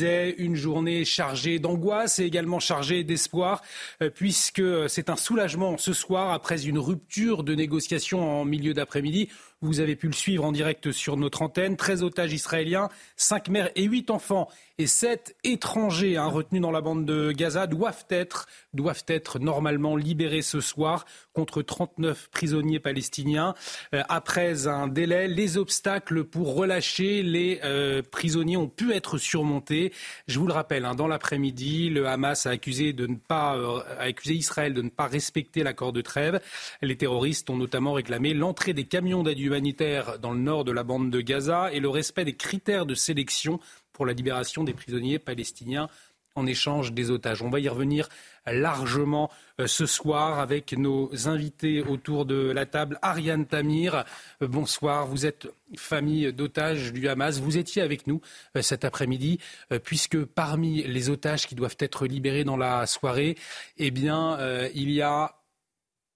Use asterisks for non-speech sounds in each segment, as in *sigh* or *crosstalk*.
une journée chargée d'angoisse et également chargée d'espoir, euh, puisque c'est un soulagement ce soir après une rupture de négociation en milieu d'après-midi. Vous avez pu le suivre en direct sur notre antenne. 13 otages israéliens, 5 mères et 8 enfants et 7 étrangers hein, retenus dans la bande de Gaza doivent être, doivent être normalement libérés ce soir contre 39 prisonniers palestiniens. Euh, après un délai, les obstacles pour relâcher les euh, prisonniers ont pu être surmontés. Je vous le rappelle, hein, dans l'après-midi, le Hamas a accusé, de ne pas, euh, a accusé Israël de ne pas respecter l'accord de trêve. Les terroristes ont notamment réclamé l'entrée des camions d'aide humanitaire dans le nord de la bande de Gaza et le respect des critères de sélection pour la libération des prisonniers palestiniens en échange des otages. On va y revenir largement euh, ce soir avec nos invités autour de la table. Ariane Tamir, euh, bonsoir. Vous êtes famille d'otages du Hamas. Vous étiez avec nous euh, cet après-midi puisque parmi les otages qui doivent être libérés dans la soirée, eh bien, il y a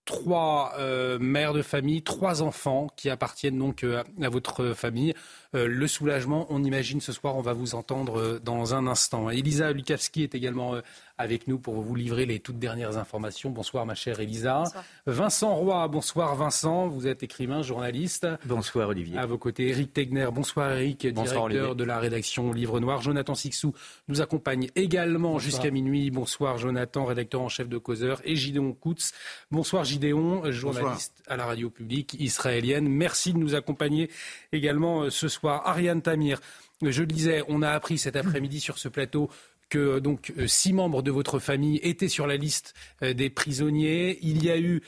trois euh, mères de famille, trois enfants qui appartiennent donc euh, à votre famille. Euh, le soulagement, on imagine ce soir, on va vous entendre dans un instant. Elisa Lukavski est également avec nous pour vous livrer les toutes dernières informations. Bonsoir ma chère Elisa. Vincent Roy, bonsoir Vincent, vous êtes écrivain, journaliste. Bonsoir Olivier. À vos côtés, Eric Tegner. Bonsoir Eric, directeur de la rédaction Livre Noir. Jonathan Sixou nous accompagne également jusqu'à minuit. Bonsoir Jonathan, rédacteur en chef de Causeur. Et Gideon Koutz. Bonsoir Gideon, journaliste à la radio publique israélienne. Merci de nous accompagner également euh, ce soir. Ariane Tamir. Je le disais, on a appris cet après-midi sur ce plateau que euh, donc euh, six membres de votre famille étaient sur la liste euh, des prisonniers. Il y a eu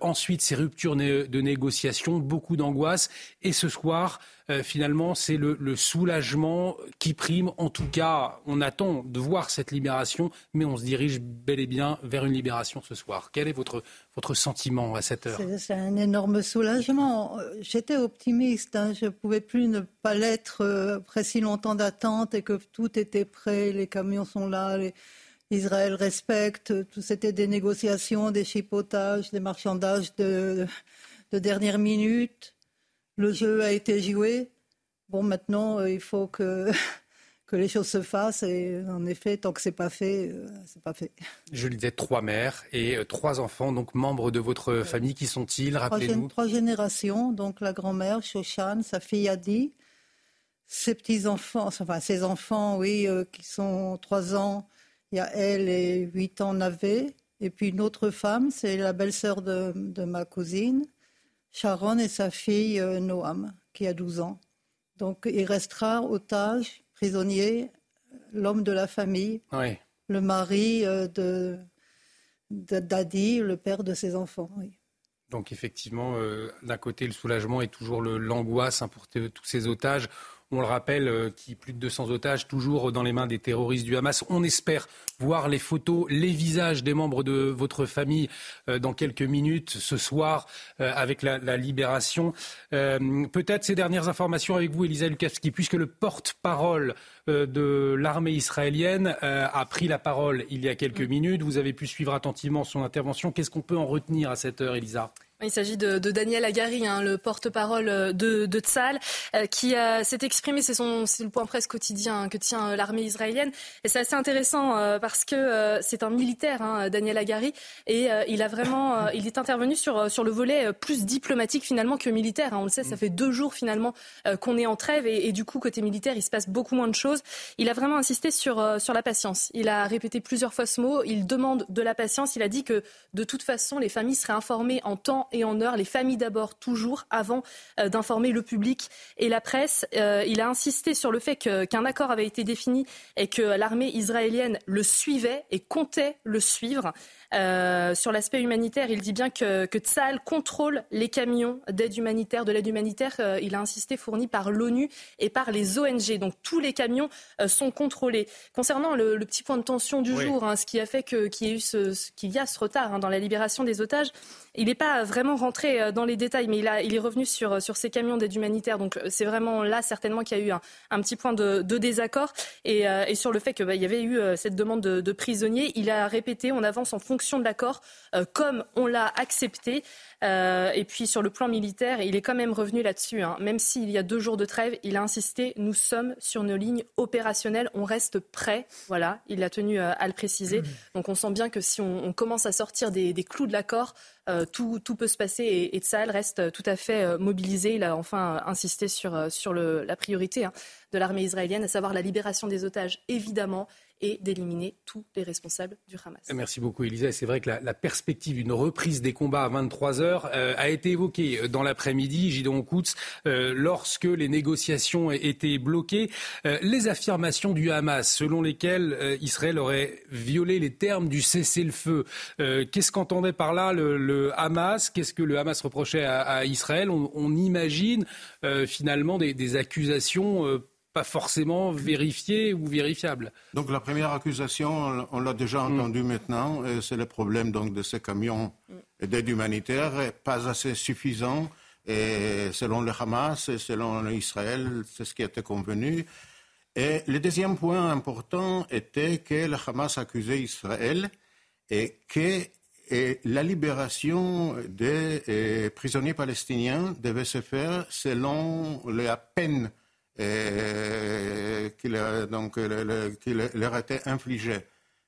ensuite ces ruptures de négociation, beaucoup d'angoisse. Et ce soir, euh, finalement, c'est le, soulagement qui prime. En tout cas, on attend de voir cette libération, mais on se dirige bel et bien vers une libération ce soir. Quel est votre, votre sentiment à cette heure? C'est un énorme soulagement. J'étais optimiste. Hein. Je ne pouvais plus ne pas l'être euh, après si longtemps d'attente et que tout était prêt. Les camions sont là. Israël respecte. Tout c'était des négociations, des chipotages, des marchandages de dernière minute le jeu a été joué. Bon, maintenant, euh, il faut que, *laughs* que les choses se fassent. Et en effet, tant que c'est pas fait, euh, c'est pas fait. Je disais trois mères et euh, trois enfants, donc membres de votre famille. Qui sont-ils? Rappelez-nous. Trois, générations. Donc la grand-mère, Shoshan, sa fille Adi, ses petits-enfants, enfin ses enfants, oui, qui sont trois ans. Il y a elle et huit ans Navé. Et puis une autre femme, c'est la belle-sœur de, de ma cousine. Sharon et sa fille euh, Noam, qui a 12 ans. Donc il restera otage, prisonnier, l'homme de la famille, le mari euh, de, Daddy, le père de ses enfants. Donc effectivement, euh, d'un côté, le soulagement et toujours l'angoisse hein, pour tous ces otages on le rappelle, euh, qui plus de 200 otages, toujours dans les mains des terroristes du Hamas. On espère voir les photos, les visages des membres de votre famille euh, dans quelques minutes ce soir euh, avec la, libération. Peut-être ces dernières informations avec vous, Elisa Lukavski, puisque le porte-parole de l'armée israélienne a pris la parole il y a quelques minutes. Vous avez pu suivre attentivement son intervention. Qu'est-ce qu'on peut en retenir à cette heure, Elisa? Il s'agit de, Daniel Agari, hein, le porte-parole de, de Tzal, euh, qui s'est exprimé, c'est le point presse quotidien que tient euh, l'armée israélienne. Et c'est assez intéressant euh, parce que c'est un militaire, hein, Daniel Agari, et il a vraiment, il est intervenu sur, sur le volet plus diplomatique finalement que militaire. Hein. On le sait, ça fait deux jours finalement qu'on est en trêve et, du coup, côté militaire, il se passe beaucoup moins de choses. Il a vraiment insisté sur, sur la patience. Il a répété plusieurs fois ce mot. Il demande de la patience. Il a dit que de toute façon, les familles seraient informées en temps et en heure, les familles d'abord, toujours, avant euh, d'informer le public et la presse. Euh, il a insisté sur le fait qu'un accord avait été défini et que l'armée israélienne le suivait et comptait le suivre. Euh, sur l'aspect humanitaire, il dit bien que, que contrôle les camions d'aide humanitaire, de l'aide humanitaire, il a insisté, fournis par l'ONU et par les ONG. Donc tous les camions sont contrôlés. Concernant le, petit point de tension du jour, hein, ce qui a fait qu'il y, y, a ce retard hein, dans la libération des otages, il n'est pas vraiment vraiment rentré dans les détails, mais il, est revenu sur, sur ces camions d'aide humanitaire. Donc c'est vraiment là certainement qu'il y a eu un, petit point de, désaccord. Et, sur le fait qu'il bah, y avait eu cette demande de, prisonniers, il a répété on avance en fonction de l'accord, comme on l'a accepté. Et puis sur le plan militaire, il est quand même revenu là-dessus. Hein. Même s'il y a deux jours de trêve, il a insisté nous sommes sur nos lignes opérationnelles, on reste prêt. Voilà, il a tenu à le préciser. Donc on sent bien que si on, commence à sortir des, clous de l'accord, euh, tout, peut se passer et, et Tsahal reste tout à fait euh, mobilisé. Il a enfin insisté sur, sur la priorité hein, de l'armée israélienne, à savoir la libération des otages, évidemment, et d'éliminer tous les responsables du Hamas. Merci beaucoup, Elisa. C'est vrai que la, perspective d'une reprise des combats à 23 heures euh, a été évoquée euh, dans l'après-midi, Gideon Koutz, euh, lorsque les négociations étaient bloquées. les affirmations du Hamas, selon lesquelles Israël aurait violé les termes du cessez-le-feu, qu'est-ce qu'entendait par là le, Hamas? Qu'est-ce que le Hamas reprochait à, Israël? On, imagine finalement des accusations pas forcément vérifié ou vérifiable. Donc la première accusation, on l'a déjà mm. entendu maintenant, c'est le problème donc de ces camions d'aide humanitaire, pas assez suffisant. Et selon le Hamas et selon Israël, c'est ce qui était convenu. Et le deuxième point important était que le Hamas accusait Israël et que la libération des prisonniers palestiniens devait se faire selon la peine qui donc leur était infligé.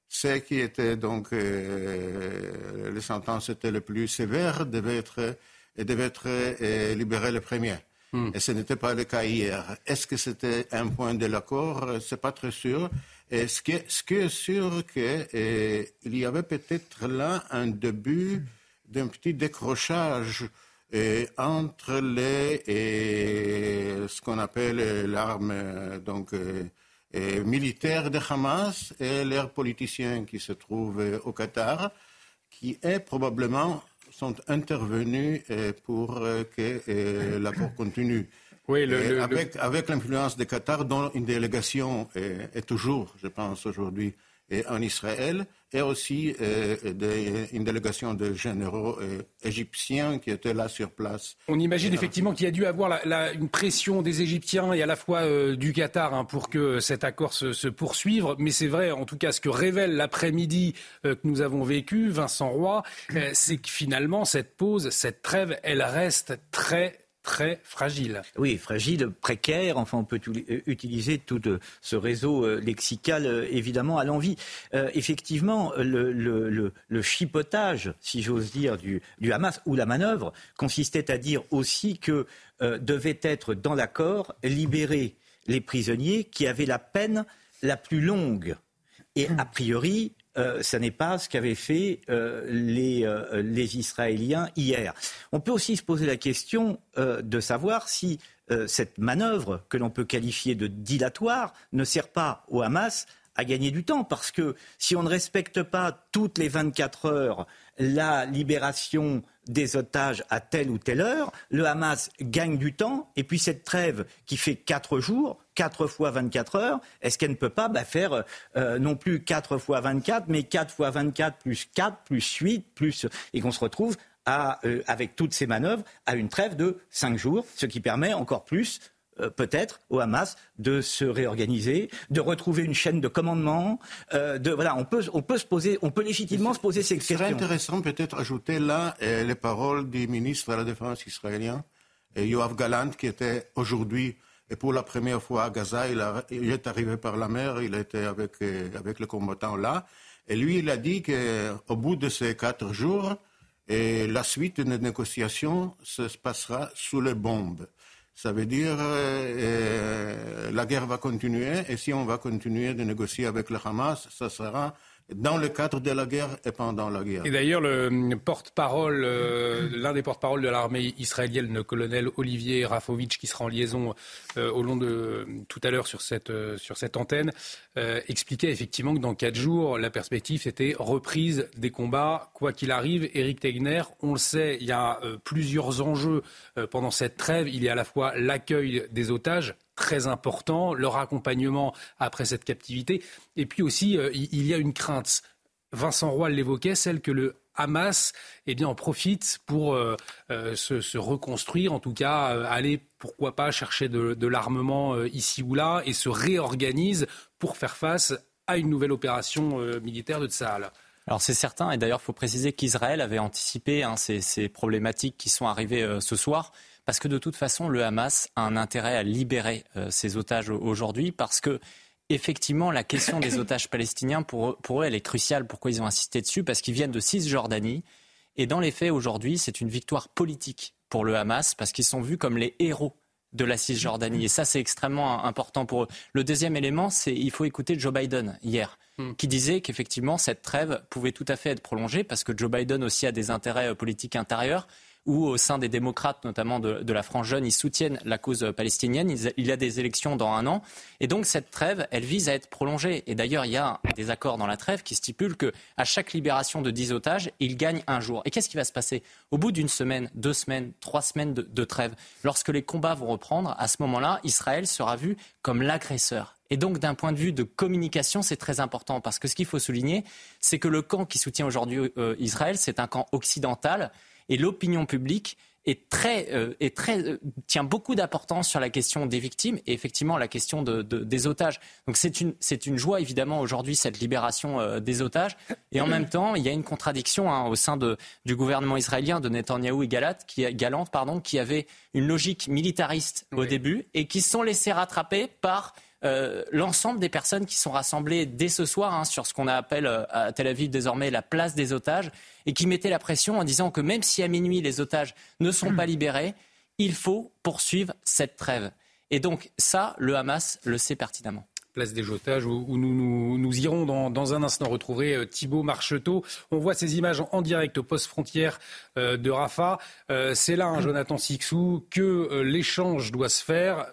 Ce qui était donc euh, les sentences étaient les plus sévères devaient être devaient être euh, libérés les premiers. Hmm. Et ce n'était pas le cas hier. Est-ce que c'était un point de l'accord? C'est pas très sûr. Et ce qui est, ce qui est sûr qu'il euh, y avait peut-être là un début d'un petit décrochage et entre les, et ce qu'on appelle l'arme donc, militaire de Hamas et leurs politiciens qui se trouvent au Qatar, qui est probablement sont intervenus pour que l'accord continue. Oui, avec, avec l'influence du Qatar, dont une délégation est toujours, je pense, aujourd'hui en Israël, et aussi euh, une délégation de généraux euh, égyptiens qui étaient là sur place. On imagine effectivement qu'il y a dû avoir une pression des Égyptiens et à la fois euh, du Qatar hein, pour que cet accord se, poursuive. Mais c'est vrai, en tout cas, ce que révèle l'après-midi que nous avons vécu, Vincent Roy, c'est que finalement, cette pause, cette trêve, elle reste très très fragile. Oui, fragile, précaire. Enfin, on peut euh, utiliser tout euh, ce réseau euh, lexical, évidemment, à l'envie. effectivement, le, chipotage, si j'ose dire, du, Hamas ou la manœuvre consistait à dire aussi que devait être dans l'accord libérer les prisonniers qui avaient la peine la plus longue. Et a priori, euh, ce n'est pas ce qu'avaient fait euh, euh, les, Israéliens hier. On peut aussi se poser la question de savoir si cette manœuvre, que l'on peut qualifier de dilatoire, ne sert pas au Hamas à gagner du temps. Parce que si on ne respecte pas toutes les 24 heures la libération des otages à telle ou telle heure, le Hamas gagne du temps, et puis cette trêve qui fait quatre jours, quatre fois 24 heures, est-ce qu'elle ne peut pas bah, faire euh, non plus quatre fois 24, mais quatre fois 24 plus 4 plus 8, plus... et qu'on se retrouve euh, avec toutes ces manœuvres à une trêve de cinq jours, ce qui permet encore plus euh, peut-être au Hamas de se réorganiser, de retrouver une chaîne de commandement. Euh, de, voilà, on peut, on peut se poser, on peut légitimement se poser ces questions. C'est intéressant peut-être ajouter là euh, les paroles du ministre de la Défense israélien, Yoav Galant, qui était aujourd'hui et pour la première fois à Gaza, il, est arrivé par la mer, il était avec, avec les combattants là. Et lui, il a dit qu'au bout de ces quatre jours, et la suite des négociations se passera sous les bombes. Ça veut dire euh, euh, la guerre va continuer et si on va continuer de négocier avec le Hamas, ça sera dans le cadre de la guerre et pendant la guerre. Et d'ailleurs, le porte-parole, euh, l'un des porte-parole de l'armée israélienne, le colonel Olivier Rafovitch, qui sera en liaison euh, au long de tout à l'heure sur cette, euh, sur cette antenne, expliquait effectivement que dans quatre jours, la perspective c'était reprise des combats, quoi qu'il arrive. Eric Tegner, on le sait, il y a plusieurs enjeux pendant cette trêve. Il y a à la fois l'accueil des otages, très important, leur accompagnement après cette captivité. Et puis aussi, euh, il y a une crainte. Vincent Roy l'évoquait, celle que le Hamas eh bien, en profite pour euh, se, reconstruire, en tout cas aller, pourquoi pas, chercher de, l'armement ici ou là et se réorganise pour faire face à une nouvelle opération militaire de Tsahal. Alors c'est certain, et d'ailleurs il faut préciser qu'Israël avait anticipé hein, ces, problématiques qui sont arrivées ce soir, parce que de toute façon le Hamas a un intérêt à libérer ses otages aujourd'hui, parce que effectivement, la question des *coughs* otages palestiniens, pour, eux, elle est cruciale. Pourquoi ils ont insisté dessus? Parce qu'ils viennent de Cisjordanie. Et dans les faits, aujourd'hui, c'est une victoire politique pour le Hamas, parce qu'ils sont vus comme les héros de la Cisjordanie. Et ça, c'est extrêmement important pour eux. Le deuxième élément, c'est il faut écouter Joe Biden hier, hmm. qui disait qu'effectivement, cette trêve pouvait tout à fait être prolongée, parce que Joe Biden aussi a des intérêts euh, politiques intérieurs où au sein des démocrates, notamment de, la France jeune, ils soutiennent la cause palestinienne. Il y a des élections dans un an. Et donc cette trêve, elle vise à être prolongée. Et d'ailleurs, il y a des accords dans la trêve qui stipulent qu'à chaque libération de 10 otages, il gagne un jour. Et qu'est-ce qui va se passer Au bout d'une semaine, deux semaines, trois semaines de, trêve, lorsque les combats vont reprendre, à ce moment-là, Israël sera vu comme l'agresseur. Et donc, d'un point de vue de communication, c'est très important parce que ce qu'il faut souligner, c'est que le camp qui soutient aujourd'hui euh, Israël, c'est un camp occidental et l'opinion publique est très, euh, est très, euh, tient beaucoup d'importance sur la question des victimes et effectivement la question de, des otages. Donc c'est une, c'est une joie évidemment aujourd'hui cette libération euh, des otages et en même temps il y a une contradiction hein, au sein de, du gouvernement israélien de Netanyahou et Galat, qui, Galante pardon, qui avait une logique militariste au début et qui sont laissés rattraper par euh, l'ensemble des personnes qui sont rassemblées dès ce soir hein, sur ce qu'on appelle euh, à Tel Aviv désormais la place des otages et qui mettaient la pression en disant que même si à minuit les otages ne sont pas libérés, il faut poursuivre cette trêve. Et donc ça, le Hamas le sait pertinemment place des otages, où, nous, nous, irons dans, un instant retrouver euh, Thibault Marcheteau. On voit ces images en, direct au poste frontière de Rafah. C'est là, hein, Jonathan Sixou, que l'échange doit se faire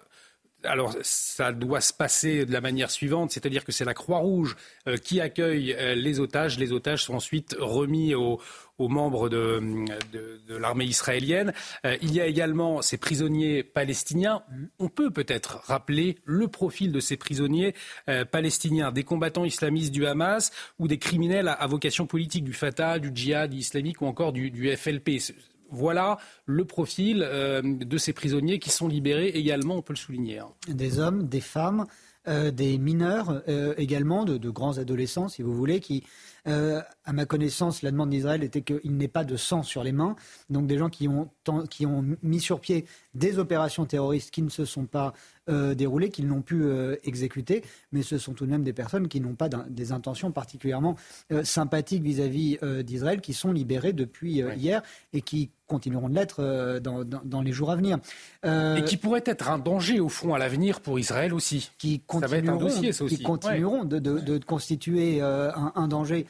alors, ça doit se passer de la manière suivante, c'est-à-dire que c'est la Croix-Rouge euh, qui accueille euh, les otages. Les otages sont ensuite remis aux, membres de, l'armée israélienne. Euh, il y a également ces prisonniers palestiniens. On peut peut-être rappeler le profil de ces prisonniers palestiniens, des combattants islamistes du Hamas ou des criminels à, vocation politique du Fatah, du djihad islamique ou encore du, du FLP voilà le profil euh, de ces prisonniers qui sont libérés également, on peut le souligner. Hein. Des hommes, des femmes, euh, des mineurs euh, également, de, grands adolescents, si vous voulez, qui, à ma connaissance, la demande d'Israël était qu'il n'ait pas de sang sur les mains. Donc des gens qui ont, qui ont mis sur pied des opérations terroristes qui ne se sont pas euh, déroulées, qu'ils n'ont pu euh, exécuter, mais ce sont tout de même des personnes qui n'ont pas des intentions particulièrement euh, sympathiques vis-à-vis d'Israël, qui sont libérées depuis hier et qui continueront de l'être dans, les jours à venir. et qui pourraient être un danger, au fond, à l'avenir pour Israël aussi. Qui continueront, Qui continueront de, constituer un, danger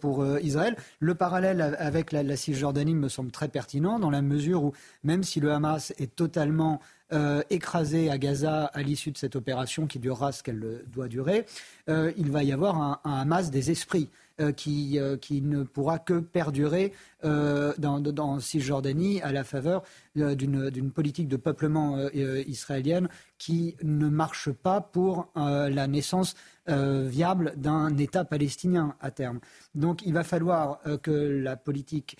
pour Israël. Le parallèle avec la, la Cisjordanie me semble très pertinent, dans la mesure où, même si le Hamas est totalement euh, écrasé à Gaza à l'issue de cette opération qui durera ce qu'elle doit durer, euh, il va y avoir un, Hamas des esprits. Euh, qui, qui, ne pourra que perdurer dans, dans, Cisjordanie à la faveur d'une politique de peuplement israélienne qui ne marche pas pour la naissance viable d'un État palestinien à terme. Donc il va falloir que la politique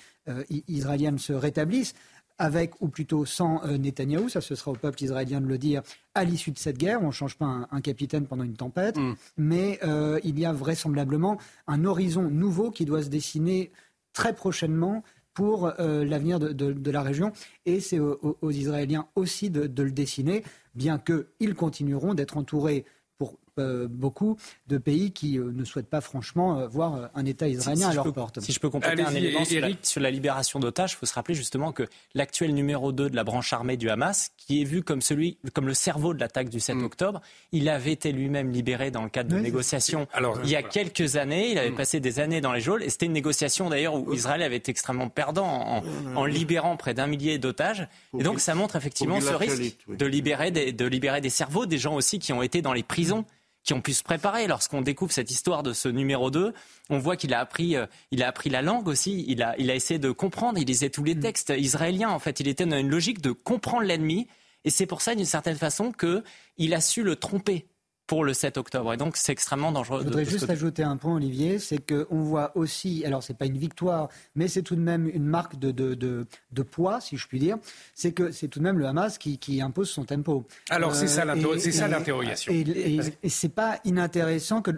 israélienne se rétablisse avec ou plutôt sans euh, Netanyahou, ça ce sera au peuple israélien de le dire, à l'issue de cette guerre. On ne change pas un, capitaine pendant une tempête, mm. mais euh, il y a vraisemblablement un horizon nouveau qui doit se dessiner très prochainement pour euh, l'avenir de, la région. Et c'est aux, Israéliens aussi de, de le dessiner, bien qu'ils continueront d'être entourés euh, beaucoup de pays qui euh, ne souhaitent pas franchement euh, voir un État israélien à leur porte. Si je peux compléter un élément sur la, libération d'otages, il faut se rappeler justement que l'actuel numéro 2 de la branche armée du Hamas, qui est vu comme, celui, comme le cerveau de l'attaque du 7 mm. octobre, il avait été lui-même libéré dans le cadre de négociations Alors, il y a quelques années. Il avait mm. passé des années dans les geôles. Et c'était une négociation d'ailleurs où Israël avait été extrêmement perdant en, libérant près d'un millier d'otages. Et donc ça montre effectivement ce risque de, libérer des, de libérer des cerveaux, des gens aussi qui ont été dans les prisons qui ont pu se préparer. Lorsqu'on découvre cette histoire de ce numéro 2, on voit qu'il a appris, euh, il a appris la langue aussi. Il a, il a essayé de comprendre. Il lisait tous les mm. textes israéliens. En fait, il était dans une logique de comprendre l'ennemi. Et c'est pour ça, d'une certaine façon, qu'il a su le tromper. Pour le 7 octobre. Et donc, c'est extrêmement dangereux. Je voudrais juste ajouter un point, Olivier, c'est qu'on voit aussi, alors c'est pas une victoire, mais c'est tout de même une marque de, de, de, poids, si je puis dire, c'est que c'est tout de même le Hamas qui, qui impose son tempo. Alors c'est ça euh, l'interrogation. Et, et, et, c'est pas inintéressant que,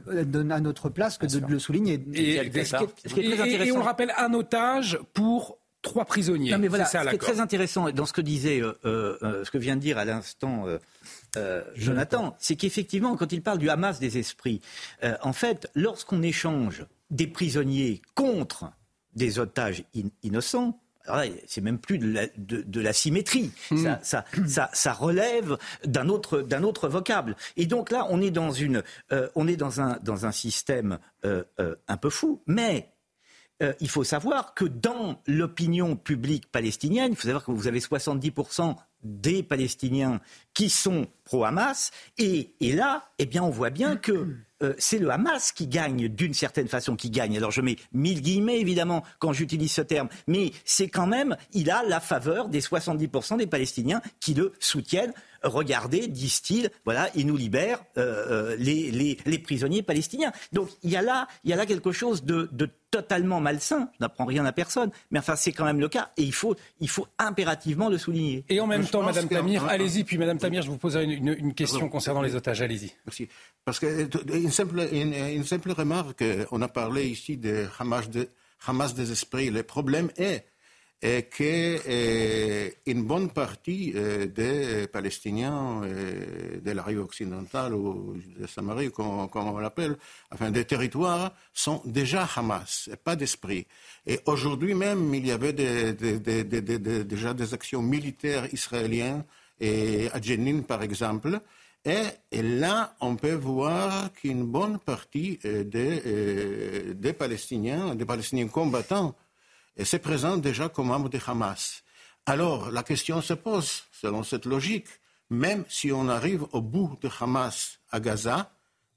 à notre place que de, le souligner. Et, et on le rappelle, un otage pour trois prisonniers. Non, mais voilà, ce qui est très intéressant dans ce que disait, euh, euh, ce que vient de dire à l'instant euh, Jonathan, c'est qu'effectivement, quand il parle du Hamas des esprits, euh, en fait, lorsqu'on échange des prisonniers contre des otages innocents, c'est même plus de la, symétrie. Hmm. Ça, relève d'un autre, autre vocable. Et donc là, on est dans, une, euh, on est dans, un, dans un système un peu fou. Mais il faut savoir que dans l'opinion publique palestinienne, il faut savoir que vous avez 70% des Palestiniens qui sont pro-Hamas. Et, là, eh bien, on voit bien que euh, c'est le Hamas qui gagne d'une certaine façon, qui gagne. Alors je mets mille guillemets évidemment quand j'utilise ce terme, mais c'est quand même, il a la faveur des 70% des Palestiniens qui le soutiennent regardez, disent-ils, voilà, ils nous libèrent euh, euh, les, les, prisonniers palestiniens. Donc il y a là, il y a là quelque chose de, totalement malsain. Je n'apprends rien à personne, mais enfin c'est quand même le cas et il faut, il faut impérativement le souligner. Et en même temps, Madame Tamir, allez-y, puis Madame Tamir, je vous poserai une, question concernant les otages. Allez-y. Merci. Parce que une simple, une, simple remarque, on a parlé ici de Hamas, de Hamas des esprits. Le problème est et qu'une bonne partie euh, des Palestiniens euh, de la rive occidentale ou de Samarie, comme, on l'appelle, enfin des territoires, sont déjà Hamas, et pas d'esprit. Et aujourd'hui même, il y avait déjà des actions militaires israéliennes, et à Jenin par exemple, et, là, on peut voir qu'une bonne partie euh, des, des Palestiniens, des Palestiniens combattants, et c'est présent déjà comme membre de Hamas. Alors, la question se pose, selon cette logique, même si on arrive au bout de Hamas à Gaza,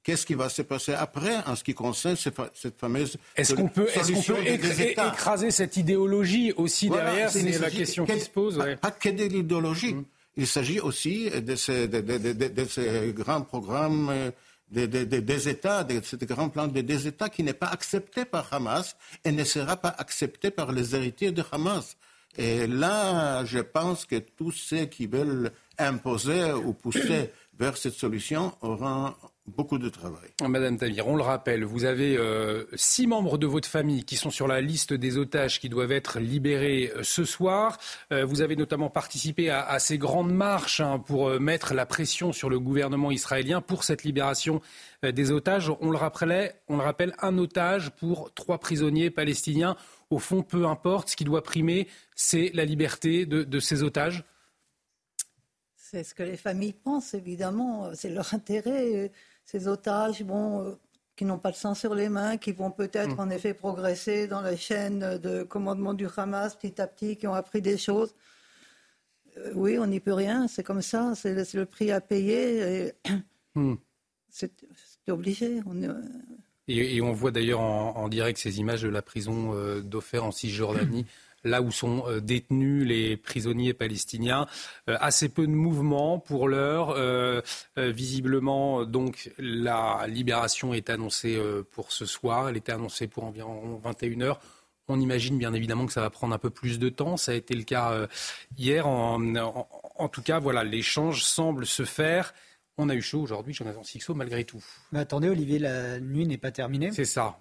qu'est-ce qui va se passer après en ce qui concerne cette fameuse Est-ce qu'on peut, écraser cette idéologie aussi derrière C'est la question qui se pose. Pas, que de l'idéologie? Mm. Il s'agit aussi de ces, de ces, grands programmes des, États, de ce grand plan des États qui n'est pas accepté par Hamas et ne sera pas accepté par les héritiers de Hamas. Et là, je pense que tous ceux qui veulent imposer ou pousser vers cette solution auront beaucoup de travail. Madame Tavir, on le rappelle, vous avez euh, six membres de votre famille qui sont sur la liste des otages qui doivent être libérés euh, ce soir. Euh, vous avez notamment participé à, ces grandes marches hein, pour mettre la pression sur le gouvernement israélien pour cette libération des otages. On le, rappelait, on le rappelle, un otage pour trois prisonniers palestiniens. Au fond, peu importe, ce qui doit primer, c'est la liberté de ces otages. C'est ce que les familles pensent, évidemment. C'est leur intérêt ces otages bon, euh, qui n'ont pas le sang sur les mains, qui vont peut-être mm. en effet progresser dans la chaîne de commandement du Hamas petit à petit, qui ont appris des choses. Euh, oui, on n'y peut rien, c'est comme ça, c'est le, prix à payer. *coughs* Mm. C'est obligé. Euh, et, on voit d'ailleurs en, direct ces images de la prison d'Ofer en Cisjordanie *coughs* là où sont euh, détenus les prisonniers palestiniens. Euh, assez peu de mouvements pour l'heure. Euh, visiblement, donc, la libération est annoncée pour ce soir. Elle était annoncée pour environ 21 heures. On imagine bien évidemment que ça va prendre un peu plus de temps. Ça a été le cas hier. En, tout cas, voilà, l'échange semble se faire. On a eu chaud aujourd'hui, Jonathan Sixo, malgré tout. Mais attendez, Olivier, la nuit n'est pas terminée. C'est ça.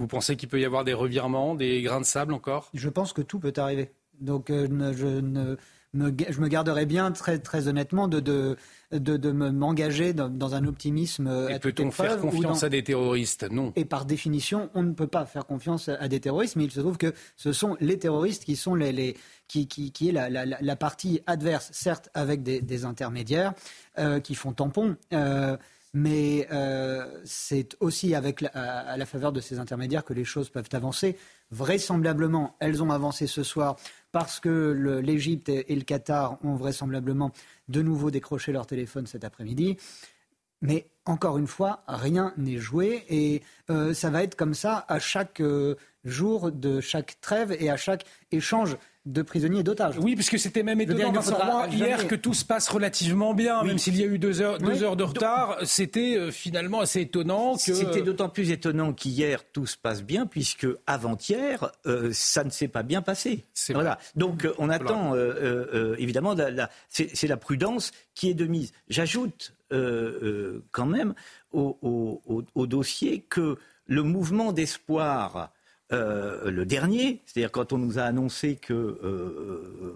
Vous pensez qu'il peut y avoir des revirements, des grains de sable encore? Je pense que tout peut arriver. Donc euh, je, ne, me, je me garderai bien très, très honnêtement de, de, de, m'engager dans, un optimisme. Et peut-on faire confiance à des terroristes? Non. Et par définition, on ne peut pas faire confiance à des terroristes, mais il se trouve que ce sont les terroristes qui sont les, les qui, qui, qui, est la, la, la, partie adverse, certes avec des, des intermédiaires euh, qui font tampon. Euh, mais euh, c'est aussi avec à la faveur de ces intermédiaires que les choses peuvent avancer. Vraisemblablement, elles ont avancé ce soir parce que l'Égypte et, le Qatar ont vraisemblablement de nouveau décroché leur téléphone cet après-midi. Mais encore une fois, rien n'est joué et euh, ça va être comme ça à chaque euh, jour de chaque trêve et à chaque échange de prisonniers et d'otages. Oui, puisque c'était même étonnant hier que tout se passe relativement bien, même s'il y a eu deux heures, deux heures de retard. C'était euh, finalement assez étonnant que. C'était d'autant plus étonnant qu'hier tout se passe bien, puisque avant-hier euh, ça ne s'est pas bien passé. Voilà. Donc euh, on attend évidemment c'est la prudence qui est de mise. J'ajoute quand même au, au, dossier que le mouvement d'espoir euh, le dernier, c'est-à-dire quand on nous a annoncé que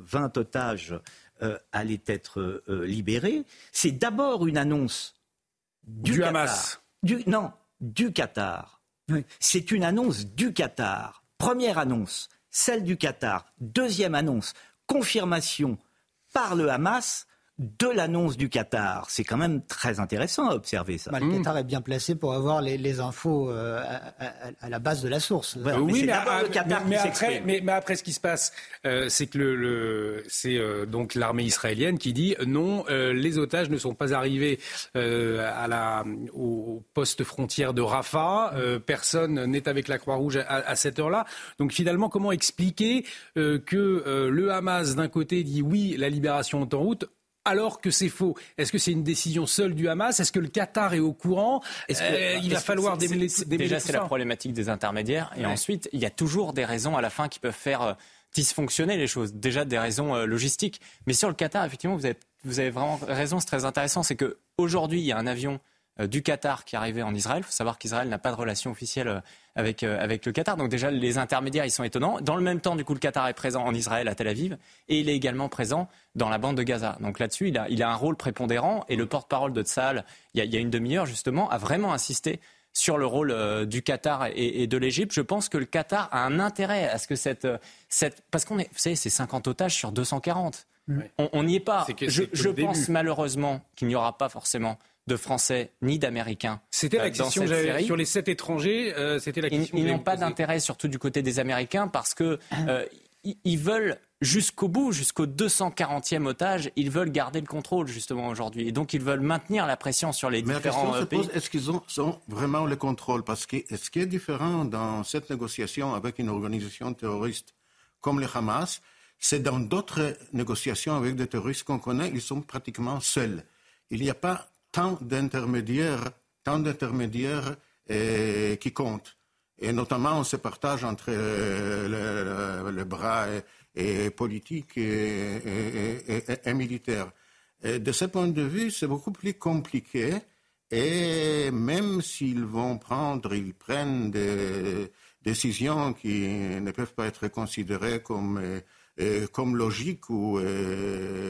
20 euh, otages euh, allaient être libérés, c'est d'abord une annonce du, Hamas. non, du Qatar. C'est une annonce du Qatar. Première annonce, celle du Qatar. Deuxième annonce, confirmation par le Hamas de l'annonce du Qatar. C'est quand même très intéressant à observer ça. Bah, le Qatar est bien placé pour avoir les, infos euh, à, la base de la source. oui, mais, après, mais, après, ce qui se passe, euh, c'est que le, c'est euh, donc l'armée israélienne qui dit non, les otages ne sont pas arrivés à la, au poste frontière de Rafah. personne n'est avec la Croix-Rouge à, à, cette heure-là. Donc finalement, comment expliquer que le Hamas d'un côté dit oui, la libération est en route alors que c'est faux. Est-ce que c'est une décision seule du Hamas? Est-ce que le Qatar est au courant? Est-ce euh, Il va falloir des Déjà, c'est la problématique des intermédiaires. Et ensuite, il y a toujours des raisons à la fin qui peuvent faire euh, dysfonctionner les choses. Déjà, des raisons euh, logistiques. Mais sur le Qatar, effectivement, vous avez, vous avez vraiment raison. C'est très intéressant. C'est qu'aujourd'hui, il y a un avion du Qatar qui est arrivé en Israël. Il faut savoir qu'Israël n'a pas de relation officielle avec, euh, avec le Qatar. Donc déjà, les intermédiaires, ils sont étonnants. Dans le même temps, du coup, le Qatar est présent en Israël, à Tel Aviv, et il est également présent dans la bande de Gaza. Donc là-dessus, il a, il a un rôle prépondérant, et le porte-parole de Tsahal, il y a, une demi-heure, justement, a vraiment insisté sur le rôle euh, du Qatar et, de l'Égypte. Je pense que le Qatar a un intérêt à ce que cette... Euh, cette parce qu'on est... Vous savez, c'est 50 otages sur 240. On n'y est pas. je, je pense malheureusement qu'il n'y aura pas forcément de Français ni d'Américains. C'était la euh, question sur les sept étrangers. Euh, c'était la question. Ils, n'ont pas d'intérêt, surtout du côté des Américains, parce que *coughs* euh, ils veulent jusqu'au bout, jusqu'au 240e otage, ils veulent garder le contrôle justement aujourd'hui. Et donc ils veulent maintenir la pression sur les différents pays. Est-ce qu'ils ont, vraiment le contrôle? Parce que ce qui est différent dans cette négociation avec une organisation terroriste comme le Hamas, c'est dans d'autres négociations avec des terroristes qu'on connaît, ils sont pratiquement seuls. Il n'y a pas tant d'intermédiaires, tant d'intermédiaires euh, qui comptent. Et notamment, on se partage entre euh, le, bras et, politique et, militaire. de ce point de vue, c'est beaucoup plus compliqué. Et même s'ils vont prendre, ils prennent des décisions qui ne peuvent pas être considérées comme, euh, comme logiques ou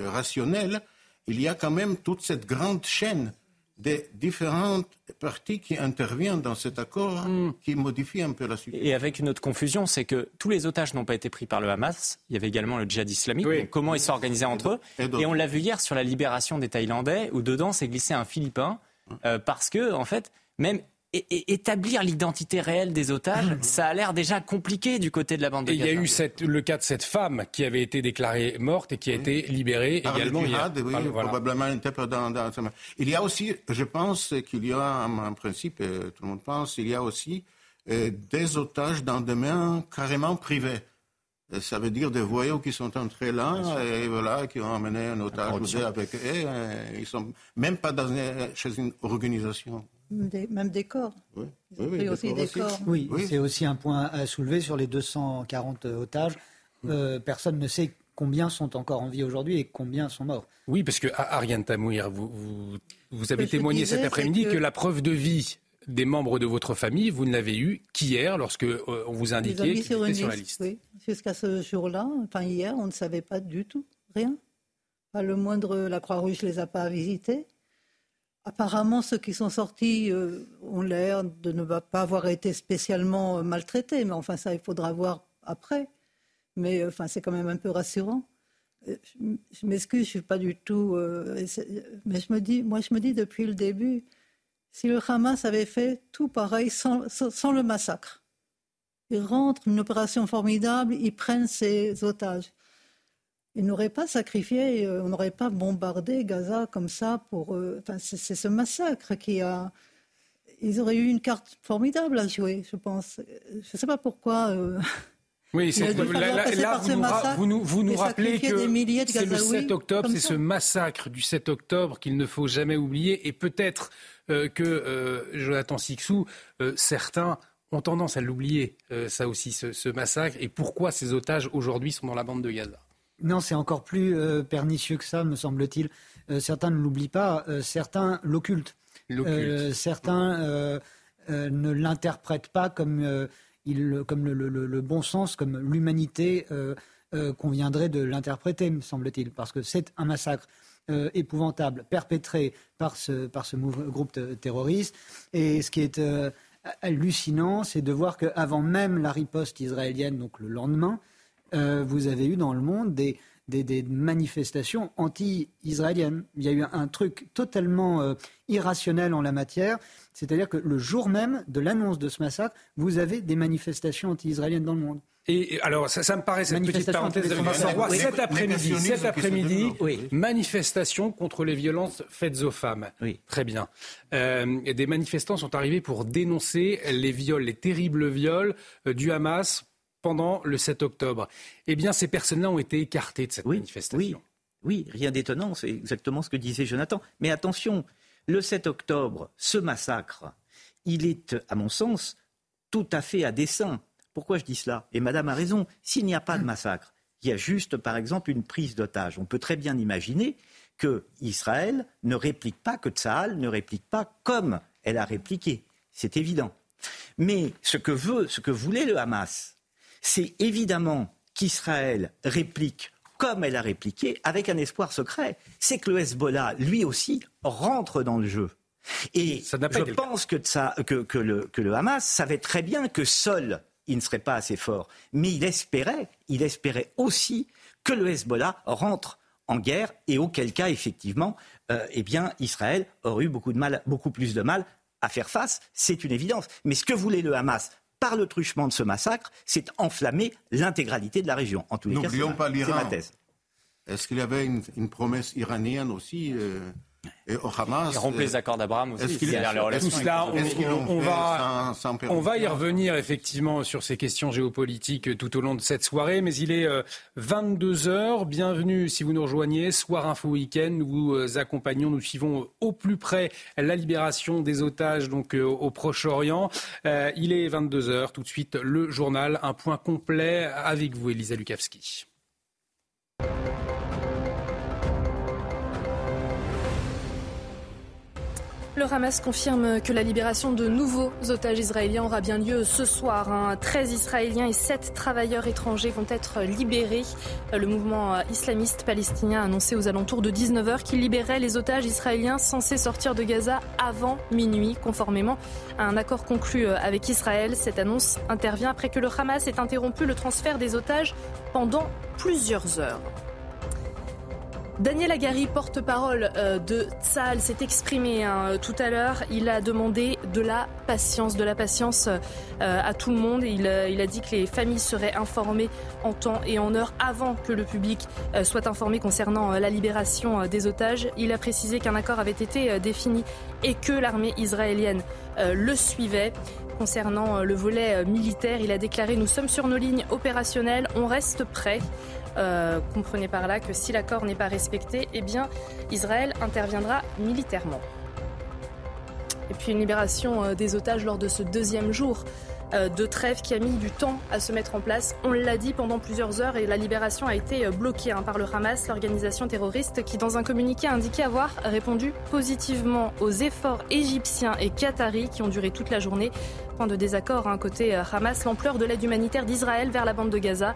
rationnelles, il y a quand même toute cette grande chaîne des différentes parties qui interviennent dans cet accord hmm. qui modifie un peu la situation. Et avec une autre confusion, c'est que tous les otages n'ont pas été pris par le Hamas. Il y avait également le djihad islamique. comment ils s'organisaient entre eux Et, on l'a vu hier sur la libération des Thaïlandais, où dedans s'est glissé un Philippin, euh, parce que, en fait, même et, établir l'identité réelle des otages, mhm. ça a l'air déjà compliqué du côté de la bande de Il y a eu le cas de cette femme qui avait été déclarée morte et qui a été libérée également. probablement Il y a aussi, je pense qu'il y a un principe, tout le monde pense, il y a aussi euh, des otages dans des mains carrément privées. Ça veut dire des voyous qui sont entrés là et voilà, qui ont amené un otage avec eux. Ils sont même pas dans, chez une organisation même des corps. Oui, oui, aussi des corps. Oui, c'est aussi un point à soulever sur les 240 otages. Euh, personne ne sait combien sont encore en vie aujourd'hui et combien sont morts. Oui, parce que Ariane Tamouir, vous, vous, avez témoigné cet après-midi que... la preuve de vie des membres de votre famille, vous ne l'avez eu qu'hier lorsque euh, on vous indiquait qu'ils étaient sur la liste. Oui, jusqu'à ce jour-là, enfin hier, on ne savait pas du tout, rien. Pas le moindre, la Croix-Rouge ne les a pas visités. Apparemment, ceux qui sont sortis euh, ont l'air de ne pas avoir été spécialement euh, maltraités, mais enfin ça, il faudra voir après. Mais euh, enfin, c'est quand même un peu rassurant. Je m'excuse, je suis pas du tout. mais je me dis, moi, je me dis depuis le début, si le Hamas avait fait tout pareil sans, sans le massacre, ils rentrent, une opération formidable, ils prennent ses otages. Ils n'auraient pas sacrifié, euh, on n'aurait pas bombardé Gaza comme ça pour. Euh, enfin, c'est ce massacre qui a. Ils auraient eu une carte formidable à jouer, je pense. Je ne sais pas pourquoi. Euh, Oui, *laughs* c'est là, vous nous, vous nous, rappelez que c'est le 7 octobre, c'est ce massacre du 7 octobre qu'il ne faut jamais oublier. Et peut-être euh, que euh, Jonathan Sixou, euh, certains ont tendance à l'oublier, ça aussi, ce, ce, massacre. Et pourquoi ces otages aujourd'hui sont dans la bande de Gaza? Non, c'est encore plus pernicieux que ça, me semble-t-il. certains ne l'oublient pas, certains l'occultent. certains ne l'interprètent pas comme comme le, bon sens, comme l'humanité euh, euh, conviendrait de l'interpréter, me semble-t-il, parce que c'est un massacre euh, épouvantable perpétré par ce, par ce groupe terroriste. Et ce qui est hallucinant, c'est de voir qu'avant même la riposte israélienne, donc le lendemain, vous avez eu dans le monde des, des, manifestations anti-israéliennes. Il y a eu un, truc totalement irrationnel en la matière. C'est-à-dire que le jour même de l'annonce de ce massacre, vous avez des manifestations anti-israéliennes dans le monde. Et alors, ça, me paraît, cette petite parenthèse de cet après-midi, cet après-midi, manifestation contre les violences faites aux femmes. Oui. Très bien. Euh, des manifestants sont arrivés pour dénoncer les viols, les terribles viols euh, du Hamas pendant le 7 octobre. Eh bien, ces personnes-là ont été écartées de cette manifestation. Oui, oui, rien d'étonnant, c'est exactement ce que disait Jonathan. Mais attention, le 7 octobre, ce massacre, il est, à mon sens, tout à fait à dessein. Pourquoi je dis cela? Et Madame a raison, s'il n'y a pas de massacre, il y a juste, par exemple, une prise d'otage. On peut très bien imaginer que Israël ne réplique pas, que Tsahal ne réplique pas comme elle a répliqué. C'est évident. Mais ce que veut, ce que voulait le Hamas, c'est évidemment qu'Israël réplique comme elle a répliqué, avec un espoir secret, c'est que le Hezbollah, lui aussi, rentre dans le jeu. Et je pense que, que, le, que le Hamas savait très bien que seul, il ne serait pas assez fort. Mais il espérait, il espérait aussi que le Hezbollah rentre en guerre et auquel cas, effectivement, euh, eh bien, Israël aurait eu beaucoup, de mal, beaucoup plus de mal à faire face. C'est une évidence. Mais ce que voulait le Hamas par le truchement de ce massacre, c'est enflammer l'intégralité de la région. En tous les cas, c'est ma thèse. Est-ce qu'il y avait une, promesse iranienne aussi euh, et au Hamas rompre les accords d'Abraham aussi. Tout cela, on, va, on va y revenir effectivement sur ces questions géopolitiques tout au long de cette soirée, mais il est 22 euh, heures. Bienvenue si vous nous rejoignez. Soir Info Week-end, nous vous euh, accompagnons, nous suivons au plus près la libération des otages donc euh, au Proche-Orient. il est 22 heures. Tout de suite le journal, un point complet avec vous, Elisa Lukavski. Le Hamas confirme que la libération de nouveaux otages israéliens aura bien lieu ce soir. 13 Israéliens et 7 travailleurs étrangers vont être libérés. Le mouvement islamiste palestinien a annoncé aux alentours de 19h qu'il libérait les otages israéliens censés sortir de Gaza avant minuit, conformément à un accord conclu avec Israël. Cette annonce intervient après que le Hamas ait interrompu le transfert des otages pendant plusieurs heures. Daniel Agari, porte-parole euh, de Tsal, s'est exprimé hein, tout à l'heure. Il a demandé de la patience, de la patience euh, à tout le monde. Il, euh, il, a dit que les familles seraient informées en temps et en heure avant que le public soit informé concernant la libération des otages. Il a précisé qu'un accord avait été défini et que l'armée israélienne le suivait. Concernant le volet militaire, il a déclaré Nous sommes sur nos lignes opérationnelles, on reste prêt. Euh, comprenez par là que si l'accord n'est pas respecté, eh bien, Israël interviendra militairement. Et puis une libération euh, des otages lors de ce deuxième jour euh, de trêve qui a mis du temps à se mettre en place. On l'a dit pendant plusieurs heures et la libération a été bloquée hein, par le Hamas, l'organisation terroriste qui dans un communiqué a indiqué avoir répondu positivement aux efforts égyptiens et qataris qui ont duré toute la journée. Point de désaccord hein, côté Hamas, l'ampleur de l'aide humanitaire d'Israël vers la bande de Gaza.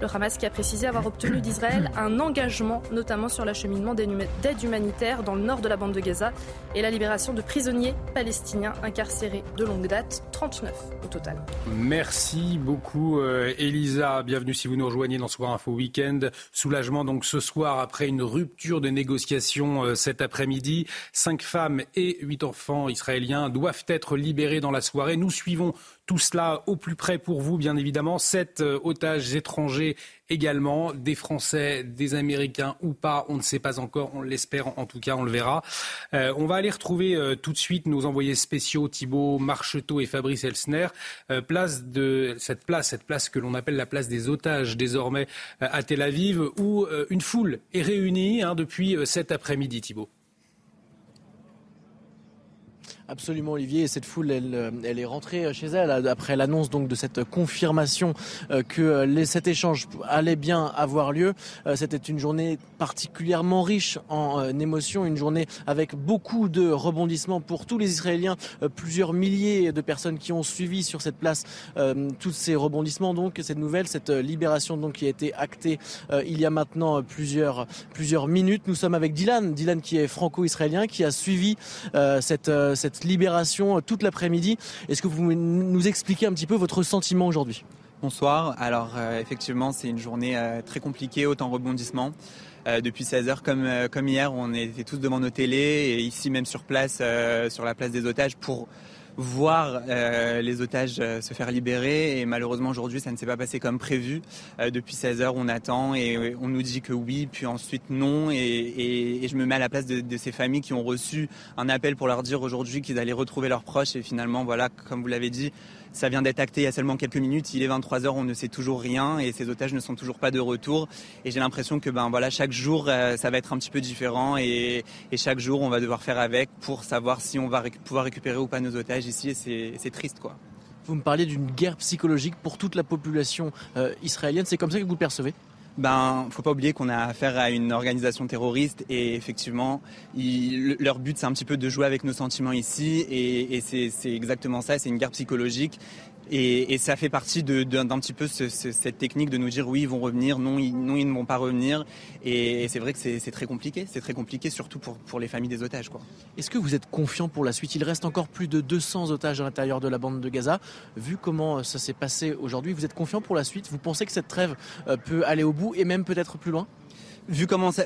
Le Hamas qui a précisé avoir obtenu d'Israël *clears throat* un engagement, notamment sur l'acheminement d'aide humanitaire dans le nord de la bande de Gaza et la libération de prisonniers palestiniens incarcérés de longue date, 39 au total. Merci beaucoup euh, Elisa. Bienvenue si vous nous rejoignez dans Soir Info Weekend. Soulagement donc ce soir après une rupture de négociation euh, cet après-midi. Cinq femmes et huit enfants israéliens doivent être libérés dans la soirée. Nous suivons tout cela au plus près pour vous, bien évidemment. Sept euh, otages étrangers également, des Français, des Américains ou pas, on ne sait pas encore, on l'espère en tout cas, on le verra. Euh, on va aller retrouver euh, tout de suite nos envoyés spéciaux Thibault Marcheteau et Fabrice Elsner. place de cette place, cette place que l'on appelle la place des otages désormais à Tel Aviv, où une foule est réunie hein, depuis cet après-midi, Thibault. Absolument, Olivier. Et cette foule, elle, euh, elle est rentrée chez elle après l'annonce donc de cette confirmation euh, que les, cet échange allait bien avoir lieu. Euh, c'était une journée particulièrement riche en émotions, une journée avec beaucoup de rebondissements pour tous les Israéliens, plusieurs milliers de personnes qui ont suivi sur cette place tous ces rebondissements. Donc cette nouvelle, cette libération donc qui a été actée il y a maintenant plusieurs plusieurs minutes. Nous sommes avec Dylan, Dylan qui est franco-israélien, qui a suivi cette cette libération euh, toute l'après-midi. Est-ce que vous pouvez nous expliquer un petit peu votre sentiment aujourd'hui? Bonsoir. Alors euh, effectivement, c'est une journée euh, très compliquée, autant rebondissement. depuis 16 heures, comme, comme hier, on était tous devant nos télés et ici même sur place, sur la place des otages, pour voir euh, les otages euh, se faire libérer. Et malheureusement aujourd'hui ça ne s'est pas passé comme prévu. Euh, depuis 16 heures on attend et on nous dit que oui puis ensuite non. Et, je me mets à la place de, de, ces familles qui ont reçu un appel pour leur dire aujourd'hui qu'ils allaient retrouver leurs proches. Et finalement voilà comme vous l'avez dit ça vient d'être acté il y a seulement quelques minutes. Il est 23 heures, on ne sait toujours rien et ces otages ne sont toujours pas de retour. Et j'ai l'impression que ben voilà, chaque jour, euh, ça va être un petit peu différent et, chaque jour, on va devoir faire avec pour savoir si on va pouvoir récupérer ou pas nos otages ici. Et c'est triste, quoi. Vous me parlez d'une guerre psychologique pour toute la population euh, israélienne. C'est comme ça que vous le percevez? Ben, faut pas oublier qu'on a affaire à une organisation terroriste et effectivement, leur but c'est un petit peu de jouer avec nos sentiments ici et, et c'est exactement ça. C'est une guerre psychologique et, et, ça fait partie d'un petit peu ce, cette technique de nous dire oui, ils vont revenir, non, ils, ne vont pas revenir. Et, c'est vrai que c'est très compliqué. C'est très compliqué, surtout pour, pour les familles des otages. Est-ce que vous êtes confiant pour la suite? Il reste encore plus de 200 otages à l'intérieur de la bande de Gaza. Vu comment euh, ça s'est passé aujourd'hui, vous êtes confiant pour la suite? Vous pensez que cette trêve euh, peut aller au bout et même peut-être plus loin? Vu comment ça,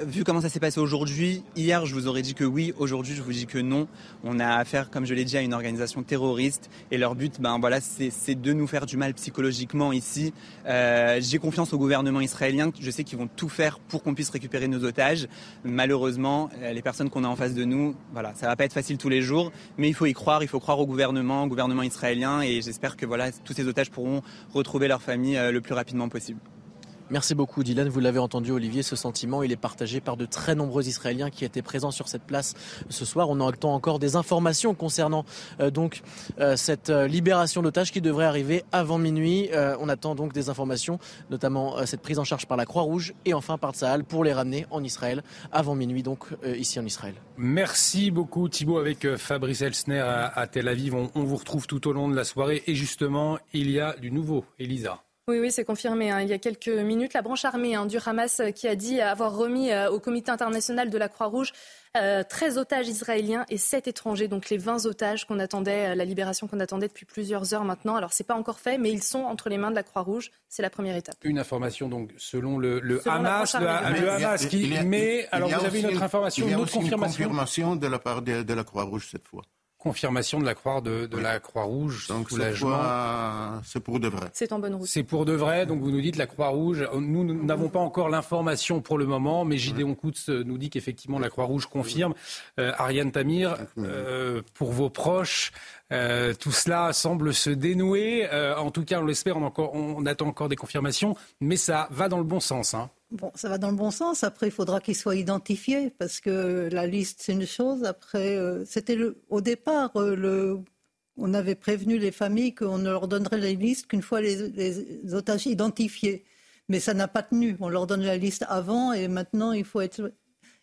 s'est passé aujourd'hui, hier je vous aurais dit que oui, aujourd'hui je vous dis que non. On a affaire, comme je l'ai dit, à une organisation terroriste et leur but, ben voilà, c'est de nous faire du mal psychologiquement ici. Euh, J'ai confiance au gouvernement israélien. Je sais qu'ils vont tout faire pour qu'on puisse récupérer nos otages. Malheureusement, euh, les personnes qu'on a en face de nous, voilà, ça va pas être facile tous les jours, mais il faut y croire. Il faut croire au gouvernement, au gouvernement israélien, et j'espère que voilà, tous ces otages pourront retrouver leur famille euh, le plus rapidement possible. Merci beaucoup Dylan, vous l'avez entendu Olivier, ce sentiment il est partagé par de très nombreux Israéliens qui étaient présents sur cette place ce soir. On attend encore des informations concernant euh, donc euh, cette euh, libération d'otages qui devrait arriver avant minuit. on attend donc des informations, notamment cette prise en charge par la Croix-Rouge et enfin par Tsahal pour les ramener en Israël avant minuit donc ici en Israël. Merci beaucoup Thibault avec Fabrice Elsner à, Tel Aviv. On, on vous retrouve tout au long de la soirée et justement il y a du nouveau. Elisa. Oui, oui, c'est confirmé. Hein. Il y a quelques minutes, la branche armée hein, du Hamas euh, qui a dit avoir remis euh, au Comité international de la Croix-Rouge 13 euh, otages israéliens et 7 étrangers, donc les 20 otages qu'on attendait, la libération qu'on attendait depuis plusieurs heures maintenant. Alors c'est pas encore fait, mais ils sont entre les mains de la Croix-Rouge. C'est la première étape. Une information donc selon le, Hamas, le, Hamas qui met. Alors vous avez une autre information, une autre confirmation. Une confirmation de la part de la Croix-Rouge cette fois confirmation de la croix de, la Croix-Rouge. Donc c'est pour de vrai. C'est en bonne route. C'est pour de vrai. Donc vous nous dites la Croix-Rouge. Nous n'avons pas encore l'information pour le moment, mais Gideon Koutz nous dit qu'effectivement la Croix-Rouge confirme. Euh, Ariane Tamir, euh, pour vos proches, euh, tout cela semble se dénouer. en tout cas, on l'espère. On, on, attend encore des confirmations, mais ça va dans le bon sens. Hein. Bon, ça va dans le bon sens. Après, il faudra qu'il soit identifié parce que la liste, c'est une chose. Après, euh, c'était au départ, euh, on avait prévenu les familles qu'on ne leur donnerait les listes qu'une fois les, otages identifiés. Mais ça n'a pas tenu. On leur donne la liste avant et maintenant, il faut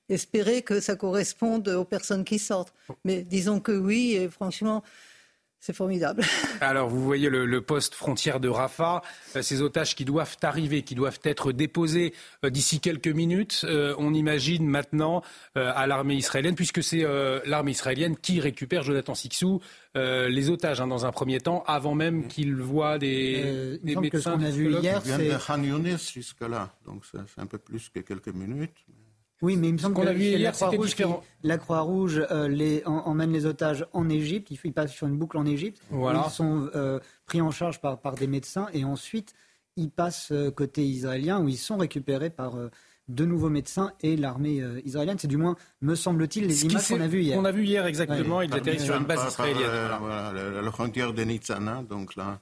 espérer que ça corresponde aux personnes qui sortent. Mais disons que oui, et franchement, c'est formidable. *laughs* Alors, vous voyez le, poste frontière de Rafah, euh, ces otages qui doivent arriver, qui doivent être déposés euh, d'ici quelques minutes. Euh, on imagine maintenant à l'armée israélienne, puisque c'est l'armée israélienne qui récupère Jonathan Sixou, les otages hein, dans un premier temps, avant même qu'il voit des, des médecins. Que a vu hier, c'est jusque-là, donc c'est un peu plus que quelques minutes. Oui, mais il me semble que la Croix-Rouge, la Croix-Rouge les, emmène les otages en Égypte. Ils, passent sur une boucle en Égypte. Ils sont euh, pris en charge par, par, des médecins et ensuite ils passent euh, côté israélien où ils sont récupérés par, euh, de nouveaux médecins et l'armée israélienne. C'est du moins, me semble-t-il, les images qu'on a vues hier. On a vu hier exactement. Ils atterrissent sur une base israélienne. Voilà. la, frontière de Nitzana, donc là.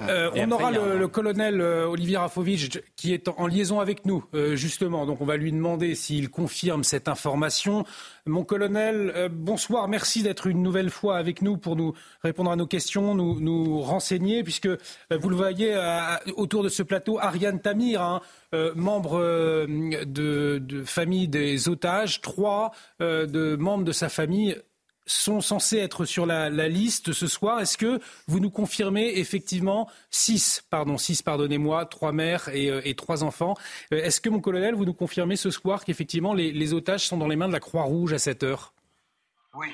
Euh, on aura le, colonel euh, Olivier Rafovitch qui est en, liaison avec nous, euh, justement. Donc on va lui demander s'il confirme cette information. Mon colonel, bonsoir. Merci d'être une nouvelle fois avec nous pour nous répondre à nos questions, nous, nous renseigner, puisque vous le voyez autour de ce plateau, Ariane Tamir, hein, membre de, de, famille des otages, trois de membres de sa famille sont censés être sur la, liste ce soir. Est-ce que vous nous confirmez effectivement six, pardon, six, pardonnez-moi, trois mères et, euh, trois enfants. Euh, est-ce que mon colonel, vous nous confirmez ce soir qu'effectivement les, otages sont dans les mains de la Croix-Rouge à cette heure Oui,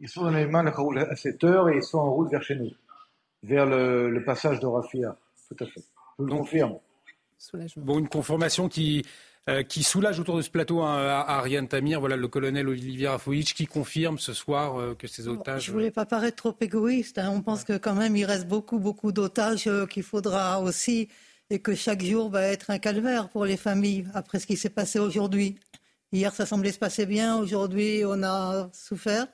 ils sont dans les mains de la Croix-Rouge à cette heure et ils sont en route vers chez nous, vers le, passage de Rafia. Tout à fait. Je le confirme. Bon, une confirmation qui euh, qui soulage autour de ce plateau hein, Ariane Tamir, voilà le colonel Olivier Rafovitch qui confirme ce soir euh, que ces otages. Je ne voulais pas paraître trop égoïste. Hein. On pense que quand même il reste beaucoup, beaucoup d'otages euh, qu'il faudra aussi et que chaque jour va être un calvaire pour les familles après ce qui s'est passé aujourd'hui. Hier, ça semblait se passer bien. Aujourd'hui, on a souffert.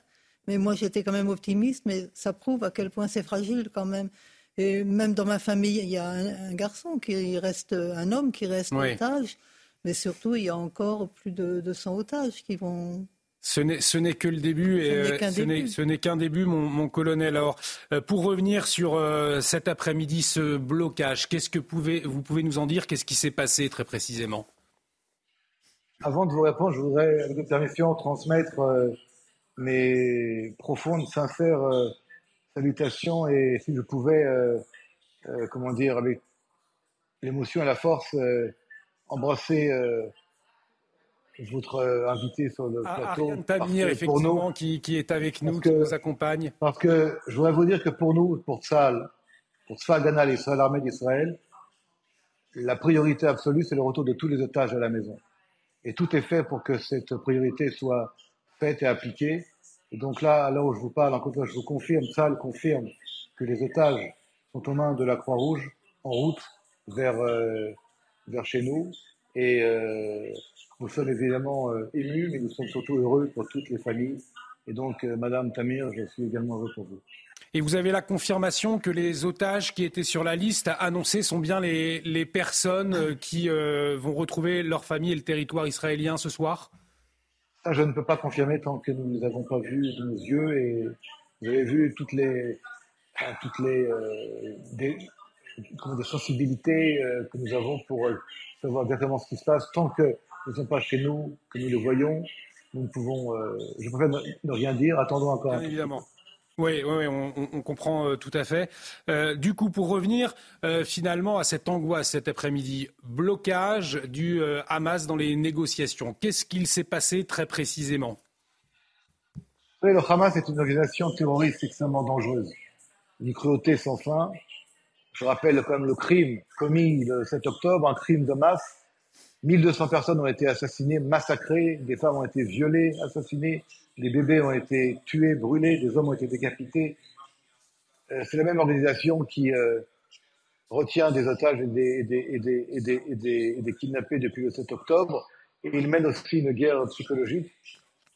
Mais moi, j'étais quand même optimiste. Mais ça prouve à quel point c'est fragile quand même. Et même dans ma famille, il y a un, garçon qui reste, un homme qui reste otage. Mais surtout, il y a encore plus de 200 otages qui vont ce n'est que le début et ce n'est qu'un début, mon, colonel. Alors, euh, pour revenir sur euh, cet après-midi, ce blocage, qu'est-ce que vous pouvez nous en dire? Qu'est-ce qui s'est passé très précisément? Avant de vous répondre, je voudrais, avec votre permission, transmettre euh, mes profondes, sincères salutations et si je pouvais, comment dire, avec l'émotion et la force, embrasser euh, votre euh, invité sur le ah, plateau. Ariane Tamir, effectivement, qui, qui, est avec nous, qui nous accompagne. Parce que je voudrais vous dire que pour nous, pour Tzal, pour Tzal et l'armée d'Israël, la priorité absolue, c'est le retour de tous les otages à la maison. Et tout est fait pour que cette priorité soit faite et appliquée. Et donc là, là où je vous parle, encore une fois, je vous confirme, Tzal confirme que les otages sont aux mains de la Croix-Rouge en route vers euh, vers chez nous. Et euh, nous sommes évidemment euh, émus, mais nous sommes surtout heureux pour toutes les familles. Et donc, euh, Madame Tamir, je suis également heureux pour vous. Et vous avez la confirmation que les otages qui étaient sur la liste annoncée sont bien les, les personnes qui vont retrouver leur famille et le territoire israélien ce soir? Ça, je ne peux pas confirmer tant que nous ne les avons pas vus de nos yeux. Et vous avez vu toutes les, toutes les, des sensibilités euh, que nous avons pour euh, savoir exactement ce qui se passe. Tant que ne sommes pas chez nous, que nous le voyons, nous ne pouvons. Euh, je préfère ne, rien dire. Attendons encore un peu. Évidemment. Oui, oui, on, comprend tout à fait. du coup, pour revenir finalement à cette angoisse cet après-midi, blocage du Hamas dans les négociations. Qu'est-ce qu'il s'est passé très précisément? Oui, Le Hamas est une organisation terroriste extrêmement dangereuse. Une cruauté sans fin, je rappelle quand même le crime commis le 7 octobre, un crime de masse. 1200 personnes ont été assassinées, massacrées, des femmes ont été violées, assassinées, des bébés ont été tués, brûlés, des hommes ont été décapités. Euh, c'est la même organisation qui euh, retient des otages et des, et des, et des, des, kidnappés depuis le 7 octobre. Et il mène aussi une guerre psychologique.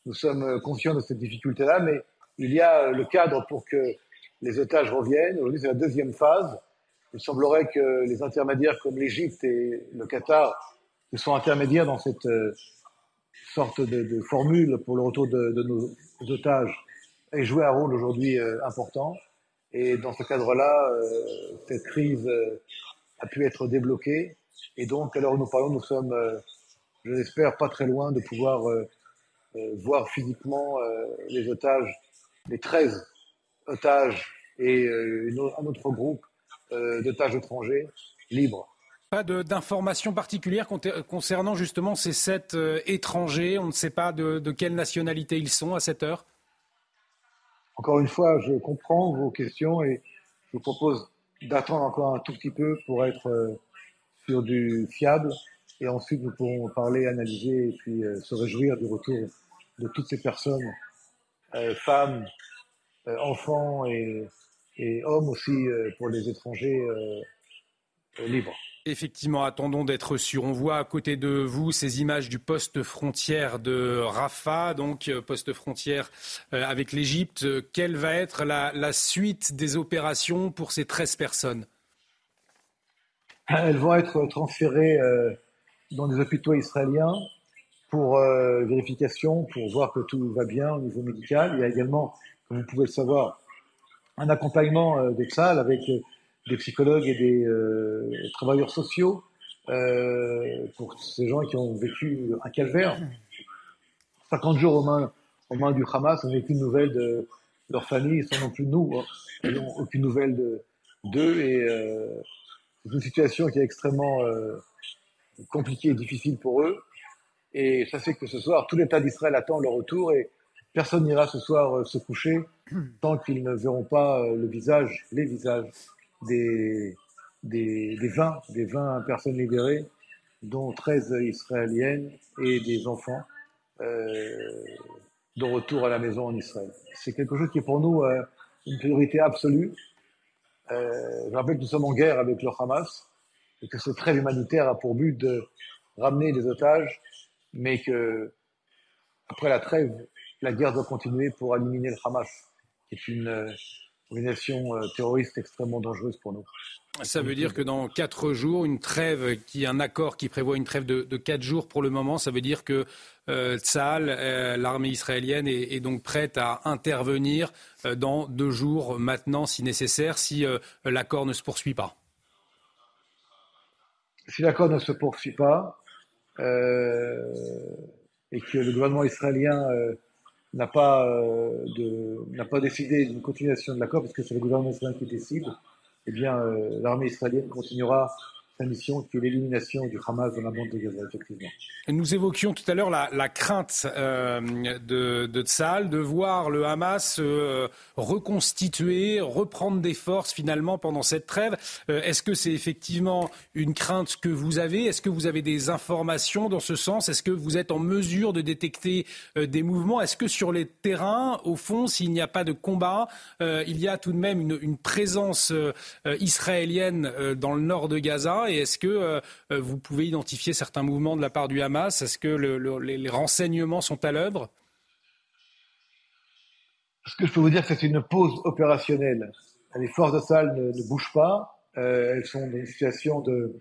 Nous sommes euh, conscients de cette difficulté-là, mais il y a le cadre pour que les otages reviennent. Aujourd'hui, c'est la deuxième phase. Il semblerait que les intermédiaires comme l'Égypte et le Qatar, qui sont intermédiaires dans cette euh, sorte de, formule pour le retour de, nos otages, aient joué un rôle aujourd'hui euh, important. Et dans ce cadre-là, euh, cette crise a pu être débloquée. Et donc, à l'heure où nous parlons, nous sommes, je l'espère, pas très loin de pouvoir voir physiquement les otages, les 13 otages et un autre groupe d'otages étrangers libres. Pas d'informations particulières concernant justement ces sept euh, étrangers. On ne sait pas de, quelle nationalité ils sont à cette heure. Encore une fois, je comprends vos questions et je vous propose d'attendre encore un tout petit peu pour être euh, sur du fiable. Et ensuite, nous pourrons parler, analyser et puis se réjouir du retour de toutes ces personnes, femmes, enfants et, et hommes aussi euh, pour les étrangers euh, libre. Effectivement, attendons d'être sûrs. On voit à côté de vous ces images du poste frontière de Rafah, donc poste frontière avec l'Égypte. Quelle va être la, la, suite des opérations pour ces 13 personnes? Elles vont être transférées dans des hôpitaux israéliens pour euh, vérification, pour voir que tout va bien au niveau médical. Il y a également, comme vous pouvez le savoir, un accompagnement euh, des salles avec euh, des psychologues et des euh, travailleurs sociaux euh, pour ces gens qui ont vécu un calvaire. 50 jours aux mains, aux mains du Hamas, on n'a aucune nouvelle de leur famille, sans non plus nous, hein. n'ont aucune nouvelle d'eux. Et c'est une situation qui est extrêmement compliquée et difficile pour eux. Et ça fait que ce soir, tout l'État d'Israël attend leur retour et personne n'ira ce soir euh, se coucher tant qu'ils ne verront pas euh, le visage, les visages des, des, des 20, des 20 personnes libérées, dont 13 israéliennes et des enfants euh, de retour à la maison en Israël. C'est quelque chose qui est pour nous une priorité absolue. Je rappelle que nous sommes en guerre avec le Hamas et que ce trêve humanitaire a pour but de ramener les otages mais que après la trêve, la guerre doit continuer pour éliminer le Hamas, qui est une euh, organisation euh, terroriste extrêmement dangereuse pour nous. Ça veut dire que dans quatre jours, une trêve, qui un accord qui prévoit une trêve de, quatre jours pour le moment, ça veut dire que euh, euh l'armée israélienne, est, est, donc prête à intervenir dans deux jours maintenant, si nécessaire, si l'accord ne se poursuit pas. Si l'accord ne se poursuit pas, euh, et que le gouvernement israélien euh, n'a pas, euh, n'a pas décidé d'une continuation de l'accord, parce que c'est le gouvernement israélien qui décide, eh bien, l'armée israélienne continuera mission qui l'élimination du Hamas dans la bande de Gaza, effectivement. Nous évoquions tout à l'heure la, crainte euh, de, de de voir le Hamas euh, reconstituer, reprendre des forces finalement pendant cette trêve. Euh, Est-ce que c'est effectivement une crainte que vous avez? Est-ce que vous avez des informations dans ce sens? Est-ce que vous êtes en mesure de détecter des mouvements? Est-ce que sur les terrains, au fond, s'il n'y a pas de combat, il y a tout de même une présence israélienne dans le nord de Gaza? Et est-ce que euh, euh, vous pouvez identifier certains mouvements de la part du Hamas? Est-ce que les, renseignements sont à l'œuvre? Ce que je peux vous dire, c'est que c'est une pause opérationnelle. Les forces de salle ne, bougent pas. Euh, elles sont dans une situation de,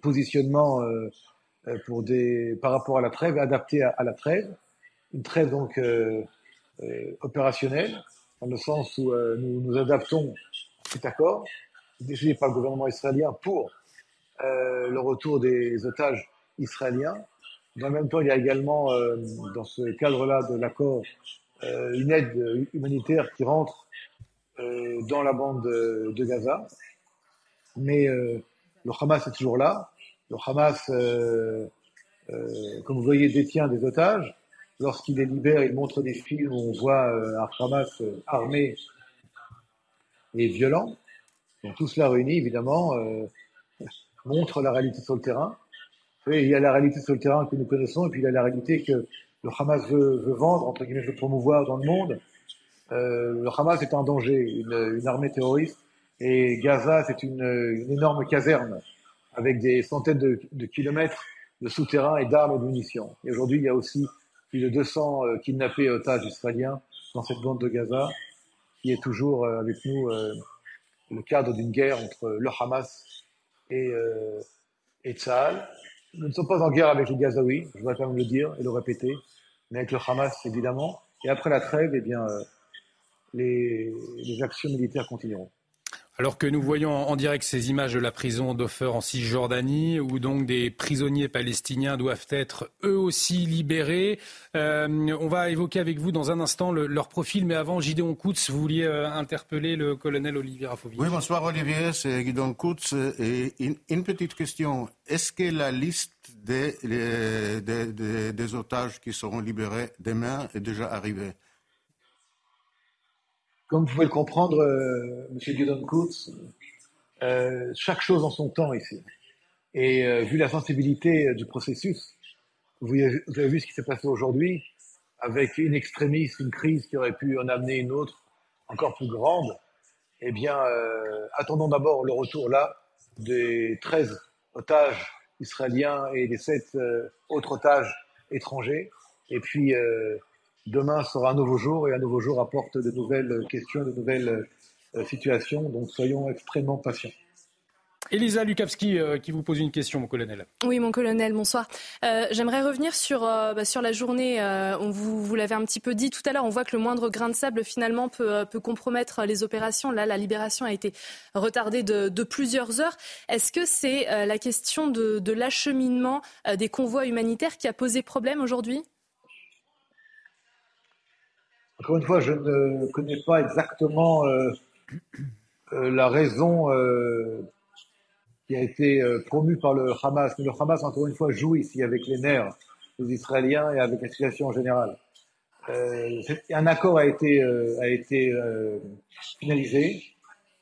positionnement par rapport à la trêve, adaptée à, la trêve. Une trêve donc opérationnelle, dans le sens où nous nous adaptons cet accord décidé par le gouvernement israélien pour euh, le retour des otages israéliens. Dans le même temps, il y a également, euh, dans ce cadre-là de l'accord, euh, une aide humanitaire qui rentre dans la bande de, de Gaza. Mais le Hamas est toujours là. Le Hamas, comme vous voyez, détient des otages. Lorsqu'il les libère, il montre des films où on voit un Hamas armé et violent. Donc tout cela réuni, évidemment, euh, montre la réalité sur le terrain. il y a la réalité sur le terrain que nous connaissons, et puis il y a la réalité que le Hamas veut, veut vendre, entre guillemets, veut promouvoir dans le monde. Euh, le Hamas est un danger, une, une armée terroriste, et Gaza, c'est une, une, énorme caserne avec des centaines de, de kilomètres de souterrains et d'armes et de munitions. Et aujourd'hui, il y a aussi plus de 200 euh, kidnappés otages israéliens dans cette bande de Gaza, qui est toujours euh, avec nous euh, le cadre d'une guerre entre le Hamas et, euh, et Tsahal. Nous ne sommes pas en guerre avec les Gazaouis, je voudrais quand même le dire et le répéter, mais avec le Hamas évidemment. Et après la trêve, eh bien, euh, les, les actions militaires continueront. Alors que nous voyons en direct ces images de la prison d'Ofer en Cisjordanie, où donc des prisonniers palestiniens doivent être eux aussi libérés. Euh, on va évoquer avec vous dans un instant leur profil, mais avant, Gideon Koutz, vous vouliez euh, interpeller le colonel Olivier Rafovic. Oui, bonsoir Olivier, c'est Gideon Koutz. Et une, petite question. Est-ce que la liste des, des otages qui seront libérés demain est déjà arrivée? Comme vous pouvez le comprendre, euh, Monsieur Coates, euh, chaque chose en son temps ici. Et euh, vu la sensibilité euh, du processus, vous avez, vu ce qui s'est passé aujourd'hui, avec une extrémiste, une crise qui aurait pu en amener une autre encore plus grande. Eh bien, attendons d'abord le retour là des 13 otages israéliens et des 7 autres otages étrangers. Et puis, demain sera un nouveau jour et un nouveau jour apporte de nouvelles questions, de nouvelles situations. Donc, soyons extrêmement patients. Elisa Lukavski euh, qui vous pose une question, mon colonel. Oui, mon colonel, bonsoir. Euh, j'aimerais revenir sur, euh, bah, sur la journée. on vous, vous l'avez un petit peu dit tout à l'heure. On voit que le moindre grain de sable, finalement, peut, peut compromettre les opérations. Là, la libération a été retardée de, de plusieurs heures. Est-ce que c'est la question de, de l'acheminement des convois humanitaires qui a posé problème aujourd'hui? Encore une fois, je ne connais pas exactement la raison qui a été euh, promu par le Hamas. Mais le Hamas, encore une fois, joue ici avec les nerfs des Israéliens et avec la situation en général. Euh, un accord a été, euh, euh, finalisé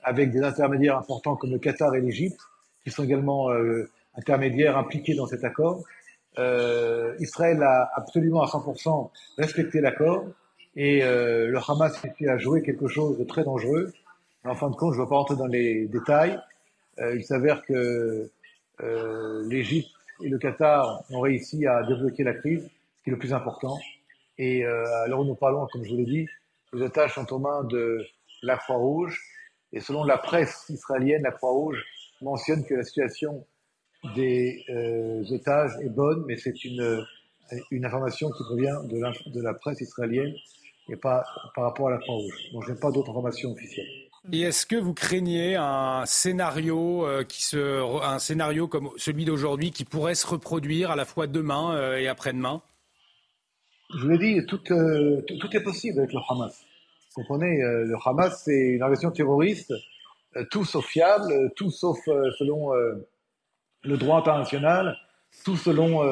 avec des intermédiaires importants comme le Qatar et l'Égypte, qui sont également euh, intermédiaires impliqués dans cet accord. Israël a absolument à 100% respecté l'accord et le Hamas a joué quelque chose de très dangereux. En fin de compte, je ne vais pas rentrer dans les détails, euh, il s'avère que euh, l'Égypte et le Qatar ont réussi à débloquer la crise, ce qui est le plus important. Et euh, alors nous parlons, comme je vous l'ai dit, les otages sont aux mains de la Croix-Rouge. Et selon la presse israélienne, la Croix-Rouge mentionne que la situation des euh, otages est bonne, mais c'est une, une information qui provient de la, de la presse israélienne et pas par rapport à la Croix-Rouge. Donc je n'ai pas d'autres informations officielles. Et est-ce que vous craignez un scénario euh, qui se, un scénario comme celui d'aujourd'hui qui pourrait se reproduire à la fois demain euh, et après-demain? Je vous l'ai dit, tout, euh, tout, est possible avec le Hamas. Vous comprenez, le Hamas c'est une organisation terroriste, tout sauf fiable, tout sauf selon le droit international, tout selon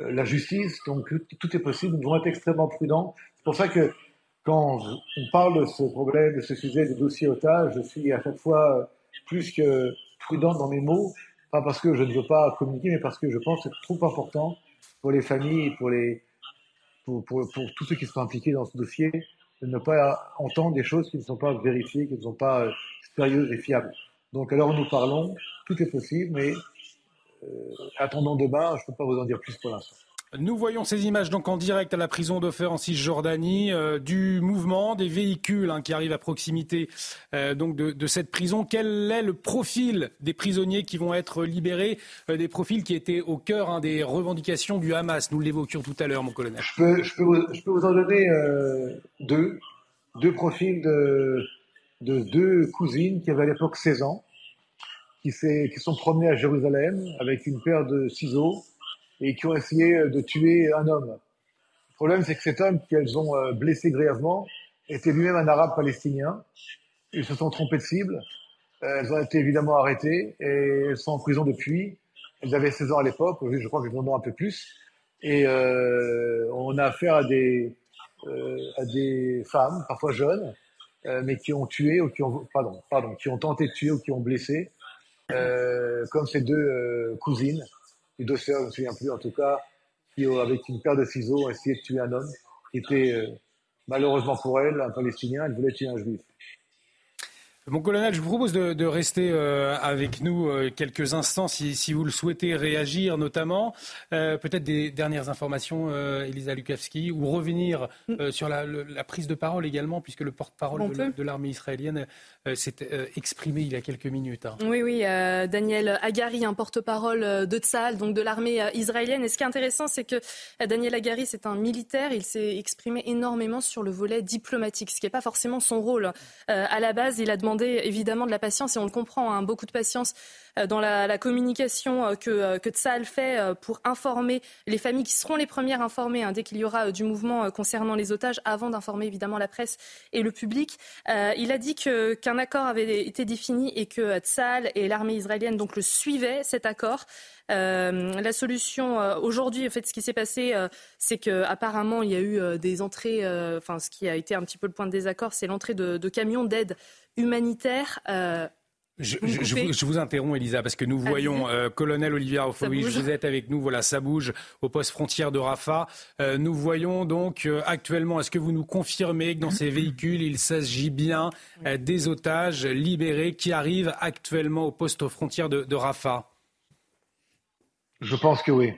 la justice. Donc tout est possible. Nous devons être extrêmement prudents. C'est pour ça que quand on parle de ce problème, de ce sujet de dossier otage, je suis à chaque fois plus que prudent dans mes mots, pas parce que je ne veux pas communiquer, mais parce que je pense que c'est trop important pour les familles, pour, les, pour, pour, pour, tous ceux qui sont impliqués dans ce dossier, de ne pas entendre des choses qui ne sont pas vérifiées, qui ne sont pas euh, sérieuses et fiables. Donc alors nous parlons, tout est possible, mais euh, attendons demain, je ne peux pas vous en dire plus pour l'instant. Nous voyons ces images donc en direct à la prison d'Ofer en Cisjordanie, euh, du mouvement des véhicules hein, qui arrivent à proximité euh, donc de, cette prison. Quel est le profil des prisonniers qui vont être libérés euh, Des profils qui étaient au cœur hein, des revendications du Hamas? Nous l'évoquions tout à l'heure, mon colonel. Je peux, je peux, vous, en donner deux, deux profils de, de, deux cousines qui avaient à l'époque 16 ans, qui, qui sont promenées à Jérusalem avec une paire de ciseaux et qui ont essayé euh, de tuer un homme. Le problème, c'est que cet homme qu'elles ont euh, blessé grièvement était lui-même un arabe palestinien. Ils se sont trompés de cible. Euh, elles ont été évidemment arrêtées et sont en prison depuis. Elles avaient 16 ans à l'époque, je crois qu'elles en ont un peu plus. Et on a affaire à des, femmes, parfois jeunes, mais qui ont tué ou qui ont, pardon, pardon, qui ont tenté de tuer ou qui ont blessé, comme ces deux cousines les deux sœurs, je ne me souviens plus en tout cas, qui, avec une paire de ciseaux, ont essayé de tuer un homme qui était, euh, malheureusement pour elle, un Palestinien, elle voulait tuer un Juif. Mon colonel, je vous propose de, rester euh, avec nous euh, quelques instants si, vous le souhaitez réagir notamment. Euh, peut-être des dernières informations, Elisa Lukavski, ou revenir mm. sur la, prise de parole également, puisque le porte-parole de, l'armée israélienne s'est exprimé il y a quelques minutes. Hein. Oui, oui, Daniel Agari, un porte-parole de Tzal, donc de l'armée israélienne. Et ce qui est intéressant, c'est que Daniel Agari, c'est un militaire. Il s'est exprimé énormément sur le volet diplomatique, ce qui n'est pas forcément son rôle. à la base, il a demandé évidemment de la patience et on le comprend, hein, beaucoup de patience euh, dans la, communication euh, que, euh, que Tsahal fait pour informer les familles qui seront les premières informées hein, dès qu'il y aura du mouvement concernant les otages, avant d'informer évidemment la presse et le public. il a dit qu'un accord avait été défini et que Tsahal et l'armée israélienne donc le suivaient, cet accord. la solution aujourd'hui, en fait, ce qui s'est passé, c'est qu'apparemment il y a eu des entrées. Enfin, ce qui a été un petit peu le point de désaccord, c'est l'entrée de, camions d'aide humanitaire Je, vous, interromps, Elisa, parce que nous voyons, euh, colonel Olivier Arofovich, vous êtes avec nous, voilà, ça bouge au poste frontière de Rafah. Euh, nous voyons donc euh, actuellement, est-ce que vous nous confirmez que dans ces véhicules, il s'agit bien des otages libérés qui arrivent actuellement au poste frontière de, de Rafah? Je pense que oui.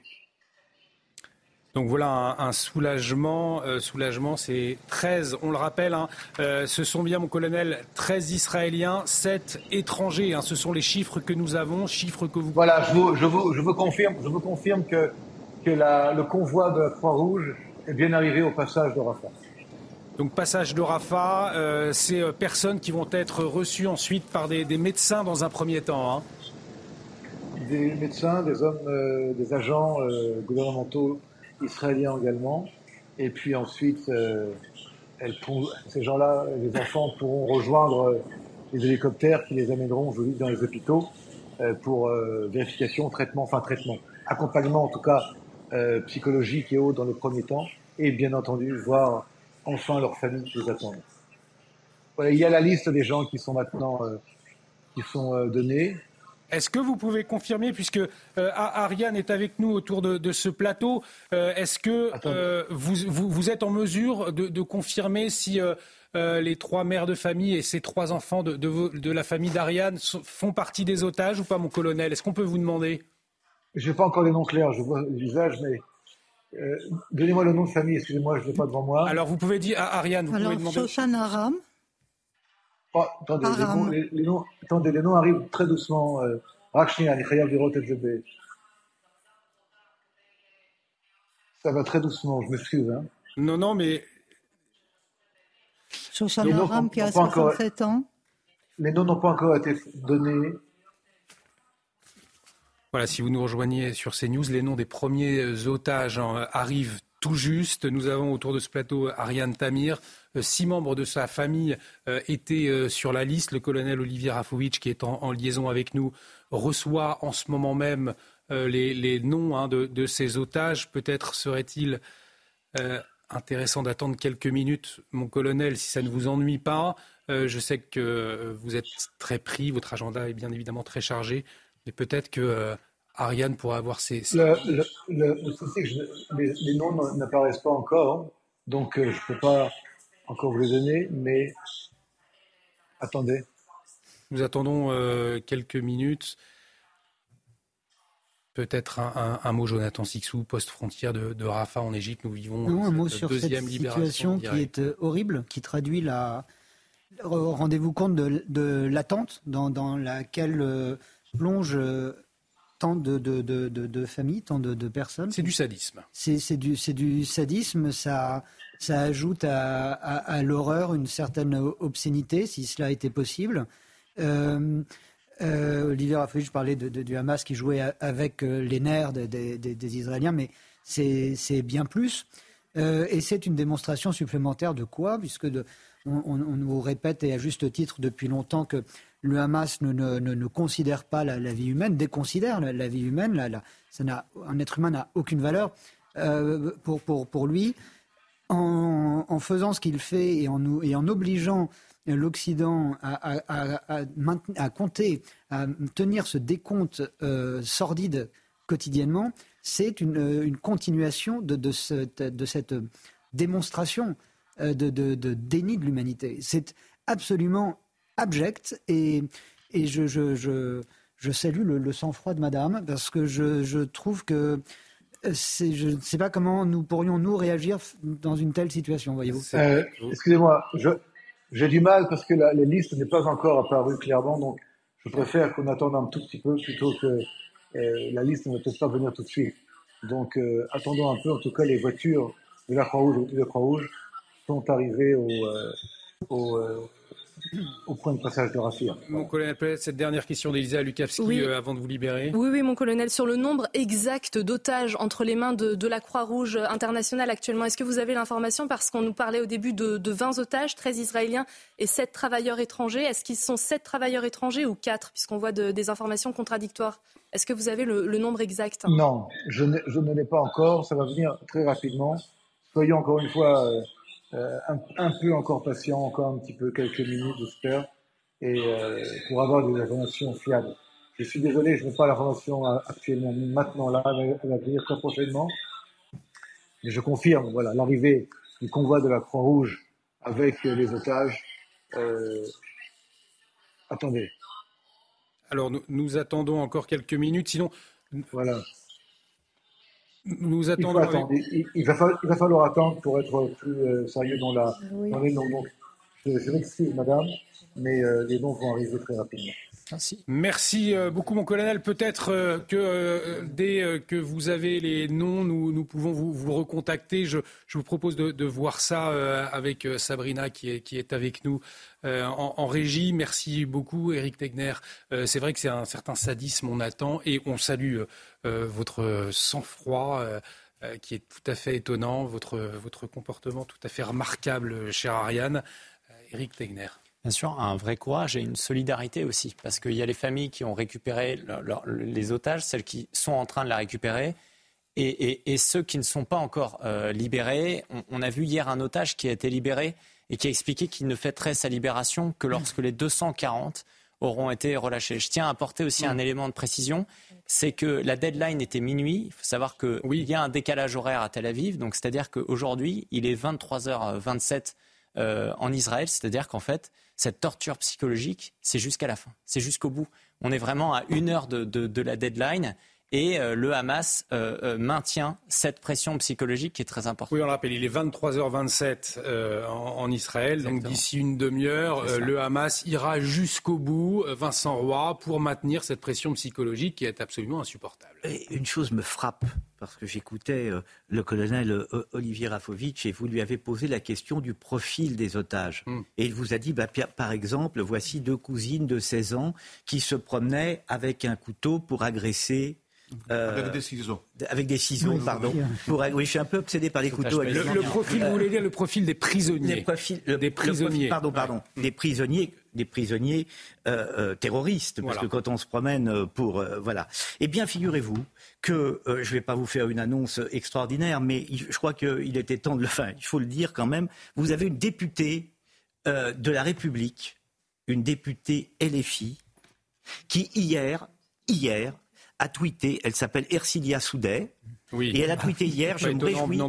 Donc voilà un, soulagement. Euh, soulagement, c'est 13, on le rappelle, hein, euh, ce sont bien, mon colonel, 13 Israéliens, 7 étrangers. Hein, ce sont les chiffres que nous avons, chiffres que vous... Voilà, je vous, je vous, je vous confirme, je vous confirme que, que la, le convoi de Croix-Rouge est bien arrivé au passage de Rafah. Donc passage de Rafah, euh, ces personnes qui vont être reçues ensuite par des, des médecins dans un premier temps. Hein. Des médecins, des hommes, des agents gouvernementaux israéliens également. Et puis ensuite, euh, elles ces gens-là, les enfants, pourront rejoindre euh, les hélicoptères qui les amèneront, je vous dis, dans les hôpitaux euh, pour vérification, traitement, enfin traitement, accompagnement en tout cas psychologique et autres dans le premier temps, et bien entendu voir enfin leur famille qui les attendent. Voilà, il y a la liste des gens qui sont maintenant qui sont donnés. Est-ce que vous pouvez confirmer, puisque euh, Ariane est avec nous autour de, ce plateau, euh, est-ce que euh, vous, êtes en mesure de, confirmer si les trois mères de famille et ces trois enfants de, la famille d'Ariane font partie des otages ou pas, mon colonel? Est-ce qu'on peut vous demander? Je n'ai pas encore les noms clairs, je vois le visage, mais donnez-moi le nom de famille, excusez-moi, je ne l'ai pas devant moi. Alors vous pouvez dire à Ariane, vous Alors, pouvez demander. Aram. Oh, attendez, les noms, attendez, les noms, arrivent très doucement. Euh, ça va très doucement, je m'excuse. Hein. Non, non, mais. Shoshana Aram qui a 67 ans. Les noms n'ont pas encore été donnés. Voilà, si vous nous rejoignez sur ces news, les noms des premiers otages hein, arrivent tout juste. Nous avons autour de ce plateau Ariane Tamir. Euh, six membres de sa famille euh, étaient euh, sur la liste. Le colonel Olivier Rafovitch, qui est en, liaison avec nous, reçoit en ce moment même les, noms hein, de, ces otages. Peut-être serait-il intéressant d'attendre quelques minutes, mon colonel, si ça ne vous ennuie pas. je sais que vous êtes très pris, votre agenda est bien évidemment très chargé, mais peut-être que Ariane pourra avoir ses... Le, souci, que les, noms n'apparaissent pas encore, donc je ne peux pas encore vous les donner, mais attendez. Nous attendons euh, quelques minutes. Peut-être un, mot, Jonathan Sixou, post-frontière de, de, Rafah en Égypte. Nous vivons non, un mot sur deuxième cette situation qui est euh, horrible, qui traduit la. Rendez-vous compte de, l'attente dans, laquelle euh, plonge tant de, de, familles, tant de, personnes. C'est du sadisme. C'est du, du, sadisme. Ça, ça ajoute à, l'horreur une certaine obscénité, si cela était possible. Euh, euh, Olivier Rafovitch parlait du Hamas qui jouait avec euh, les nerfs des, Israéliens, mais c'est bien plus. Euh, et c'est une démonstration supplémentaire de quoi? Puisque on, nous répète, et à juste titre depuis longtemps, que le Hamas ne, considère pas la, vie humaine, déconsidère la, vie humaine. ça un être humain n'a aucune valeur pour, pour, lui en, faisant ce qu'il fait et en, obligeant l'Occident à, compter, à tenir ce décompte euh, sordide quotidiennement, c'est une, continuation de, cette démonstration euh, de, déni de l'humanité. C'est absolument abject et, je, salue le, sang-froid de Madame parce que je trouve que je ne sais pas comment nous pourrions nous réagir dans une telle situation, voyez-vous. Euh, excusez-moi, j'ai du mal parce que la, liste n'est pas encore apparue clairement, donc je préfère qu'on attende un tout petit peu plutôt que euh, la liste ne va peut-être pas venir tout de suite. Donc euh, attendons un peu. En tout cas, les voitures de la Croix-Rouge et de la Croix-Rouge sont arrivées au, au au point de passage de Rafia. Mon colonel, cette dernière question d'Elisa Lukavski euh, avant de vous libérer. Oui, oui, mon colonel, sur le nombre exact d'otages entre les mains de, la Croix-Rouge internationale actuellement, est-ce que vous avez l'information? Parce qu'on nous parlait au début de, 20 otages, 13 Israéliens et 7 travailleurs étrangers. Est-ce qu'ils sont 7 travailleurs étrangers ou 4 Puisqu'on voit des informations contradictoires? Est-ce que vous avez le, nombre exact? Non, je ne, je ne l'ai pas encore. Ça va venir très rapidement. Soyons encore une fois... Euh, euh, un, peu encore patient, encore un petit peu, quelques minutes, j'espère. et pour avoir des informations fiables. Je suis désolé, je n'ai pas l'information actuellement, maintenant, là, elle va venir très prochainement. Mais je confirme, voilà, l'arrivée du convoi de la Croix-Rouge avec les otages. Euh, attendez. Alors, nous, attendons encore quelques minutes, sinon. Voilà. Nous attendons. Il, va falloir, attendre pour être plus euh, sérieux dans, la, les noms. Donc, je, m'excuse, madame, mais euh, les noms vont arriver très rapidement. Merci. Euh, beaucoup, mon colonel. Peut-être euh, que euh, dès que vous avez les noms, nous, pouvons vous, recontacter. Je, vous propose de, voir ça avec Sabrina qui est, avec nous en, en, régie. Merci beaucoup, Eric Tegner. C'est vrai que c'est un certain sadisme, on attend, et on salue votre sang-froid. qui est tout à fait étonnant, votre, votre comportement tout à fait remarquable, cher Ariane. Eric Tegner. Bien sûr, un vrai courage et une solidarité aussi, parce qu'il y a les familles qui ont récupéré les otages, celles qui sont en train de la récupérer, et, ceux qui ne sont pas encore euh, libérés. On, a vu hier un otage qui a été libéré et qui a expliqué qu'il ne fêterait sa libération que lorsque les 240 auront été relâchés. Je tiens à apporter aussi un élément de précision, c'est que la deadline était minuit. Il faut savoir qu'il oui. y a un décalage horaire à Tel Aviv, donc c'est-à-dire qu'aujourd'hui, il est 23h27 euh, en Israël, c'est-à-dire qu'en fait, cette torture psychologique, c'est jusqu'à la fin, c'est jusqu'au bout. On est vraiment à une heure de, la deadline. Et euh, le Hamas euh, maintient cette pression psychologique qui est très importante. Oui, on le rappelle, il est 23h27 en, Israël, donc d'ici une demi-heure, le Hamas ira jusqu'au bout, Vincent Roy, pour maintenir cette pression psychologique qui est absolument insupportable. une chose me frappe parce que j'écoutais euh, le colonel euh, Olivier Rafovitch et vous lui avez posé la question du profil des otages. Hmm. Et il vous a dit, bah, par exemple, voici deux cousines de 16 ans qui se promenaient avec un couteau pour agresser euh, avec des ciseaux. Avec des ciseaux, pardon. oui, je suis un peu obsédé par les couteaux. Le, profil, vous voulez dire le profil des prisonniers? Des prisonniers. pardon, pardon. Des prisonniers, des prisonniers terroristes, parce que quand on se promène pour, voilà. Eh bien, figurez-vous que euh, je ne vais pas vous faire une annonce extraordinaire, mais je crois qu'il était temps de le faire. Il faut le dire quand même. Vous avez une députée euh, de la République, une députée LFI, qui hier, hier, a tweeté. Elle s'appelle Ercilia Soudet. Oui. Et elle a tweeté hier, je me réjouis.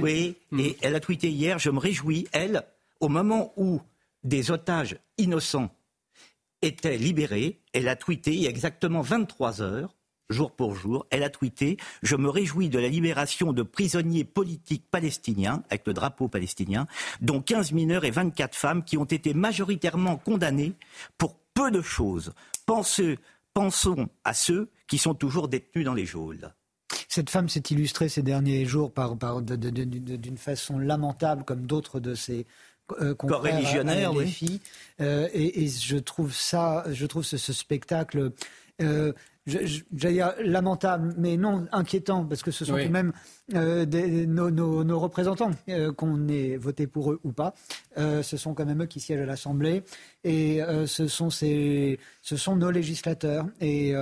oui, hmm. et elle a tweeté hier, je me réjouis, elle, au moment où des otages innocents étaient libérés, elle a tweeté il y a exactement 23 heures jour pour jour, elle a tweeté Je me réjouis de la libération de prisonniers politiques palestiniens, avec le drapeau palestinien, dont 15 mineurs et 24 femmes qui ont été majoritairement condamnés pour peu de choses. pensons à ceux qui sont toujours détenus dans les geôles. Cette femme s'est illustrée ces derniers jours par, d'une façon lamentable, comme d'autres de ses euh, religionnaires, oui. Euh, et, je trouve ça, je trouve ce, spectacle euh, j'allais dire lamentable, mais non inquiétant, parce que ce sont tout même euh, nos, représentants, euh, qu'on ait voté pour eux ou pas. Euh, ce sont quand même eux qui siègent à l'Assemblée, et ce, sont ces, ce sont nos législateurs. Et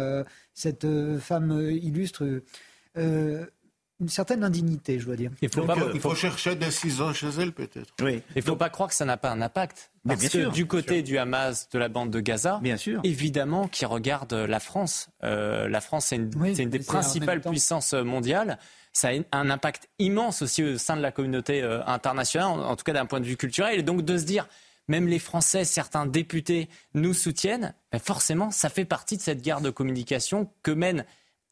cette femme illustre une certaine indignité, je dois dire. Il faut, chercher des ciseaux chez elle, peut-être. Oui. Il ne faut pas croire que ça n'a pas un impact. Parce bien que sûr, du côté du Hamas, de la bande de Gaza, bien sûr. évidemment, qui regarde la France. Euh, la France, c'est une, une, des principales puissances mondiales. Ça a un impact immense aussi au sein de la communauté euh, internationale, en, tout cas d'un point de vue culturel. Et donc de se dire, même les Français, certains députés nous soutiennent, ben forcément, ça fait partie de cette guerre de communication que mène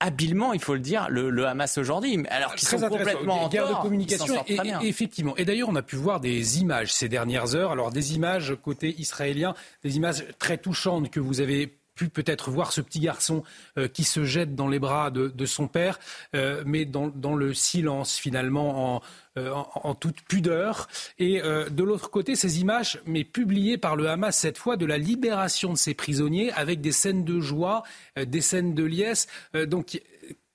habilement, il faut le dire, le, Hamas aujourd'hui, alors qu'ils sont complètement en guerre de communication. Et, effectivement. Et d'ailleurs, on a pu voir des images ces dernières heures. Alors des images côté israélien, des images très touchantes que vous avez pu peut-être voir ce petit garçon euh, qui se jette dans les bras de, son père, euh, mais dans, le silence finalement, en, euh, toute pudeur. Et de l'autre côté, ces images, mais publiées par le Hamas cette fois, de la libération de ces prisonniers, avec des scènes de joie, des scènes de liesse. donc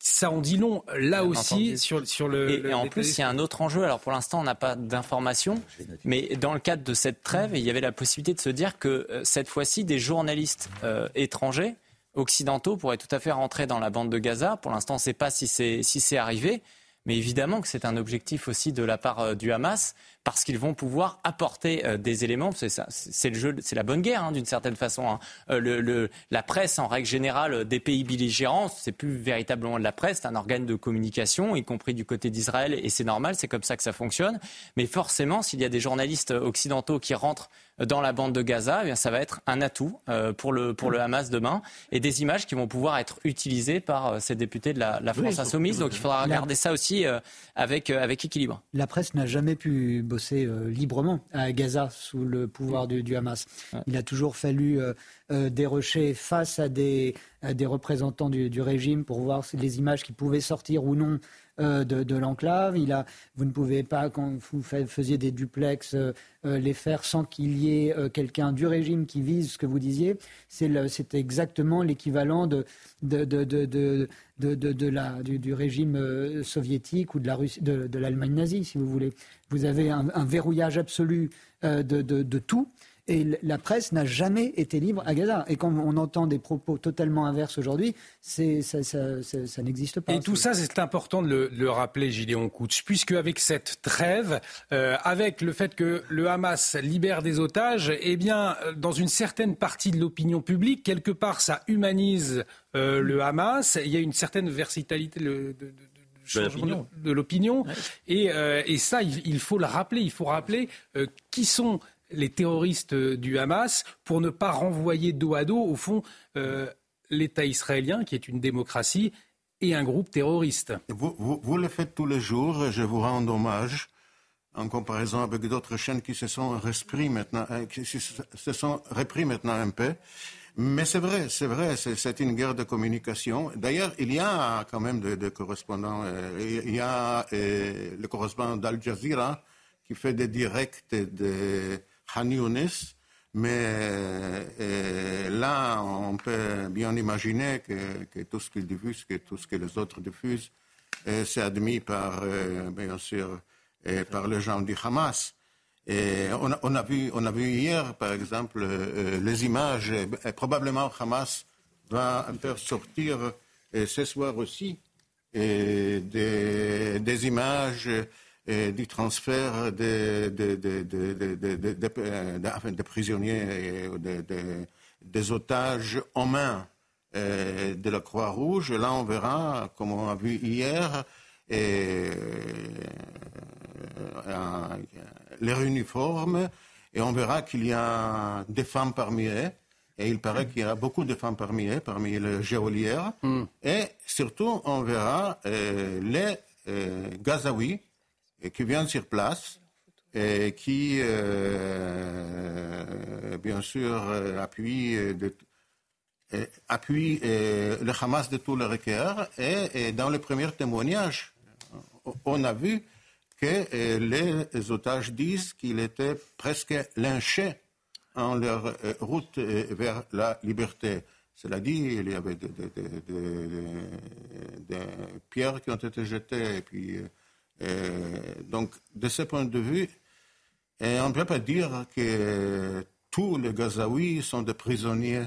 ça en dit long là aussi sur, sur le. Et, en plus, il y a un autre enjeu. Alors pour l'instant, on n'a pas d'informations, mais dans le cadre de cette trêve, il y avait la possibilité de se dire que euh, cette fois-ci, des journalistes euh, étrangers, occidentaux, pourraient tout à fait rentrer dans la bande de Gaza. Pour l'instant, on ne sait pas si c'est si arrivé. Mais évidemment que c'est un objectif aussi de la part euh, du Hamas, parce qu'ils vont pouvoir apporter euh, des éléments. C'est le jeu, c'est la bonne guerre hein, d'une certaine façon. Hein. Euh, le, la presse, en règle générale, des pays belligérants, c'est plus véritablement de la presse, c'est un organe de communication, y compris du côté d'Israël, et c'est normal, c'est comme ça que ça fonctionne. Mais forcément, s'il y a des journalistes occidentaux qui rentrent dans la bande de Gaza, eh bien, ça va être un atout euh, pour, le, pour le Hamas demain et des images qui vont pouvoir être utilisées par euh, ces députés de la, France insoumise. Donc il faudra regarder ça aussi euh, avec, avec équilibre. La presse n'a jamais pu bosser librement à Gaza sous le pouvoir du, Hamas. Il a toujours fallu dérocher face à des, des représentants du, du, régime pour voir les images qui pouvaient sortir ou non euh, de, l'enclave. Il a, vous ne pouvez pas, quand vous faisiez des duplex, euh, euh, les faire sans qu'il y ait quelqu'un du régime qui vise ce que vous disiez. C'est exactement l'équivalent de, de, de, la, du, régime soviétique ou de l'Allemagne la nazie, si vous voulez. Vous avez un, un verrouillage absolu de, tout. Et la presse n'a jamais été libre à Gaza. Et quand on entend des propos totalement inverses aujourd'hui, ça, n'existe pas. Et tout ça, c'est important de le, rappeler, Gideon Koutch, puisque avec cette trêve, euh, avec le fait que le Hamas libère des otages, eh bien, dans une certaine partie de l'opinion publique, quelque part, ça humanise euh, le Hamas. Il y a une certaine versitalité de, de l'opinion. Et, euh, et, ça, il, faut le rappeler. Il faut rappeler qui sont les terroristes du Hamas pour ne pas renvoyer dos à dos, au fond, euh, l'État israélien, qui est une démocratie, et un groupe terroriste. Vous, le faites tous les jours, je vous rends hommage en comparaison avec d'autres chaînes qui se sont repris maintenant, euh, qui se sont repris maintenant un peu. Mais c'est vrai, c'est vrai, c'est une guerre de communication. D'ailleurs, il y a quand même des correspondants. Euh, il y a le correspondant d'Al Jazeera qui fait des directs de Han mais euh, là, on peut bien imaginer que, tout ce qu'il diffuse, que tout ce que les autres diffusent, euh, c'est admis par, euh, bien sûr, par les gens du Hamas. Et on, a, vu, on a vu hier, par exemple, les images, probablement Hamas va faire sortir ce soir aussi des images du transfert des prisonniers des otages en main de la Croix-Rouge. Là, on verra, comme on a vu hier, et, leur uniforme, et on verra qu'il y a des femmes parmi eux. Et il paraît qu'il y a beaucoup de femmes parmi eux, parmi les géolières. Et surtout, on verra les Gazaouis et qui vient sur place et qui, euh, bien sûr, euh, appuie, appuie le Hamas de tout le requérant. Et, dans le premier témoignage, on a vu que les otages disent qu'il était presque lynché en leur route vers la liberté. Cela dit, il y avait des, pierres qui ont été jetées et puis euh, donc, de ce point de vue, euh, on ne peut pas dire que tous les Gazaouis sont des prisonniers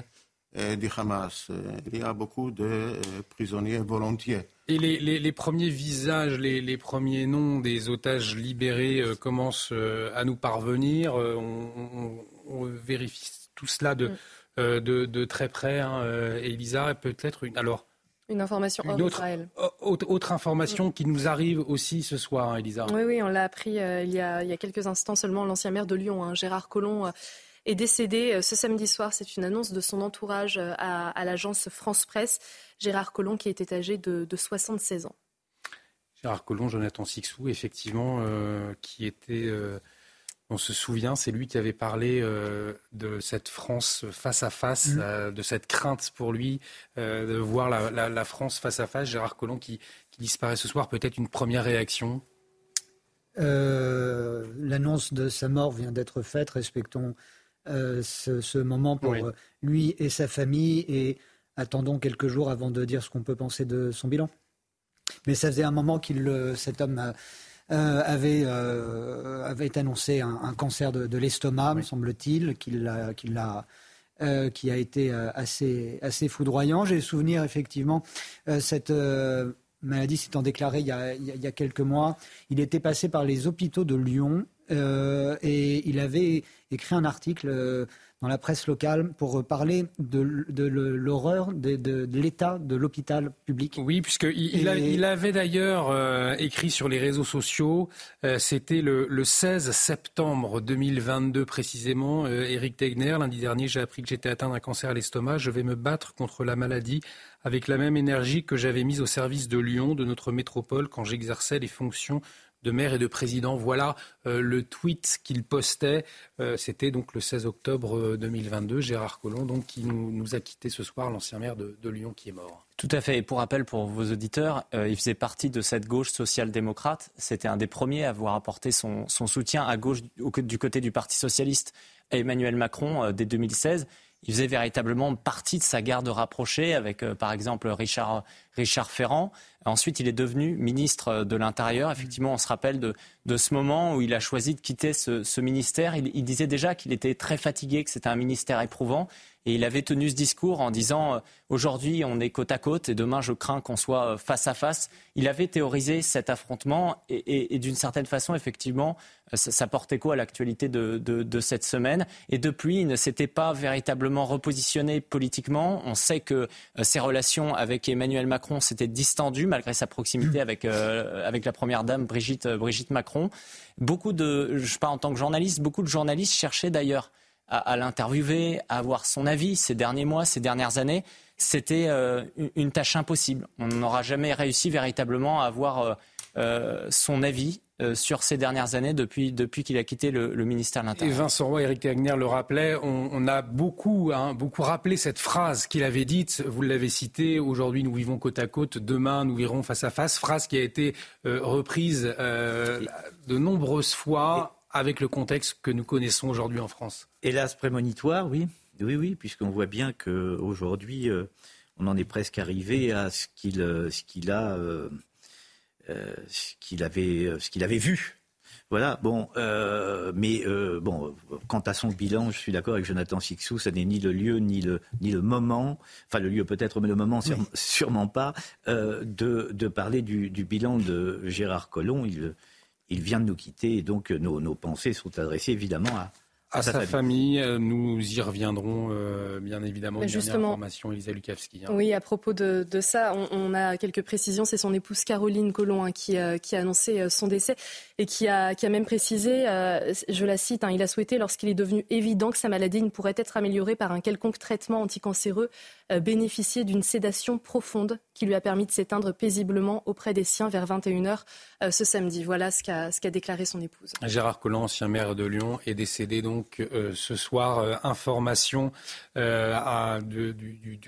euh, du Hamas. Il y a beaucoup de prisonniers volontiers. Et les, premiers visages, les, premiers noms des otages libérés commencent à nous parvenir. On, vérifie tout cela de, mm. de, très près. Hein, Elisa, peut-être une. Alors, une information hors autre, Israël. Autre, information qui nous arrive aussi ce soir, Elisa. Oui, oui, on l'a appris euh, il, y a, il, y a, quelques instants seulement. L'ancien maire de Lyon, hein, Gérard Collomb, euh, est décédé euh, ce samedi soir. C'est une annonce de son entourage à, l'agence France Presse. Gérard Collomb qui était âgé de, 76 ans. Gérard Collomb, Jonathan Sixou, effectivement, qui était on se souvient, c'est lui qui avait parlé euh, de cette France face à face, mm. euh, de cette crainte pour lui euh, de voir la, France face à face. Gérard Collomb qui, disparaît ce soir, peut-être une première réaction? L'annonce de sa mort vient d'être faite. Respectons ce, moment pour lui et sa famille et attendons quelques jours avant de dire ce qu'on peut penser de son bilan. Mais ça faisait un moment qu'il, cet homme a euh, avait, euh, avait annoncé un, cancer de, l'estomac, me semble-t-il, qu'il a, euh, qui a été assez, assez foudroyant. J'ai le souvenir, effectivement, cette, maladie s'étant déclarée il y, a, il y, a, quelques mois, il était passé par les hôpitaux de Lyon et il avait écrit un article dans la presse locale pour parler de, l'horreur de, l'état de l'hôpital public. Oui, puisqu'il il, avait d'ailleurs euh, écrit sur les réseaux sociaux, c'était le, 16 septembre 2022 précisément, Eric Tegner, lundi dernier, j'ai appris que j'étais atteint d'un cancer à l'estomac, je vais me battre contre la maladie avec la même énergie que j'avais mise au service de Lyon, de notre métropole, quand j'exerçais les fonctions de maire et de président. Voilà euh, le tweet qu'il postait. Euh, c'était donc le 16 octobre 2022. Euh, Gérard Collomb, donc, qui nous, a quitté ce soir, l'ancien maire de, Lyon qui est mort. Tout à fait. Et pour rappel, pour vos auditeurs, il faisait partie de cette gauche social-démocrate. C'était un des premiers à avoir apporté son, soutien à gauche du côté du Parti socialiste à Emmanuel Macron dès 2016 il faisait véritablement partie de sa garde rapprochée avec, par exemple, Richard, Richard Ferrand. Ensuite, il est devenu ministre de l'Intérieur. Effectivement, on se rappelle de, ce moment où il a choisi de quitter ce, ministère. Il, disait déjà qu'il était très fatigué, que c'était un ministère éprouvant. Et il avait tenu ce discours en disant euh, aujourd'hui on est côte à côte et demain je crains qu'on soit euh, face à face. Il avait théorisé cet affrontement et, d'une certaine façon effectivement euh, ça, portait quoi à l'actualité de, cette semaine. Et depuis il ne s'était pas véritablement repositionné politiquement. On sait que ses relations avec Emmanuel Macron s'étaient distendues malgré sa proximité avec, avec la première dame Brigitte, Brigitte Macron. Beaucoup de, je parle en tant que journaliste, beaucoup de journalistes cherchaient d'ailleurs à, l'interviewer, à avoir son avis ces derniers mois, ces dernières années, c'était euh, une, tâche impossible. On n'aura jamais réussi véritablement à avoir euh, euh, son avis sur ces dernières années depuis, depuis qu'il a quitté le, ministère de l'Intérieur. Et Vincent Roy, Eric Wagner le rappelait, on, a beaucoup, hein, beaucoup rappelé cette phrase qu'il avait dite, vous l'avez citée, aujourd'hui nous vivons côte à côte, demain nous irons face à face, phrase qui a été reprise de nombreuses fois avec le contexte que nous connaissons aujourd'hui en France. Hélas prémonitoire, oui. Oui, oui, puisqu'on voit bien qu'aujourd'hui, euh, on en est presque arrivé à ce qu'il euh, qu'il a, euh, ce qu'il avait, ce qu'il avait vu. Voilà, bon, mais bon, quant à son bilan, je suis d'accord avec Jonathan Sixou, ça n'est ni le lieu ni le, ni le moment, enfin le lieu peut-être, mais le moment sûrement pas, de, de, parler du, du, bilan de Gérard Collomb. Il, il vient de nous quitter et donc nos, nos pensées sont adressées évidemment à, à, sa, famille. Euh, nous y reviendrons, euh, bien évidemment. Justement, information, Elisa Lukavski. Hein. Oui, à propos de, de ça, on, on, a quelques précisions. C'est son épouse Caroline Collomb hein, qui, euh, qui, a annoncé son décès et qui a, qui a même précisé, je la cite, hein, il a souhaité, lorsqu'il est devenu évident que sa maladie ne pourrait être améliorée par un quelconque traitement anticancéreux, bénéficier d'une sédation profonde qui lui a permis de s'éteindre paisiblement auprès des siens vers 21h ce samedi. Voilà ce qu'a qu'a déclaré son épouse. Gérard Collomb, ancien maire de Lyon, est décédé donc euh, ce soir, euh, information euh,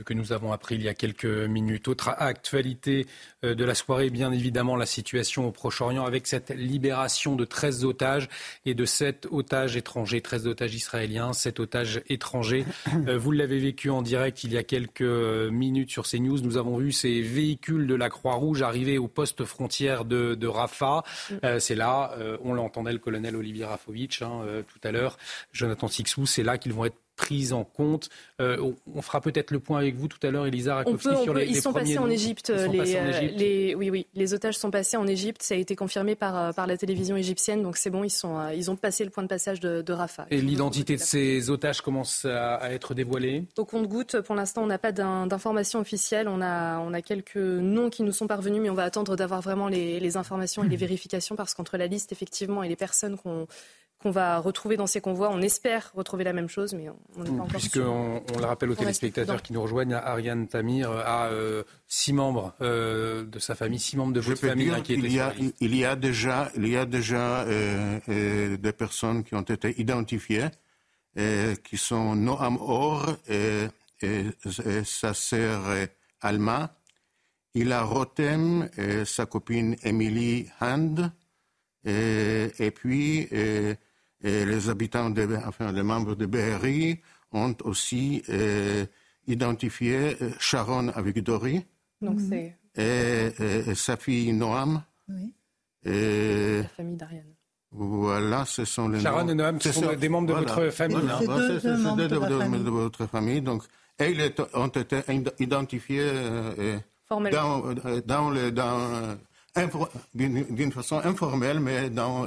que nous avons appris il y a quelques minutes. Autre actualité de la soirée, bien évidemment, la situation au Proche-Orient avec cette libération de 13 otages et de 7 otages étrangers, 13 otages israéliens, 7 otages étrangers. *clears throat* vous l'avez vécu en direct il y a quelques minutes sur CNews. Nous avons vu ces véhicules de la Croix-Rouge arriver au poste frontière de, Rafah. Mm. C'est là, on l'entendait, le colonel Olivier Rafovitch hein, tout à l'heure, Jonathan Sixou, c'est là qu'ils vont être pris en compte. Euh, on, fera peut-être le point avec vous tout à l'heure, Elisa Rakowski, sur les, ils sont passés en Égypte. Les, oui, oui, les otages sont passés en Égypte. Ça a été confirmé par, euh, par la télévision égyptienne. Donc c'est bon, ils, sont, euh, ils ont passé le point de passage de, de Rafah. Et l'identité de ces otages commence à, être dévoilée? Au compte-goutte, pour l'instant, on n'a pas d'informations officielles. On a, on a quelques noms qui nous sont parvenus, mais on va attendre d'avoir vraiment les, les informations et les *laughs* vérifications parce qu'entre la liste, effectivement, et les personnes qu'on qu'on va retrouver dans ces convois. On espère retrouver la même chose, mais on n'est pas encore Puisqu'on on le rappelle aux téléspectateurs qui nous rejoignent, Ariane Tamir a euh, six membres euh, de sa famille, six membres de votre famille il, y a, il y a déjà, il y a déjà euh, des personnes qui ont été identifiées, qui sont Noam Or et, sa sœur Alma. Il a Rotem et sa copine Emily Hand. Et, puis, et les habitants, de, enfin les membres de BRI ont aussi euh, identifié euh, Sharon avec Dory. Donc mhm. c'est... Et, sa fille Noam. Oui. Et... La famille d'Ariane. Voilà, ce sont les Sharon et Noam qui sont des membres de votre famille. Voilà. C'est deux, membres de, de, de, votre famille. Donc, et ils ont été identifiés. Euh, d'une façon informelle, mais dans,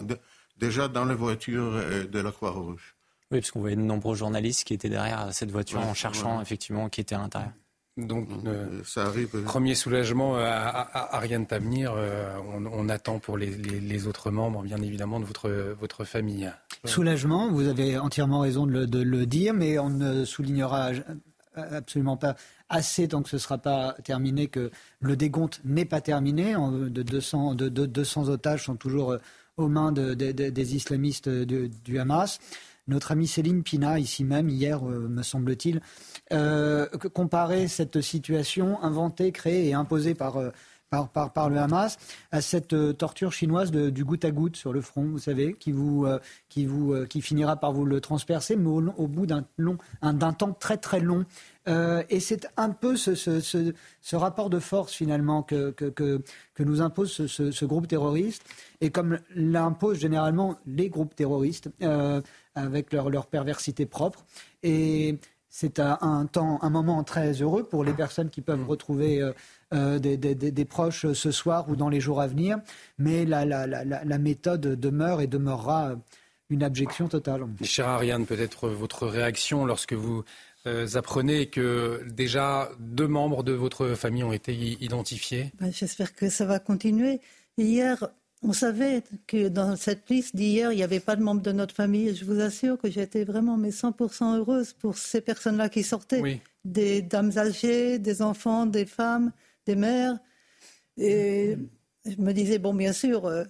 déjà dans les voitures de la Croix-Rouge. Oui, parce qu'on voyait de nombreux journalistes qui étaient derrière cette voiture en cherchant effectivement qui était à l'intérieur. Donc, euh, ça arrive. Premier soulagement à, Ariane Tavenir. on, attend pour les, autres membres, bien évidemment, de votre, votre famille. Soulagement, vous avez entièrement raison de le, de le dire, mais on ne soulignera absolument pas assez tant que ce ne sera pas terminé que le décompte n'est pas terminé. De 200, de, 200 otages sont toujours euh, aux mains des islamistes du Hamas. Notre amie Céline Pina, ici même, hier, euh, me semble-t-il, euh, comparait cette situation inventée, créée et imposée par, euh, par, par, par, le Hamas à cette torture chinoise de, du goutte à goutte sur le front, vous savez, qui, vous, qui, vous, qui finira par vous le transpercer, mais au, bout d'un d'un temps très très long. Et c'est un peu ce, ce, ce, ce, rapport de force finalement que, que, que, que nous impose ce, groupe terroriste, et comme l'imposent généralement les groupes terroristes, avec leur, leur perversité propre. Et c'est un, temps, un moment très heureux pour les personnes qui peuvent retrouver euh, euh, des, des, des, proches ce soir ou dans les jours à venir. Mais la, la, la, la méthode demeure et demeurera une abjection totale. Cher Ariane, peut-être votre réaction lorsque vous euh, apprenez que déjà deux membres de votre famille ont été identifiés ben, J'espère que ça va continuer. Hier, on savait que dans cette liste d'hier, il n'y avait pas de membres de notre famille. je vous assure que j'étais vraiment mais 100% heureuse pour ces personnes-là qui sortaient. Des dames âgées, des enfants, des femmes, des mères. Et je me disais, bon, bien sûr, euh,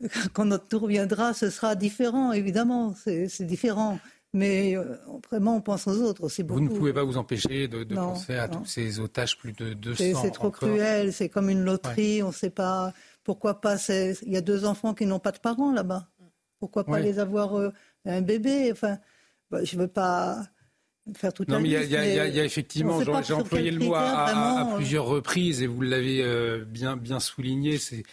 *laughs* quand notre tour viendra, ce sera différent, évidemment, c'est différent. Mais euh, vraiment, on pense aux autres aussi beaucoup. Vous ne pouvez pas vous empêcher de, penser à tous ces otages, plus de 200. C'est trop cruel, c'est comme une loterie, on ne sait pas. Pourquoi pas Il y a deux enfants qui n'ont pas de parents là-bas. Pourquoi pas les avoir euh, un bébé Enfin, bah, je veux pas faire toute non, mais il y, a effectivement, j'ai employé le mot à, plusieurs reprises et vous l'avez euh, bien, bien souligné. C'est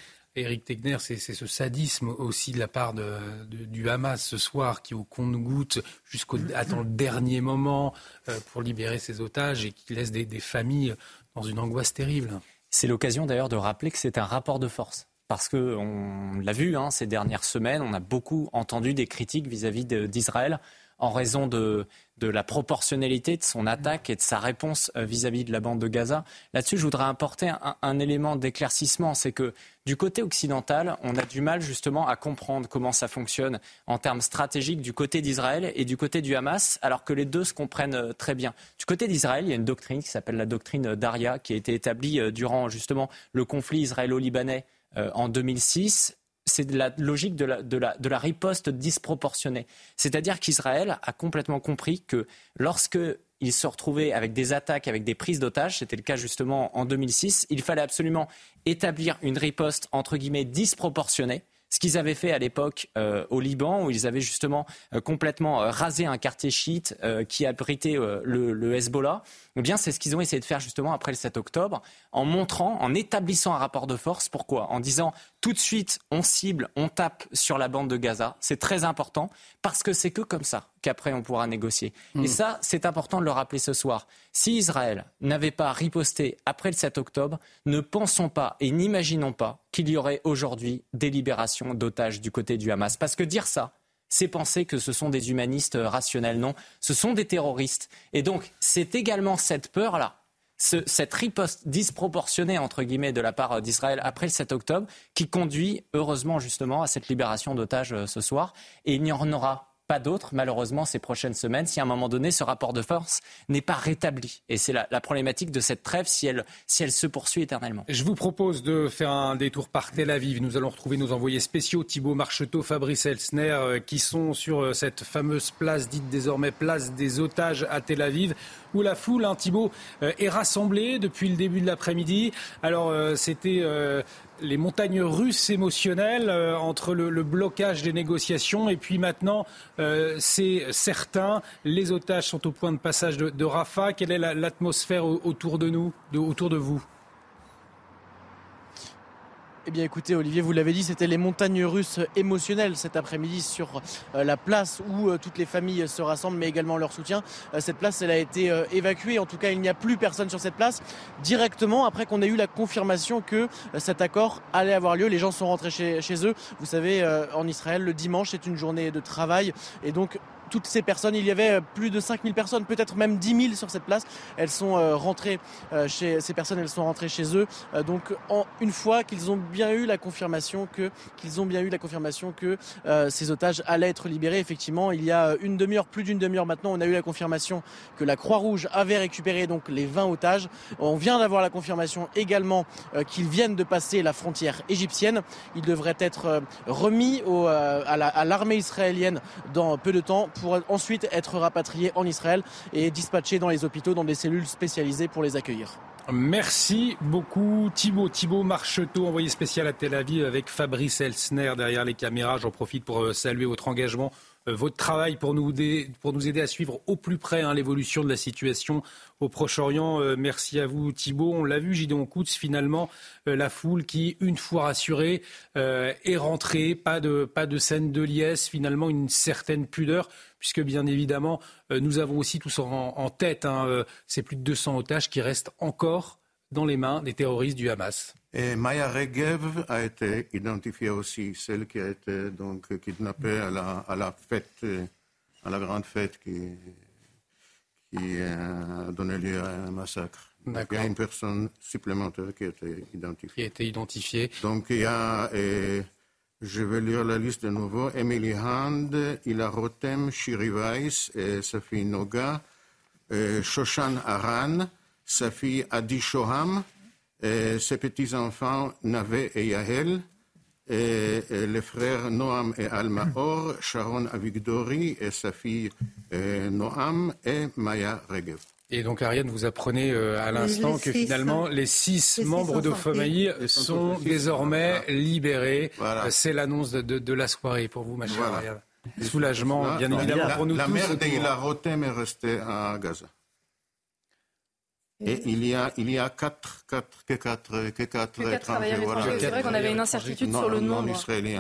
Eric Tegner, c'est ce sadisme aussi de la part de, du Hamas ce soir qui au compte-goutte jusqu'au le dernier moment euh, pour libérer ses otages et qui laisse des familles dans une angoisse terrible. C'est l'occasion d'ailleurs de rappeler que c'est un rapport de force. Parce qu'on l'a vu hein, ces dernières semaines, on a beaucoup entendu des critiques vis-à-vis d'Israël en raison de, la proportionnalité de son attaque et de sa réponse euh, vis-à-vis de la bande de Gaza. Là-dessus, je voudrais apporter un, élément d'éclaircissement, c'est que du côté occidental, on a du mal justement à comprendre comment ça fonctionne en termes stratégiques du côté d'Israël et du côté du Hamas, alors que les deux se comprennent euh, très bien. Du côté d'Israël, il y a une doctrine qui s'appelle la doctrine d'Aria, qui a été établie euh, durant justement le conflit israélo-libanais en 2006 c'est la logique de la, riposte disproportionnée. C'est-à-dire qu'Israël a complètement compris que lorsqu'il se retrouvait avec des attaques, avec des prises d'otages, c'était le cas justement en 2006, il fallait absolument établir une riposte entre guillemets disproportionnée ce qu'ils avaient fait à l'époque euh, au Liban, où ils avaient justement euh, complètement euh, rasé un quartier chiite qui abritait le, le, Hezbollah, eh bien, c'est ce qu'ils ont essayé de faire justement après le 7 octobre, en montrant, en établissant un rapport de force. Pourquoi? En disant tout de suite, on cible, on tape sur la bande de Gaza. C'est très important parce que c'est que comme ça qu'après on pourra négocier. Et hmm. ça, c'est important de le rappeler ce soir. Si Israël n'avait pas riposté après le 7 octobre, ne pensons pas et n'imaginons pas qu'il y aurait aujourd'hui des libérations d'otages du côté du Hamas. Parce que dire ça, c'est penser que ce sont des humanistes rationnels. Non, ce sont des terroristes. Et donc, c'est également cette peur-là cette riposte disproportionnée entre guillemets de la part d'Israël après le 7 octobre qui conduit heureusement justement à cette libération d'otages euh, ce soir et il n'y en aura pas d'autres, malheureusement, ces prochaines semaines, si à un moment donné, ce rapport de force n'est pas rétabli. Et c'est la, problématique de cette trêve si elle, si elle se poursuit éternellement. Je vous propose de faire un détour par Tel Aviv. Nous allons retrouver nos envoyés spéciaux, Thibault Marcheteau, Fabrice Elsner, euh, qui sont sur euh, cette fameuse place dite désormais place des otages à Tel Aviv, où la foule, hein, Thibault, euh, est rassemblée depuis le début de l'après-midi. Alors, c'était les montagnes russes émotionnelles euh, entre le, blocage des négociations et puis maintenant, euh, c'est certain, les otages sont au point de passage de, Rafah. Quelle est l'atmosphère autour de nous, autour de vous? Eh bien écoutez Olivier, vous l'avez dit, c'était les montagnes russes émotionnelles cet après-midi sur euh, la place où euh, toutes les familles se rassemblent, mais également leur soutien. Euh, cette place, elle a été évacuée. En tout cas, il n'y a plus personne sur cette place. Directement après qu'on ait eu la confirmation que cet accord allait avoir lieu, les gens sont rentrés chez, chez eux. Vous savez, en Israël, le dimanche, c'est une journée de travail. Et donc, toutes ces personnes. Il y avait euh, plus de 5000 personnes, peut-être même 10 000 sur cette place. Elles sont euh, rentrées euh, chez ces personnes, elles sont rentrées chez eux. donc en, une fois qu'ils ont bien eu la confirmation que qu'ils ont bien eu la confirmation que ces otages allaient être libérés. Effectivement, il y a une demi-heure, plus d'une demi-heure maintenant, on a eu la confirmation que la Croix-Rouge avait récupéré donc les 20 otages. On vient d'avoir la confirmation également qu'ils viennent de passer la frontière égyptienne. Ils devraient être remis au, à l'armée israélienne dans peu de temps pour ensuite être rapatriés en Israël et dispatchés dans les hôpitaux, dans des cellules spécialisées pour les accueillir. Merci beaucoup Thibaut. Thibaut Marcheteau, envoyé spécial à Tel Aviv avec Fabrice Elsner derrière les caméras. J'en profite pour euh, saluer votre engagement votre travail pour nous, aider, à suivre au plus près hein, l'évolution de la situation au Proche-Orient. Euh, merci à vous Thibault. On l'a vu, Gideon Koutz, finalement, euh, la foule qui, une fois rassurée, est rentrée. Pas de, pas de scène de liesse, finalement une certaine pudeur, puisque bien évidemment, nous avons aussi tous en, tête hein, ces plus de 200 otages qui restent encore dans les mains des terroristes du Hamas. Et Maya Regev a été identifiée aussi, celle qui a été donc kidnappée à la, à la fête, à la grande fête qui, qui a donné lieu à un massacre. il y a une personne supplémentaire qui a été identifiée. Qui a été identifiée. Donc il y a, et je vais lire la liste de nouveau, Emily Hand, Ila Rotem, Shiri Weiss, et sa fille Noga, Shoshan Aran, sa fille Adi Shoham, et ses petits-enfants Navé et Yahel, et, les frères Noam et Alma-Or, Sharon Avigdori et sa fille Noam et Maya Regev. Et donc Ariane, vous apprenez euh, à l'instant que finalement les six membres de famille sont désormais libérés. C'est l'annonce de, la soirée pour vous, ma chère Ariane. Soulagement, bien évidemment, pour nous la tous. La mère d'Ila Rotem est restée à Gaza. Et il y a, il y a quatre, quatre, que quatre, que quatre, que étrangers. Voilà. C'est vrai qu'on avait une incertitude sur le nombre.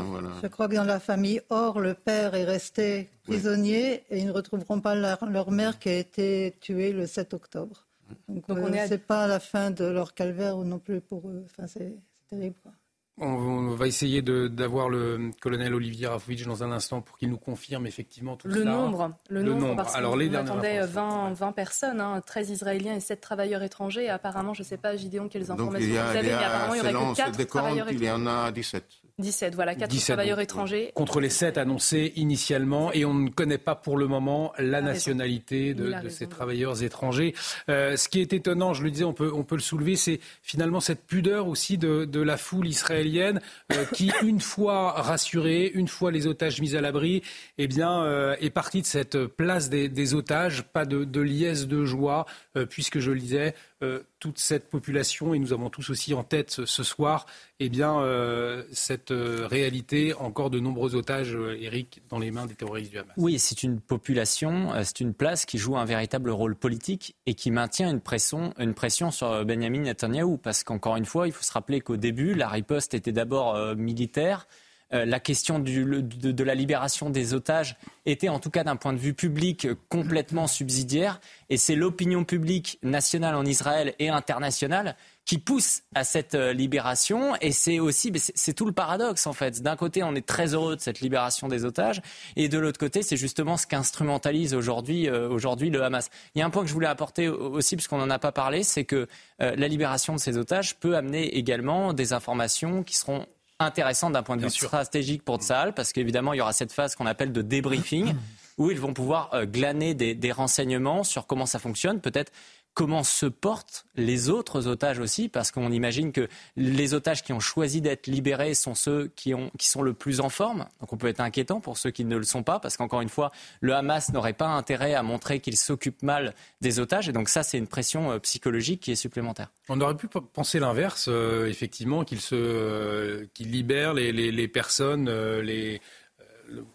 Voilà. Je crois que dans la famille Or, le père est resté prisonnier et ils ne retrouveront pas leur, mère qui a été tuée le 7 octobre. Donc, Donc euh, c'est pas la fin de leur calvaire non plus pour eux. Enfin, c'est terrible. Quoi. On va essayer d'avoir le colonel Olivier Rafovitch dans un instant pour qu'il nous confirme effectivement tout le Nombre, le, nombre, parce Alors, les attendait 20, 20 personnes, hein, 13 Israéliens et 7 travailleurs étrangers. apparemment, je ne sais pas, Gideon, quelles informations vous avez, mais apparemment, il n'y aurait que 4 travailleurs étrangers. Il y en a 17. 17, voilà, 4 travailleurs étrangers. Contre les 7 annoncés initialement, et on ne connaît pas pour le moment la, nationalité de, ces travailleurs étrangers. Euh, ce qui est étonnant, je le disais, on peut, on peut le soulever, c'est finalement cette pudeur aussi de, de la foule israélienne euh, qui, *laughs* une fois rassurée, une fois les otages mis à l'abri, eh bien, euh, est partie de cette place des, des otages. Pas de, de liesse de joie, puisque je le disais, euh, toute cette population, et nous avons tous aussi en tête ce, soir, eh bien, euh, cette euh, réalité, encore de nombreux otages, Eric, dans les mains des terroristes du Hamas. Oui, c'est une population, c'est une place qui joue un véritable rôle politique et qui maintient une pression, une pression sur Benjamin Netanyahu. Parce qu'encore une fois, il faut se rappeler qu'au début, la riposte était d'abord militaire. Euh, la question de, la libération des otages était, en tout cas d'un point de vue public, complètement subsidiaire. Et c'est l'opinion publique nationale en Israël et internationale qui pousse à cette euh, libération. Et c'est aussi, c'est tout le paradoxe en fait. D'un côté, on est très heureux de cette libération des otages, et de l'autre côté, c'est justement ce qu'instrumentalise aujourd'hui euh, aujourd'hui le Hamas. Il y a un point que je voulais apporter aussi, puisqu'on n'en a pas parlé, c'est que la libération de ces otages peut amener également des informations qui seront intéressant d'un point de vue stratégique pour Tsahal, parce qu'évidemment, il y aura cette phase qu'on appelle de débriefing, *clears throat* où ils vont pouvoir euh, glaner des, des renseignements sur comment ça fonctionne, peut-être comment se portent les autres otages aussi, parce qu'on imagine que les otages qui ont choisi d'être libérés sont ceux qui, ont, qui sont le plus en forme. Donc on peut être inquiétant pour ceux qui ne le sont pas, parce qu'encore une fois, le Hamas n'aurait pas intérêt à montrer qu'il s'occupe mal des otages. Et donc ça, c'est une pression euh, psychologique qui est supplémentaire. On aurait pu penser l'inverse, euh, effectivement, qu'il euh, libère les, les, les personnes, les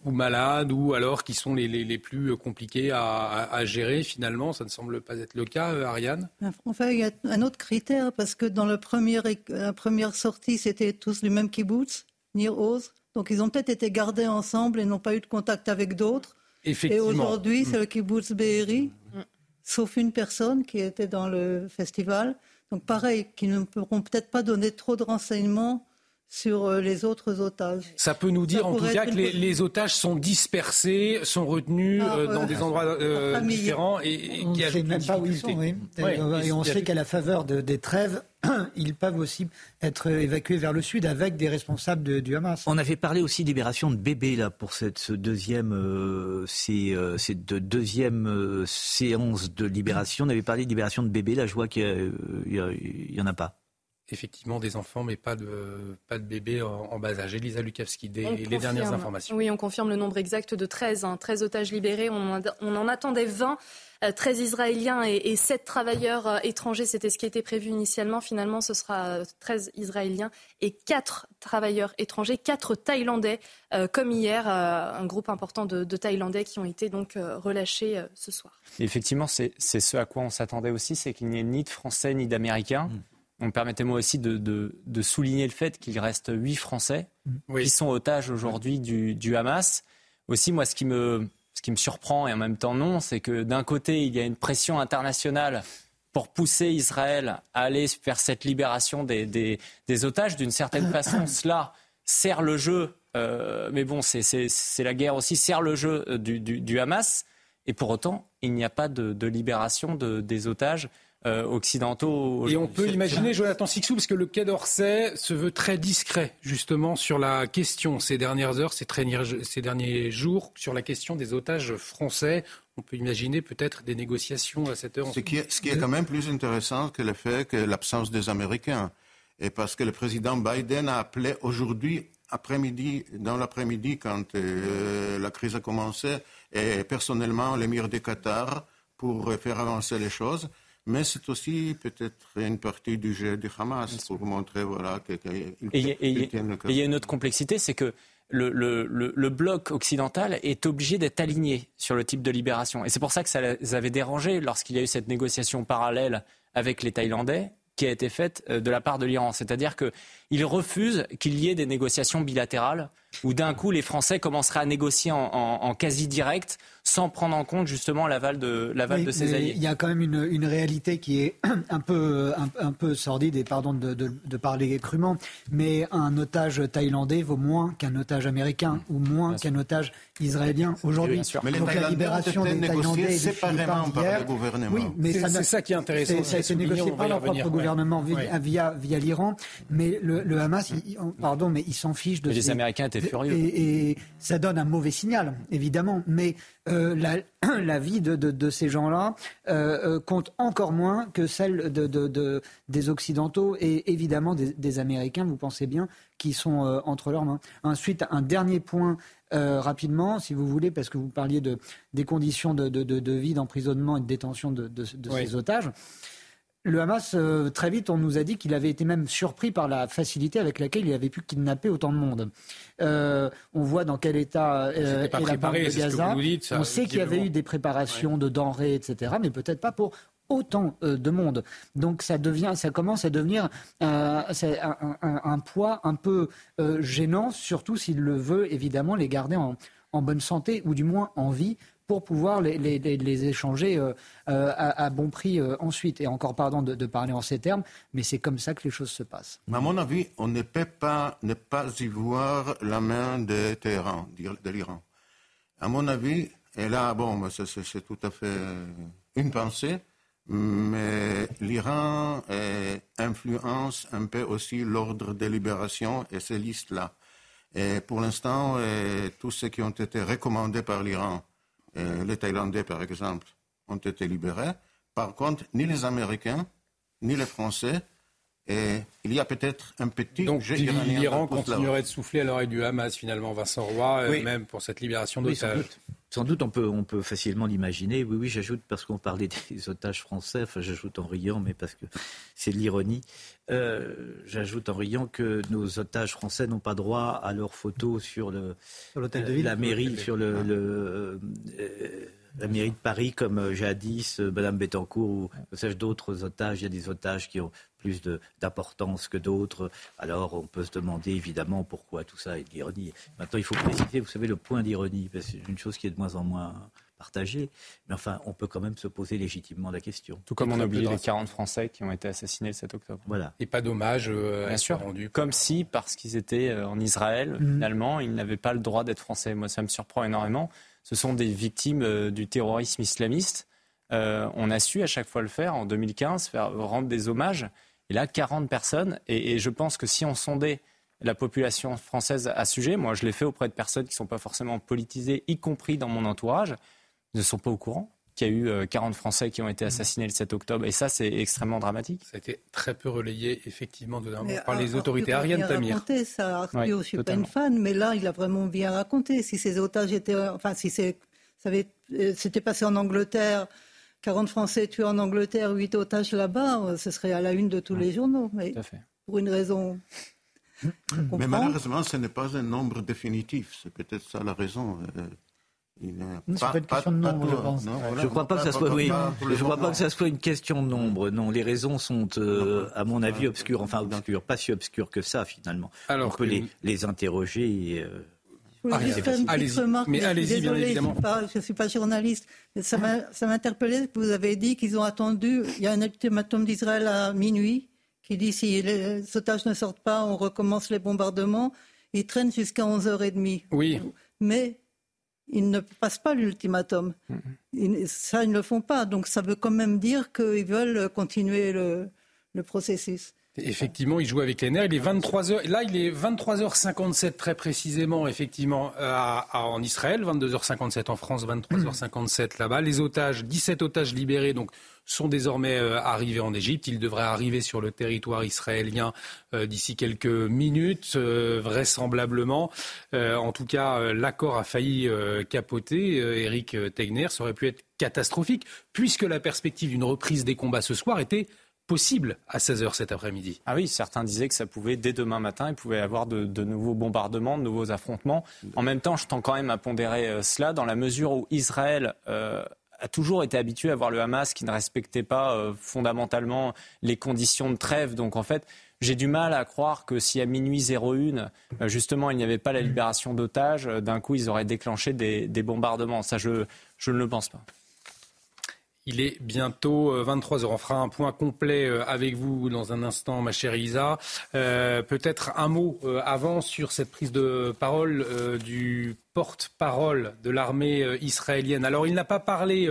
ou malades ou alors qui sont les, les, plus compliqués à, à, gérer finalement. Ça ne semble pas être le cas, euh, Ariane. Enfin, il y a un autre critère parce que dans la première sortie, c'était tous les mêmes kibbutz, Nir Oz. Donc ils ont peut-être été gardés ensemble et n'ont pas eu de contact avec d'autres. Et aujourd'hui, c'est le kibbutz Be'eri, sauf une personne qui était dans le festival. Donc pareil, qui ne pourront peut-être pas donner trop de renseignements sur euh, les autres otages. Ça peut nous dire en tout cas que les, otages sont dispersés, sont retenus euh, dans des endroits euh, différents et, on ne sait même pas où ils sont. et, on sait qu'à la faveur des trêves, *clears throat* ils peuvent aussi être évacués vers le sud avec des responsables du Hamas. On avait parlé aussi de libération de bébés là pour cette deuxième, cette deuxième séance de libération. On avait parlé de libération de bébés. Là, je vois qu'il n'y en a pas effectivement des enfants, mais pas de, pas de bébés en, bas âge. Elisa Lukavski, les dernières informations. Oui, on confirme le nombre exact de 13, 13 hein. otages libérés. On en, on en attendait 20. 13 euh, Israéliens et, 7 travailleurs euh, étrangers, c'était ce qui était prévu initialement. Finalement, ce sera 13 euh, Israéliens et 4 travailleurs étrangers, 4 Thaïlandais, comme hier, un groupe important de, Thaïlandais qui ont été donc relâchés ce soir. effectivement, c'est ce à quoi on s'attendait aussi, c'est qu'il n'y ait ni de Français ni d'Américains. Permettez-moi aussi de, souligner le fait qu'il reste huit Français qui sont otages aujourd'hui du, Hamas. Aussi, moi, ce qui, me, ce qui me surprend et en même temps non, c'est que d'un côté, il y a une pression internationale pour pousser Israël à aller vers cette libération des, des, otages. D'une certaine façon, *coughs* cela sert le jeu, euh, mais bon, c'est la guerre aussi, sert le jeu euh, du, du, Hamas. Et pour autant, il n'y a pas de, de libération des otages euh, occidentaux. Et on peut imaginer, Jonathan Sixou, parce que le Quai d'Orsay se veut très discret, justement, sur la question ces dernières heures, ces, ces derniers jours, sur la question des otages français. On peut imaginer peut-être des négociations à cette heure. Ce qui, est, ce qui est quand même plus intéressant que le fait que l'absence des Américains. Et parce que le président Biden a appelé aujourd'hui après-midi, dans l'après-midi, quand euh, la crise a commencé, et personnellement l'émir du Qatar pour faire avancer les choses. Mais c'est aussi peut-être une partie du jeu du Hamas pour montrer voilà, qu'il et il y a une autre complexité, c'est que le, le, le, bloc occidental est obligé d'être aligné sur le type de libération. Et c'est pour ça que ça les avait dérangés lorsqu'il y a eu cette négociation parallèle avec les Thaïlandais qui a été faite euh, de la part de l'Iran. C'est-à-dire qu'ils refusent qu'il y ait des négociations bilatérales où d'un coup les Français commenceraient à négocier en, quasi direct sans prendre en compte justement l'aval de, l'aval de ses alliés. Il y a quand même une, une réalité qui est un peu, un, peu sordide, et pardon de, de, parler crûment, mais un otage thaïlandais vaut moins qu'un otage américain ou moins qu'un otage israélien aujourd'hui. Mais les Donc la libération des Thaïlandais séparément par le gouvernement. Oui, mais c'est ça, qui est intéressant. Ça a été négocié par leur propre gouvernement via, via, l'Iran, mais le, le Hamas, pardon, mais ils s'en fichent de. les Américains étaient et, ça donne un mauvais signal, évidemment. Mais euh, la, *clears throat* vie de, ces gens-là euh, euh, compte encore moins que celle de, des Occidentaux et évidemment des, Américains, vous pensez bien, qui sont entre leurs mains. Ensuite, un dernier point rapidement, si vous voulez, parce que vous parliez de, des conditions de, vie, d'emprisonnement et de détention de, ces otages. Le Hamas, euh, très vite, on nous a dit qu'il avait été même surpris par la facilité avec laquelle il avait pu kidnapper autant de monde. Euh, on voit dans quel état euh, est la préparé, de Gaza. on sait qu'il y avait eu des préparations de denrées, etc., mais peut-être pas pour autant de monde. Donc ça devient, ça commence à devenir un, un, poids un peu gênant, surtout s'il le veut évidemment les garder en, en bonne santé ou du moins en vie pour pouvoir les, échanger euh, euh, à, bon prix euh, ensuite. Et encore pardon de, parler en ces termes, mais c'est comme ça que les choses se passent. À mon avis, on ne peut pas ne pas y voir la main de Téhéran, de l'Iran. À mon avis, et là, bon, c'est tout à fait une pensée, mais l'Iran influence un peu aussi l'ordre de libération et ces listes-là. Et pour l'instant, tous ceux qui ont été recommandés par l'Iran euh, les Thaïlandais, par exemple, ont été libérés. Par contre, ni les Américains, ni les Français Et il y a peut-être un petit Donc l'Iran continuerait de souffler à l'oreille du Hamas finalement, Vincent Roy, même pour cette libération d'otages. Sans doute, on peut, on peut facilement l'imaginer. Oui, oui, j'ajoute parce qu'on parlait *laughs* des otages français. Enfin, j'ajoute en riant, mais parce que c'est l'ironie. Euh, j'ajoute en riant que nos otages français n'ont pas droit à leurs photos sur le l'hôtel de ville, la mairie, sur le, euh, la mairie de Paris, comme jadis Madame Bettencourt ou d'autres otages. Il y a des otages qui ont plus d'importance que d'autres. Alors on peut se demander évidemment pourquoi tout ça est de l'ironie. Maintenant, il faut préciser, vous savez, le point d'ironie, c'est une chose qui est de moins en moins partagée, mais enfin, on peut quand même se poser légitimement la question. Tout comme on a oublié les 40 Français qui ont été assassinés le 7 octobre. Voilà. Et pas d'hommage euh, Bien sûr. rendu. Comme si, parce qu'ils étaient euh, en Israël, mhm. finalement, ils n'avaient pas le droit d'être français. Moi, ça me surprend énormément. Ce sont des victimes euh, du terrorisme islamiste. on a su à chaque fois le faire en 2015, faire rendre des hommages. Et là, 40 personnes. Et, je pense que si on sondait la population française à ce sujet, moi je l'ai fait auprès de personnes qui ne sont pas forcément politisées, y compris dans mon entourage, ne sont pas au courant qu'il y a eu 40 euh, Français qui ont été assassinés le 7 octobre. Et ça, c'est extrêmement dramatique. Ça a été très peu relayé, effectivement, par les autorités. Ariane Tamir. Raconté, ça, Arthur, je suis pas une fan, mais là, il a vraiment bien raconté. Si ces otages étaient. Enfin, si euh, c'était passé en Angleterre 40 Français tués en Angleterre, 8 otages là-bas, euh, ce serait à la une de tous les journaux. Mais pour une raison. Mais malheureusement, ce n'est pas un nombre définitif. C'est peut-être ça la raison. Euh, ce pas, pas une question de nombre, je pense. je ne crois pas, que ça soit, je crois pas que ça soit une question de nombre. Non, les raisons sont, euh, à mon avis, obscures. Enfin, obscures, pas si obscures que ça, finalement. Alors On peut les, les, interroger. Oui, ah, juste une petite remarque. Mais allez-y, bien évidemment. Je ne suis, pas journaliste. Mais ça m'a interpellé que vous avez dit qu'ils ont attendu. Il y a un ultimatum d'Israël à minuit qui dit si les otages ne sortent pas, on recommence les bombardements. Ils traînent jusqu'à 11h30. Oui. Mais ils ne passent pas l'ultimatum. Ça, ils ne le font pas. Donc ça veut quand même dire qu'ils veulent continuer le, le processus. Effectivement, il joue avec les nerfs. Il est 23h. Là, il est 23h57 très précisément, effectivement, en Israël, 22h57 en France, 23h57 là-bas. Les otages, 17 otages libérés, donc sont désormais euh, arrivés en Égypte. Ils devraient arriver sur le territoire israélien euh, d'ici quelques minutes, euh, vraisemblablement. en tout cas, l'accord a failli capoter. Eric Tegner, ça aurait pu être catastrophique, puisque la perspective d'une reprise des combats ce soir était possible à 16h cet après-midi. Ah oui, certains disaient que ça pouvait, dès demain matin, il pouvait y avoir de, nouveaux bombardements, de nouveaux affrontements. En même temps, je tends quand même à pondérer cela dans la mesure où Israël a toujours été habitué à voir le Hamas qui ne respectait pas euh, fondamentalement les conditions de trêve. Donc en fait, j'ai du mal à croire que si à minuit 01, justement, il n'y avait pas la libération d'otages, d'un coup, ils auraient déclenché des, des bombardements. Ça, je, je ne le pense pas. Il est bientôt 23h. Euh, On fera un point complet euh, avec vous dans un instant, ma chère Isa. Euh, peut-être un mot avant sur cette prise de parole du porte-parole de l'armée israélienne. Alors, il n'a pas parlé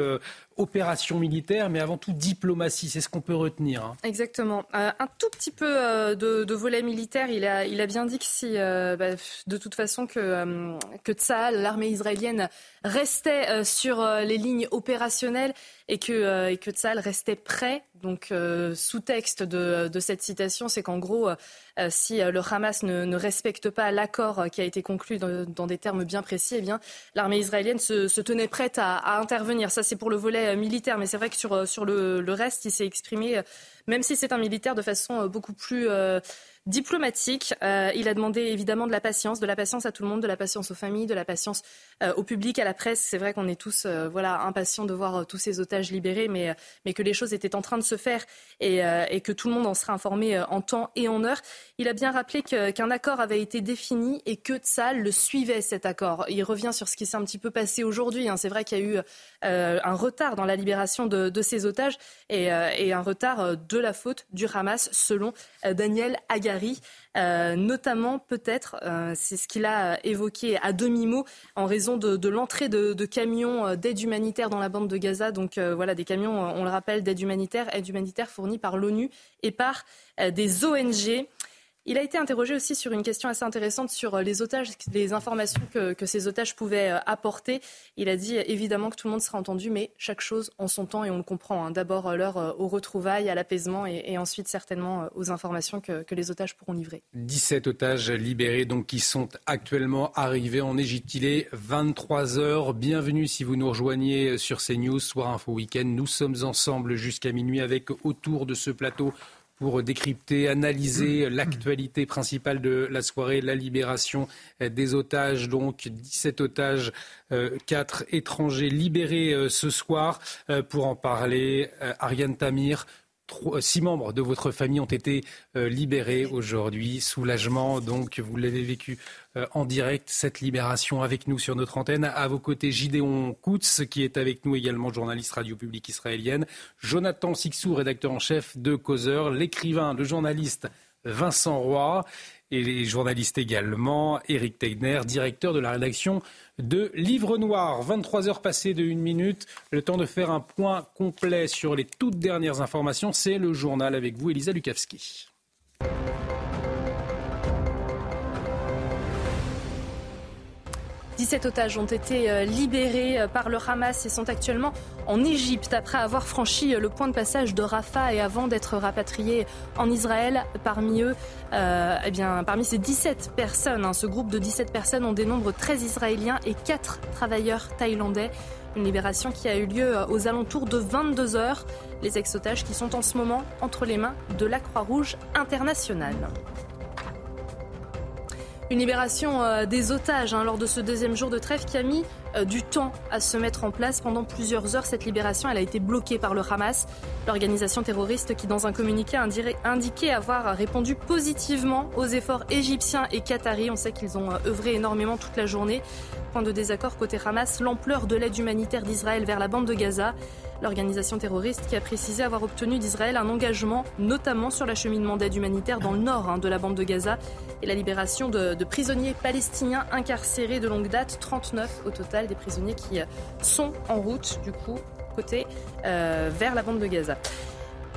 opération militaire, mais avant tout diplomatie. C'est ce qu'on peut retenir. Hein. Exactement. Euh, un tout petit peu euh, de, volet militaire. Il a, bien dit que si, euh, bah, de toute façon, que, que l'armée israélienne, restait sur les lignes opérationnelles et que, et que Tsahal restait prêt. Donc, sous-texte de, de, cette citation, c'est qu'en gros, si le Hamas ne, ne respecte pas l'accord qui a été conclu dans, des termes bien précis, eh bien, l'armée israélienne se, se, tenait prête à, à intervenir. Ça, c'est pour le volet euh, militaire, mais c'est vrai que sur, euh, sur le, le reste, il s'est exprimé, euh, même si c'est un militaire, de façon beaucoup plus diplomatique. Euh, il a demandé évidemment de la patience, de la patience à tout le monde, de la patience aux familles, de la patience euh, au public, à la presse. C'est vrai qu'on est tous euh, voilà impatients de voir tous ces otages libérés, mais, mais que les choses étaient en train de se faire et, et que tout le monde en sera informé en temps et en heure. Il a bien rappelé qu'un accord avait été défini et que Tsal le suivait cet accord. Il revient sur ce qui s'est un petit peu passé aujourd'hui. Hein. C'est vrai qu'il y a eu un retard dans la libération de, de ces otages et, et, un retard de la faute du Hamas, selon Daniel Agar. Euh, notamment peut-être, euh, c'est ce qu'il a évoqué à demi-mot, en raison de, l'entrée de, camions euh, d'aide humanitaire dans la bande de Gaza. Donc voilà, des camions, on le rappelle, d'aide humanitaire, aide humanitaire fournie par l'ONU et par des ONG. Il a été interrogé aussi sur une question assez intéressante sur les otages, les informations que, ces otages pouvaient euh, apporter. Il a dit évidemment que tout le monde sera entendu, mais chaque chose en son temps et on le comprend. Hein. D'abord euh, l'heure euh, aux retrouvailles, à l'apaisement et, ensuite certainement aux informations que, que, les otages pourront livrer. 17 otages libérés donc qui sont actuellement arrivés en Égypte. Il est 23 heures. Bienvenue si vous nous rejoignez sur CNews, Soir Info Week-end. Nous sommes ensemble jusqu'à minuit avec autour de ce plateau pour décrypter, analyser *clears throat* l'actualité principale de la soirée, la libération des otages, donc 17 otages, 4 euh, étrangers libérés euh, ce soir. Euh, pour en parler, Ariane Tamir, six membres de votre famille ont été euh, libérés aujourd'hui. Soulagement, donc vous l'avez vécu euh, en direct, cette libération avec nous sur notre antenne. À vos côtés, Gideon Koutz, qui est avec nous également, journaliste radio publique israélienne. Jonathan Sixou, rédacteur en chef de Causeur. L'écrivain, le journaliste Vincent Roy et les journalistes également, Eric Tegner, directeur de la rédaction de Livre Noir. 23 heures passées de une minute, le temps de faire un point complet sur les toutes dernières informations. C'est le journal avec vous, Elisa Lukavski. 17 otages ont été euh, libérés euh, par le Hamas et sont actuellement en Égypte après avoir franchi euh, le point de passage de Rafah et avant d'être rapatriés en Israël. Parmi eux, eh parmi ces 17 personnes, hein, ce groupe de 17 personnes, on dénombre 13 Israéliens et 4 travailleurs thaïlandais. Une libération qui a eu lieu aux alentours de 22 heures. Les ex-otages qui sont en ce moment entre les mains de la Croix-Rouge internationale. Une libération euh, des otages hein, lors de ce deuxième jour de trêve qui a mis euh, du temps à se mettre en place. Pendant plusieurs heures, cette libération elle a été bloquée par le Hamas, l'organisation terroriste qui, dans un communiqué, indiquait avoir répondu positivement aux efforts égyptiens et qataris. On sait qu'ils ont euh, œuvré énormément toute la journée. Point de désaccord côté Hamas, l'ampleur de l'aide humanitaire d'Israël vers la bande de Gaza. L'organisation terroriste qui a précisé avoir obtenu d'Israël un engagement, notamment sur l'acheminement d'aide humanitaire dans le nord hein, de la bande de Gaza et la libération de, prisonniers palestiniens incarcérés de longue date, 39 au total, des prisonniers qui euh, sont en route du coup côté euh, vers la bande de Gaza.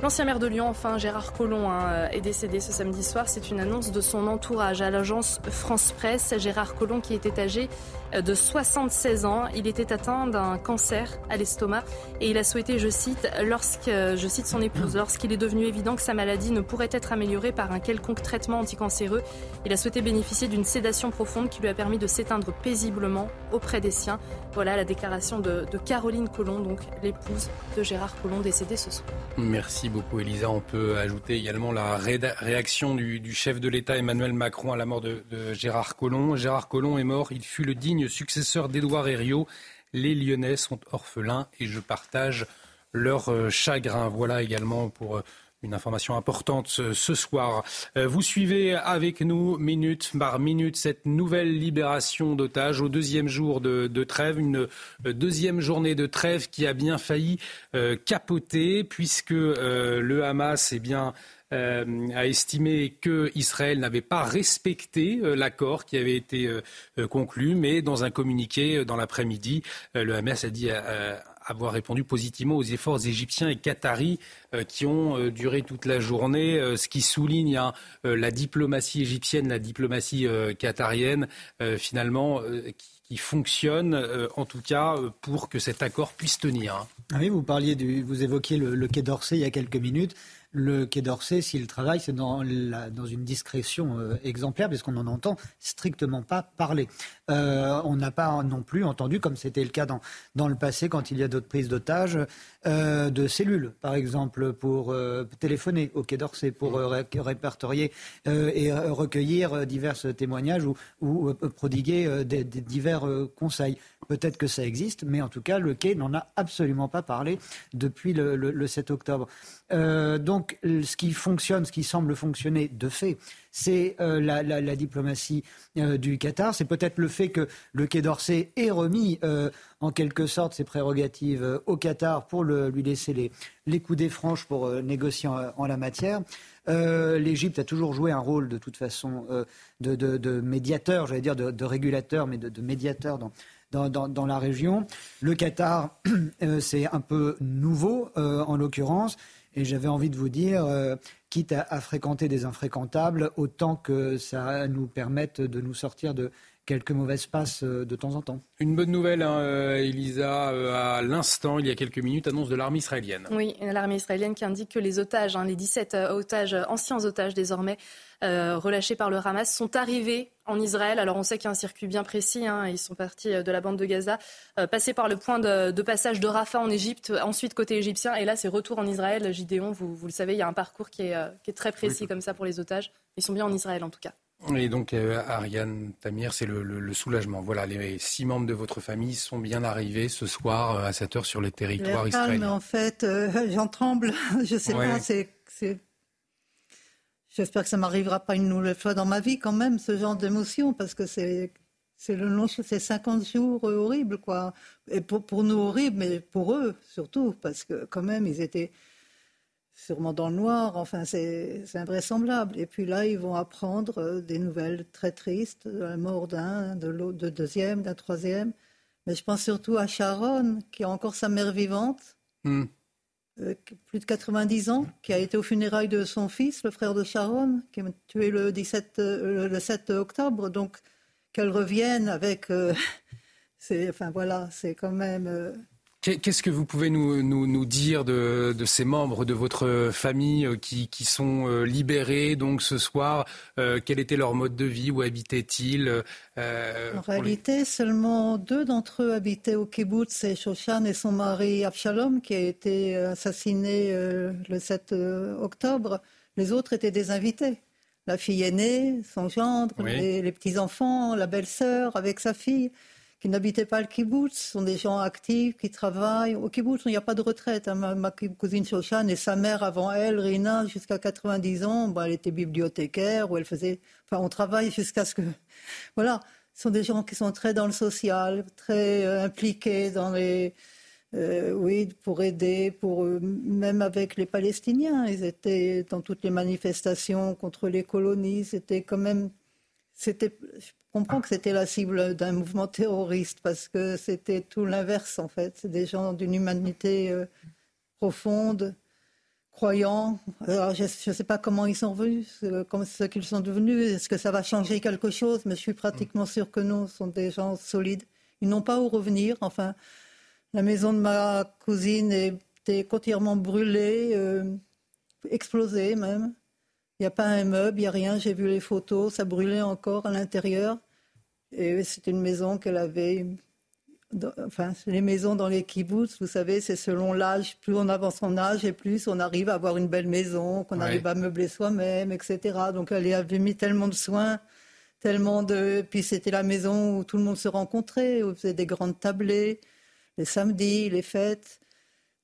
L'ancien maire de Lyon, enfin Gérard Collomb, hein, est décédé ce samedi soir. C'est une annonce de son entourage à l'agence France Presse. Gérard Collomb qui était âgé euh, de 76 ans. Il était atteint d'un cancer à l'estomac et il a souhaité, je cite, lorsque, je cite son épouse, *clears throat* lorsqu'il est devenu évident que sa maladie ne pourrait être améliorée par un quelconque traitement anticancéreux, il a souhaité bénéficier d'une sédation profonde qui lui a permis de s'éteindre paisiblement auprès des siens. Voilà la déclaration de, de Caroline Collomb, donc l'épouse de Gérard Collomb décédé ce soir. Merci beaucoup, Elisa. On peut ajouter également la réaction du, chef de l'État Emmanuel Macron à la mort de, Gérard Collomb. Gérard Collomb est mort. Il fut le digne successeur d'Édouard Herriot. Les Lyonnais sont orphelins et je partage leur euh, chagrin. Voilà également pour euh, une information importante ce, soir. Euh, vous suivez avec nous minute par minute cette nouvelle libération d'otages au deuxième jour de, trêve, une deuxième journée de trêve qui a bien failli capoter puisque le Hamas eh bien, a estimé que Israël n'avait pas respecté l'accord qui avait été conclu, mais dans un communiqué dans l'après-midi, le Hamas a dit avoir répondu positivement aux efforts égyptiens et qataris euh, qui ont euh, duré toute la journée, euh, ce qui souligne hein, la diplomatie égyptienne, la diplomatie qatarienne, finalement, qui, fonctionne, en tout cas, pour que cet accord puisse tenir. Hein. Ah vous parliez vous évoquiez le Quai d'Orsay il y a quelques minutes le Quai d'Orsay, s'il travaille, c'est dans, une discrétion euh, exemplaire, parce qu'on n'en entend strictement pas parler. Euh, on n'a pas non plus entendu, comme c'était le cas dans, le passé, quand il y a d'autres prises d'otages, euh, de cellules, par exemple, pour téléphoner au Quai d'Orsay, pour répertorier et recueillir divers témoignages ou, prodiguer divers conseils. Peut-être que ça existe, mais en tout cas, le Quai n'en a absolument pas parlé depuis le 7 octobre. Donc, donc, ce qui fonctionne, ce qui semble fonctionner de fait, c'est euh, la, diplomatie euh, du Qatar. C'est peut-être le fait que le Quai d'Orsay ait remis euh, en quelque sorte ses prérogatives au Qatar pour lui laisser les, les coudées franches pour négocier en, la matière. L'Égypte a toujours joué un rôle de toute façon de, médiateur, j'allais dire de, régulateur, mais de, médiateur dans, la région. Le Qatar, *clears throat* c'est un peu nouveau en l'occurrence. Et j'avais envie de vous dire, quitte à, fréquenter des infréquentables, autant que ça nous permette de nous sortir de quelques mauvaises passes euh, de temps en temps. Une bonne nouvelle, hein, euh, Elisa, euh, à l'instant, il y a quelques minutes, annonce de l'armée israélienne. Oui, l'armée israélienne qui indique que les otages, hein, les 17 otages, anciens otages désormais, relâchés par le Hamas, sont arrivés en Israël. Alors on sait qu'il y a un circuit bien précis, hein, ils sont partis de la bande de Gaza, passés par le point de, passage de Rafah en Égypte, ensuite côté égyptien, et là c'est retour en Israël. Gideon, vous, vous, le savez, il y a un parcours qui est, qui est très précis comme ça pour les otages. Ils sont bien en Israël en tout cas. Et donc, euh, Ariane Tamir, c'est le, soulagement. Voilà, les six membres de votre famille sont bien arrivés ce soir euh, à cette heure sur les territoires israéliens. en fait, euh, *laughs* j'en tremble. *laughs* Je sais pas, c'est, J'espère que ça m'arrivera pas une nouvelle fois dans ma vie quand même, ce genre d'émotion, parce que c'est, c'est le long, c'est 50 jours horribles, quoi. Et pour, pour nous horribles, mais pour eux surtout, parce que quand même, ils étaient sûrement dans le noir. Enfin, c'est invraisemblable. Et puis là, ils vont apprendre euh, des nouvelles très tristes, de la mort d'un, de l'autre, de deuxième, d'un troisième. Mais je pense surtout à Sharon, qui a encore sa mère vivante, hmm. euh, plus de 90 ans, qui a été au funérailles de son fils, le frère de Sharon, qui est tué le, 17, euh, le 7 octobre. Donc, qu'elle revienne avec. *laughs* enfin voilà, c'est quand même Qu'est-ce que vous pouvez nous, nous, dire de, de, ces membres de votre famille euh, qui, qui sont euh, libérés donc ce soir euh, Quel était leur mode de vie Où habitaient-ils En réalité, seulement deux d'entre eux habitaient au kibbutz, c'est Shoshan et son mari Abshalom qui a été assassiné le 7 octobre. Les autres étaient des invités. La fille aînée, son gendre, les, les petits-enfants, la belle-sœur avec sa fille qui n'habitaient pas le kibbutz, sont des gens actifs qui travaillent. Au kibbutz, il n'y a pas de retraite. Hein. Ma, cousine Shoshan et sa mère avant elle, Rina, jusqu'à 90 ans, bah, elle était bibliothécaire ou elle faisait. Enfin, on travaille jusqu'à ce que. *laughs* Voilà, ce sont des gens qui sont très dans le social, très euh, impliqués dans les. Euh, oui, pour aider, pour même avec les Palestiniens, ils étaient dans toutes les manifestations contre les colonies. C'était quand même, c'était, comprends que c'était la cible d'un mouvement terroriste parce que c'était tout l'inverse en fait. C'est des gens d'une humanité euh, profonde, croyants. Alors, je ne sais pas comment ils sont revenus, comment ce qu'ils sont devenus. Est-ce que ça va changer quelque chose? Mais je suis pratiquement sûre que non. Ce sont des gens solides. Ils n'ont pas où revenir. Enfin, la maison de ma cousine était entièrement brûlée, euh, explosée même. Il n'y a pas un meuble, il n'y a rien. J'ai vu les photos, ça brûlait encore à l'intérieur. Et c'est une maison qu'elle avait. Enfin, les maisons dans les kibbutz, vous savez, c'est selon l'âge. Plus on avance en âge et plus on arrive à avoir une belle maison, qu'on arrive à meubler soi-même, etc. Donc elle avait mis tellement de soins, tellement de. Puis c'était la maison où tout le monde se rencontrait, où on faisait des grandes tablées, les samedis, les fêtes.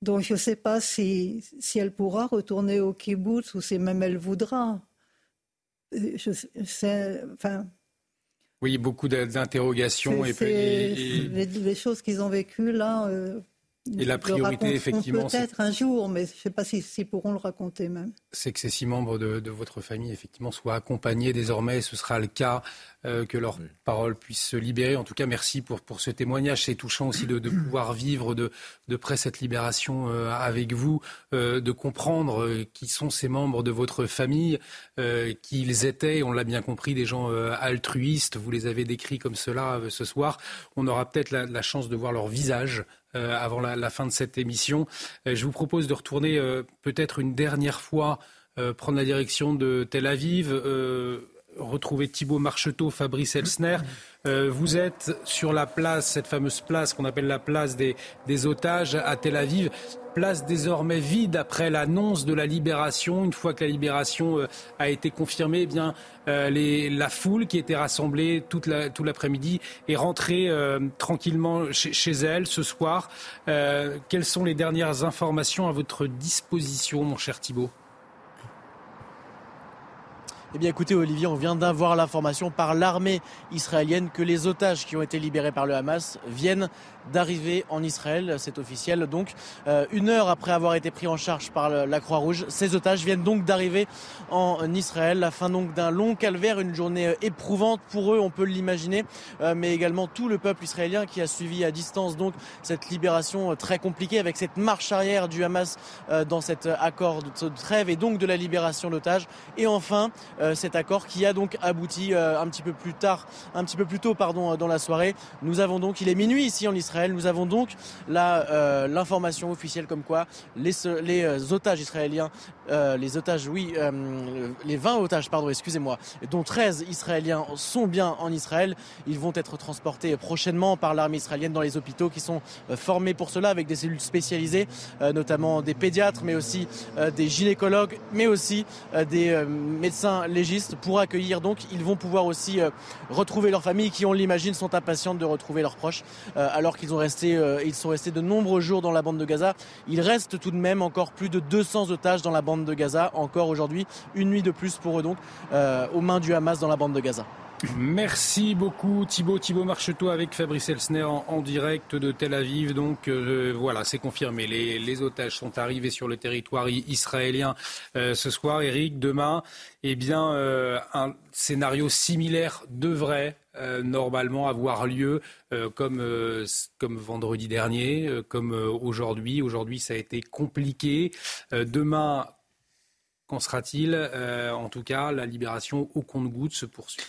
Donc je ne sais pas si, si elle pourra retourner au kibbutz ou si même elle voudra. Je, enfin, oui, beaucoup d'interrogations. Et, Les, choses qu'ils ont vécues là, euh, et la priorité, effectivement. Peut-être un jour, mais je ne sais pas s'ils si, pourront le raconter même. C'est que ces six membres de, votre famille, effectivement, soient accompagnés désormais. Ce sera le cas, euh, que leurs paroles puissent se libérer. En tout cas, merci pour, pour ce témoignage. C'est touchant aussi de, *clears throat* pouvoir vivre de, de, près cette libération euh, avec vous, euh, de comprendre qui sont ces membres de votre famille, qu'ils étaient, on l'a bien compris, des gens altruistes. Vous les avez décrits comme cela ce soir. On aura peut-être la, la chance de voir leur visage euh, avant la, fin de cette émission. Euh, je vous propose de retourner euh, peut-être une dernière fois prendre la direction de Tel Aviv, retrouver Thibault Marcheteau, Fabrice Elsner. vous êtes sur la place, cette fameuse place qu'on appelle la place des, otages à Tel Aviv place désormais vide après l'annonce de la libération. Une fois que la libération euh, a été confirmée, eh bien, euh, la foule qui était rassemblée tout l'après-midi est rentrée euh, tranquillement chez, elle ce soir. quelles sont les dernières informations à votre disposition, mon cher Thibault Eh bien écoutez Olivier, on vient d'avoir l'information par l'armée israélienne que les otages qui ont été libérés par le Hamas viennent d'arriver en Israël. C'est officiel. Donc, euh, une heure après avoir été pris en charge par la Croix-Rouge, ces otages viennent donc d'arriver en Israël. La fin donc d'un long calvaire, une journée euh, éprouvante pour eux, on peut l'imaginer, euh, mais également tout le peuple israélien qui a suivi à distance donc cette libération très compliquée avec cette marche arrière du Hamas dans cet accord de trêve et donc de la libération d'otages. Et enfin, cet accord qui a donc abouti un petit peu plus tard, un petit peu plus tôt, pardon, dans la soirée. Nous avons donc, il est minuit ici en Israël nous avons donc euh, l'information officielle comme quoi les, les euh, otages israéliens, euh, les otages, oui, les 20 otages, pardon, excusez-moi, dont 13 Israéliens sont bien en Israël. Ils vont être transportés prochainement par l'armée israélienne dans les hôpitaux qui sont formés pour cela avec des cellules spécialisées, notamment des pédiatres, mais aussi des gynécologues, mais aussi des médecins légistes pour accueillir. Donc, ils vont pouvoir aussi retrouver leurs familles qui, on l'imagine, sont impatientes de retrouver leurs proches, alors ils, ont resté, euh, ils sont restés de nombreux jours dans la bande de Gaza. Il reste tout de même encore plus de 200 otages dans la bande de Gaza, encore aujourd'hui, une nuit de plus pour eux donc, euh, aux mains du Hamas dans la bande de Gaza. Merci beaucoup Thibaut. Thibaut Marcheteau avec Fabrice Elsner en, direct de Tel Aviv. Donc euh, voilà, c'est confirmé. Les, otages sont arrivés sur le territoire israélien ce soir. Eric, demain, eh bien, un scénario similaire devrait euh, normalement avoir lieu euh, comme, euh, comme vendredi dernier, comme aujourd'hui. Aujourd'hui, ça a été compliqué. demain, qu'en sera-t-il? En tout cas, la libération au compte-goutte se poursuit.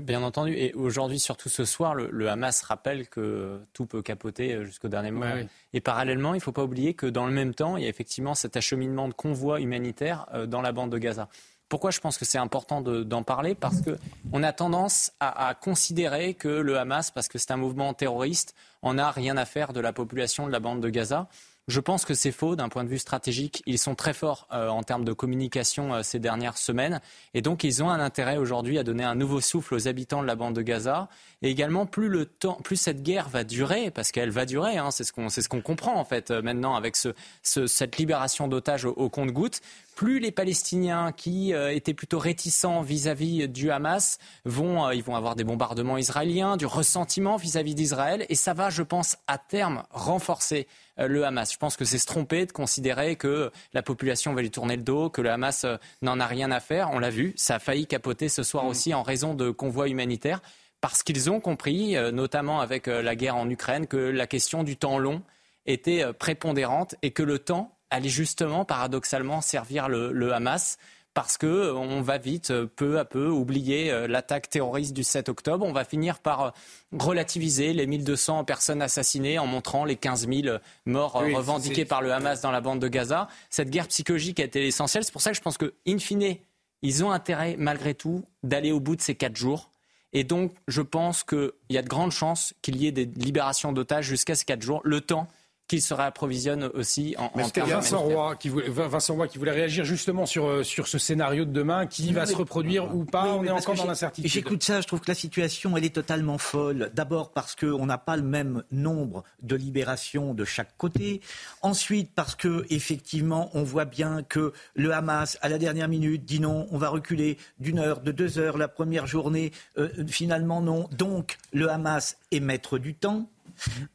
Bien entendu. Et aujourd'hui, surtout ce soir, le, Hamas rappelle que tout peut capoter jusqu'au dernier moment. Et parallèlement, il ne faut pas oublier que dans le même temps, il y a effectivement cet acheminement de convois humanitaires dans la bande de Gaza. Pourquoi je pense que c'est important d'en parler? Parce qu'on a tendance à, considérer que le Hamas, parce que c'est un mouvement terroriste, en a rien à faire de la population de la bande de Gaza. Je pense que c'est faux d'un point de vue stratégique. Ils sont très forts euh, en termes de communication euh, ces dernières semaines. Et donc, ils ont un intérêt aujourd'hui à donner un nouveau souffle aux habitants de la bande de Gaza. Et également, plus, le temps, plus cette guerre va durer, parce qu'elle va durer, hein, c'est ce qu'on ce qu'on comprend en fait euh, maintenant avec ce, cette libération d'otages au, compte-gouttes, plus les Palestiniens qui étaient plutôt réticents vis-à-vis du Hamas vont, ils vont avoir des bombardements israéliens, du ressentiment vis-à-vis d'Israël. Et ça va, je pense, à terme renforcer euh, le Hamas. Je pense que c'est se tromper de considérer que la population va lui tourner le dos, que le Hamas euh, n'en a rien à faire. On l'a vu, ça a failli capoter ce soir mm. aussi en raison de convois humanitaires, parce qu'ils ont compris, euh, notamment avec la guerre en Ukraine, que la question du temps long était prépondérante et que le temps allait justement, paradoxalement, servir le Hamas parce que euh, on va vite, euh, peu à peu, oublier euh, l'attaque terroriste du 7 octobre. On va finir par relativiser les 1200 personnes assassinées en montrant les 15 000 morts revendiqués par le Hamas dans la bande de Gaza. Cette guerre psychologique a été essentielle. C'est pour ça que je pense que, in fine, ils ont intérêt, malgré tout, d'aller au bout de ces quatre jours. Et donc, je pense qu'il y a de grandes chances qu'il y ait des libérations d'otages jusqu'à ces quatre jours, le temps qu'il se réapprovisionne aussi en, Mais en Vincent Roy, qui voulait, Vincent Roy qui voulait réagir justement sur, euh, sur ce scénario de demain, qui va se reproduire ou pas, on est encore dans l'incertitude. J'écoute ça, je trouve que la situation, elle est totalement folle. D'abord parce qu'on n'a pas le même nombre de libérations de chaque côté. Ensuite parce que effectivement, on voit bien que le Hamas, à la dernière minute, dit non, on va reculer d'une heure, de deux heures la première journée. Euh, finalement, non. Donc, le Hamas est maître du temps.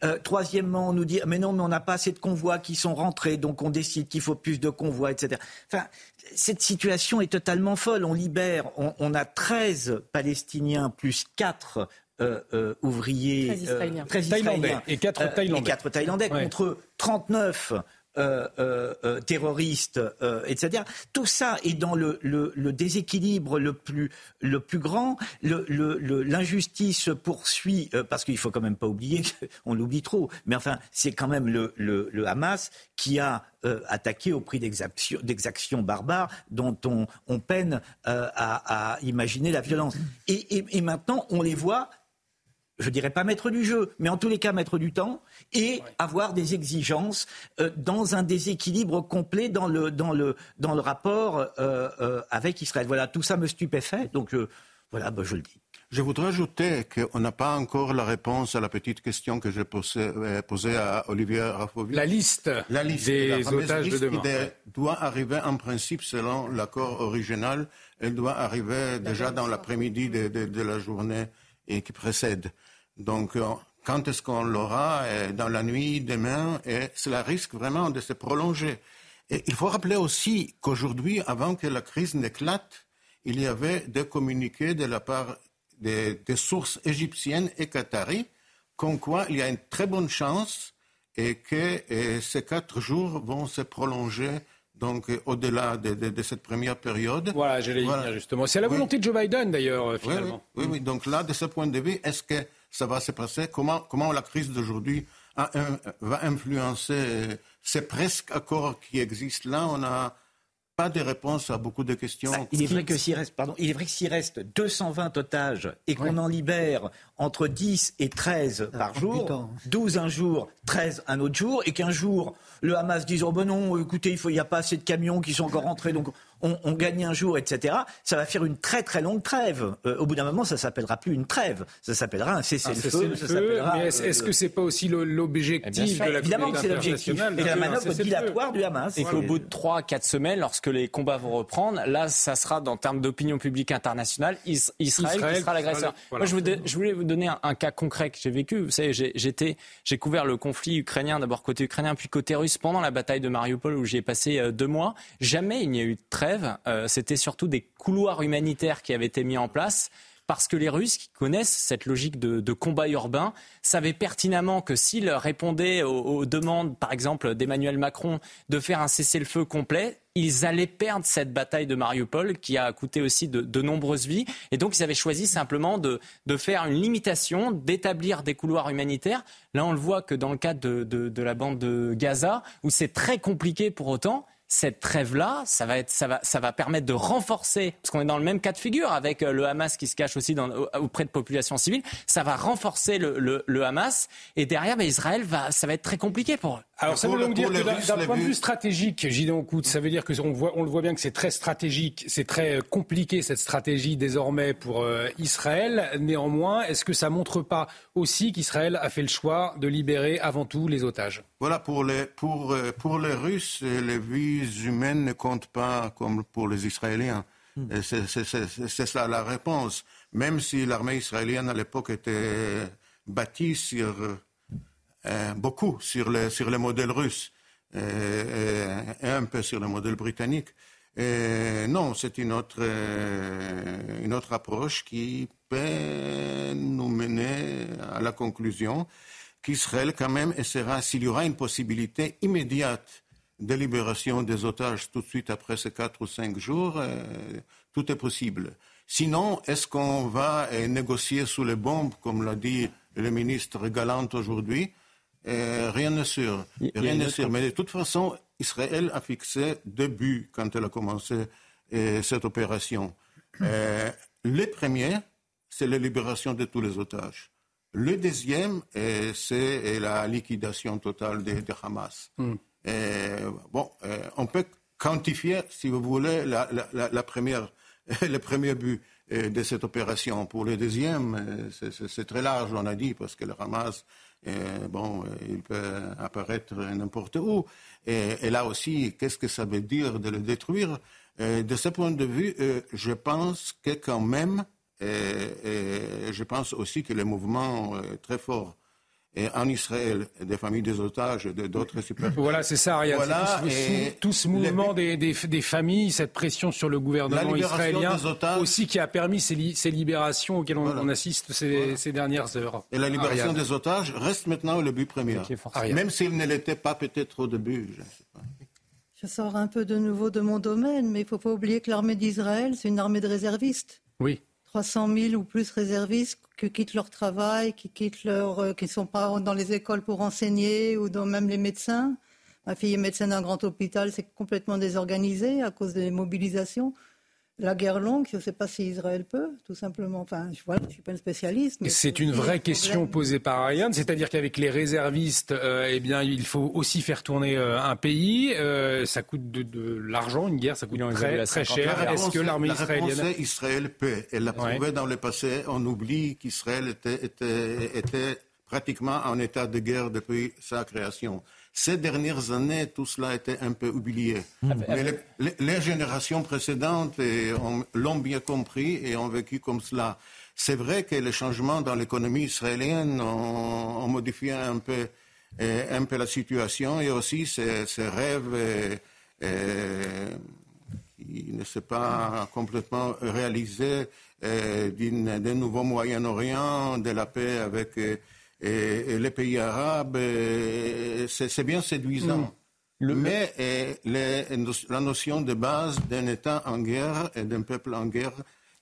Euh, troisièmement, on nous dit mais non, mais on n'a pas assez de convois qui sont rentrés, donc on décide qu'il faut plus de convois, etc. Enfin, cette situation est totalement folle. On libère, on, a 13 Palestiniens plus 4 euh, euh, ouvriers 13 Israéliens. et 4 Thaïlandais, et 4 Thaïlandais contre 39 euh, euh, euh, terroristes, etc. Tout ça est dans le, déséquilibre le plus, grand. L'injustice poursuit, parce qu'il faut quand même pas oublier, on l'oublie trop, mais enfin, c'est quand même le, Hamas qui a attaqué au prix d'exactions barbares dont on, peine à, imaginer la violence. et maintenant, on les voit je dirais pas maître du jeu, mais en tous les cas maître du temps, et avoir des exigences euh, dans un déséquilibre complet dans le, dans le, dans le rapport euh, euh, avec Israël. Voilà, tout ça me stupéfait. Donc Voilà, bah, je le dis. Je voudrais ajouter qu'on n'a pas encore la réponse à la petite question que j'ai posée, à Olivier Rafovic. La liste, la liste des otages de demain. doit arriver en principe selon l'accord original. Elle doit arriver déjà dans l'après-midi de, la journée qui précède. Donc, euh, quand est-ce qu'on l'aura euh, Dans la nuit, demain, et cela risque vraiment de se prolonger. Et il faut rappeler aussi qu'aujourd'hui, avant que la crise n'éclate, il y avait des communiqués de la part des, sources égyptiennes et qataries, comme quoi il y a une très bonne chance et que ces quatre jours vont se prolonger donc au-delà de, cette première période. Voilà, j'allais y venir justement. C'est la volonté de Joe Biden d'ailleurs, euh, finalement. Oui oui, Donc là, de ce point de vue, est-ce que ça va se passer? Comment, comment la crise d'aujourd'hui va influencer ces presque accords qui existent là On a pas de réponse à beaucoup de questions. Bah, il est vrai que s'il reste, pardon, il est vrai que s'il reste 220 otages et qu'on en libère entre 10 et 13 par jour, 12 un jour, 13 un autre jour, et qu'un jour le Hamas dise oh ben non, écoutez, il n'y a pas assez de camions qui sont encore rentrés, donc on, gagne un jour, etc., ça va faire une très très longue trêve. Euh, au bout d'un moment, ça s'appellera plus une trêve, ça s'appellera un cessez-le-feu. est-ce que c'est pas aussi l'objectif de la Évidemment que c'est l'objectif. Et la manœuvre dilatoire du Hamas. Et qu'au bout de 3-4 semaines, lorsque les combats vont reprendre, là, ça sera, en termes d'opinion publique internationale, Israël, qui sera l'agresseur. Moi, je, voulais vous donner un, cas concret que j'ai vécu. Vous savez, j'ai couvert le conflit ukrainien, d'abord côté ukrainien, puis côté russe, pendant la bataille de Mariupol, où j'y ai passé euh, deux mois. Jamais il n'y a eu de trêve euh, c'était surtout des couloirs humanitaires qui avaient été mis en place parce que les Russes, qui connaissent cette logique de, combat urbain, savaient pertinemment que s'ils répondaient aux, demandes, par exemple, d'Emmanuel Macron de faire un cessez-le-feu complet, ils allaient perdre cette bataille de Mariupol qui a coûté aussi de, nombreuses vies. Et donc, ils avaient choisi simplement de, faire une limitation, d'établir des couloirs humanitaires. Là, on le voit que dans le cadre de la bande de Gaza, où c'est très compliqué pour autant, cette trêve-là, ça va, être, ça, va, ça va permettre de renforcer, parce qu'on est dans le même cas de figure avec euh, le Hamas qui se cache aussi dans, auprès de populations civiles, ça va renforcer le, le, le Hamas, et derrière, ben, Israël, va, ça va être très compliqué pour eux. Alors ça veut donc dire que d'un point de vue stratégique, Gideon Kout, ça veut dire que on, voit, on le voit bien que c'est très stratégique, c'est très euh, compliqué cette stratégie désormais pour euh, Israël. Néanmoins, est-ce que ça montre pas aussi qu'Israël a fait le choix de libérer avant tout les otages? Voilà, pour les, pour, euh, pour les Russes, les vies humaines ne comptent pas comme pour les Israéliens. Hmm. C'est ça la réponse. Même si l'armée israélienne à l'époque était bâtie sur euh, beaucoup sur le, sur le modèle russe euh, et, un peu sur le modèle britannique. non, c'est une autre, euh, une autre approche qui peut nous mener à la conclusion qu'Israël quand même essaiera, s'il y aura une possibilité immédiate de libération des otages tout de suite après ces quatre ou cinq jours, tout est possible. Sinon, est-ce qu'on va négocier sous les bombes, comme l'a dit le ministre Galant aujourd'hui? Euh, rien n'est sûr. Rien n'est sûr. Mais de toute façon, Israël a fixé deux buts quand elle a commencé euh, cette opération. Euh, le premier, c'est la libération de tous les otages. Le deuxième, c'est la liquidation totale de, Hamas. Hmm. bon, on peut quantifier, si vous voulez, la, la première, *laughs* le premier but de cette opération. Pour le deuxième, c'est très large, on a dit, parce que le Hamas bon, il peut apparaître n'importe où. Et, là aussi, qu'est-ce que ça veut dire de le détruire? De ce point de vue, euh, je pense que quand même, je pense aussi que le mouvement est très fort et en Israël, des familles des otages, d'autres super. Voilà, c'est ça, Ariane. Voilà, tout, ce mouvement des, des, familles, cette pression sur le gouvernement israélien aussi qui a permis ces, ces libérations auxquelles on, assiste ces, dernières heures. Et la libération des otages reste maintenant le but premier, même s'il ne l'était pas peut-être au début. Je, sais pas. je sors un peu de nouveau de mon domaine, mais il ne faut pas oublier que l'armée d'Israël, c'est une armée de réservistes. Oui. 300 000 ou plus réservistes qui quittent leur travail, qui quittent leur, euh, qui sont pas dans les écoles pour enseigner ou dans même les médecins. Ma fille est médecin d'un grand hôpital, c'est complètement désorganisé à cause des mobilisations. La guerre longue, je ne sais pas si Israël peut, tout simplement. Enfin, je ne suis pas une spécialiste. C'est une vraie question posée par Ariane, c'est-à-dire qu'avec les réservistes, euh, eh bien, il faut aussi faire tourner euh, un pays. Euh, ça coûte de, l'argent, une guerre, ça coûte très, très cher. Est-ce que l'armée israélienne... Israël peut. Elle l'a prouvé dans le passé. On oublie qu'Israël était, était, était pratiquement en état de guerre depuis sa création. Ces dernières années, tout cela a été un peu oublié. Hmm. Mais les, générations précédentes l'ont bien compris et ont vécu comme cela. C'est vrai que les changements dans l'économie israélienne ont, modifié un peu, un peu la situation et aussi ces, rêves qui ne sont pas complètement réalisés d'un nouveau Moyen-Orient, de la paix avec et, les pays arabes, c'est bien séduisant. Mm. Mais la notion de base d'un État en guerre et d'un peuple en guerre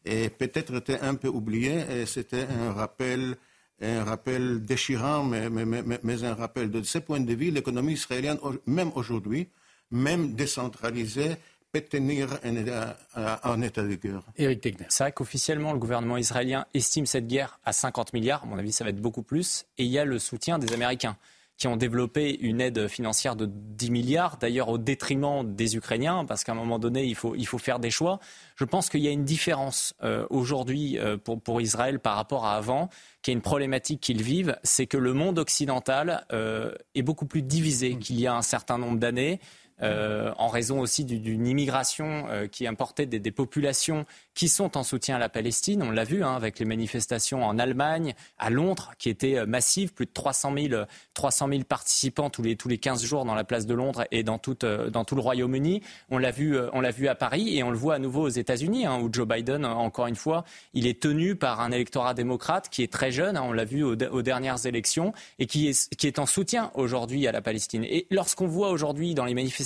est peut-être été un peu oubliée et c'était un rappel, un rappel déchirant, mais, mais, un rappel. De ce point de vue, l'économie israélienne, même aujourd'hui, même décentralisée, tenir un, état de guerre. Éric C'est vrai qu'officiellement, le gouvernement israélien estime cette guerre à 50 milliards. À mon avis, ça va être beaucoup plus. Et il y a le soutien des Américains qui ont développé une aide financière de 10 milliards, d'ailleurs au détriment des Ukrainiens, parce qu'à un moment donné, il faut, il faut faire des choix. Je pense qu'il y a une différence euh, aujourd'hui euh, pour, pour, Israël par rapport à avant, qui est une problématique qu'ils vivent, c'est que le monde occidental euh, est beaucoup plus divisé qu'il y a un certain nombre d'années. Euh, en raison aussi d'une immigration euh, qui importait des, populations qui sont en soutien à la Palestine. On l'a vu hein, avec les manifestations en Allemagne, à Londres, qui étaient euh, massives, plus de 300 000, 300 000 participants tous les, tous les 15 jours dans la place de Londres et dans, toute, dans tout le Royaume-Uni. On l'a vu, vu à Paris et on le voit à nouveau aux États-Unis, hein, où Joe Biden, encore une fois, il est tenu par un électorat démocrate qui est très jeune. Hein, on l'a vu aux, aux, dernières élections et qui est, qui est en soutien aujourd'hui à la Palestine. Et lorsqu'on voit aujourd'hui dans les manifestations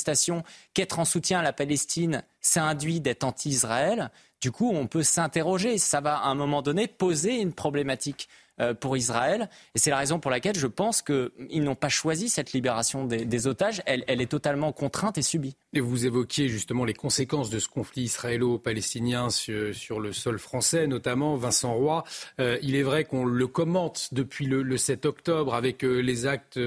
qu'être en soutien à la Palestine, ça induit d'être anti-Israël, du coup, on peut s'interroger. Ça va, à un moment donné, poser une problématique. Euh, pour Israël. Et c'est la raison pour laquelle je pense qu'ils n'ont pas choisi cette libération des, otages. Elle, elle, est totalement contrainte et subie. Vous évoquiez justement les conséquences de ce conflit israélo-palestinien sur, le sol français, notamment Vincent Roy. Euh, il est vrai qu'on le commente depuis le, 7 octobre avec euh, les actes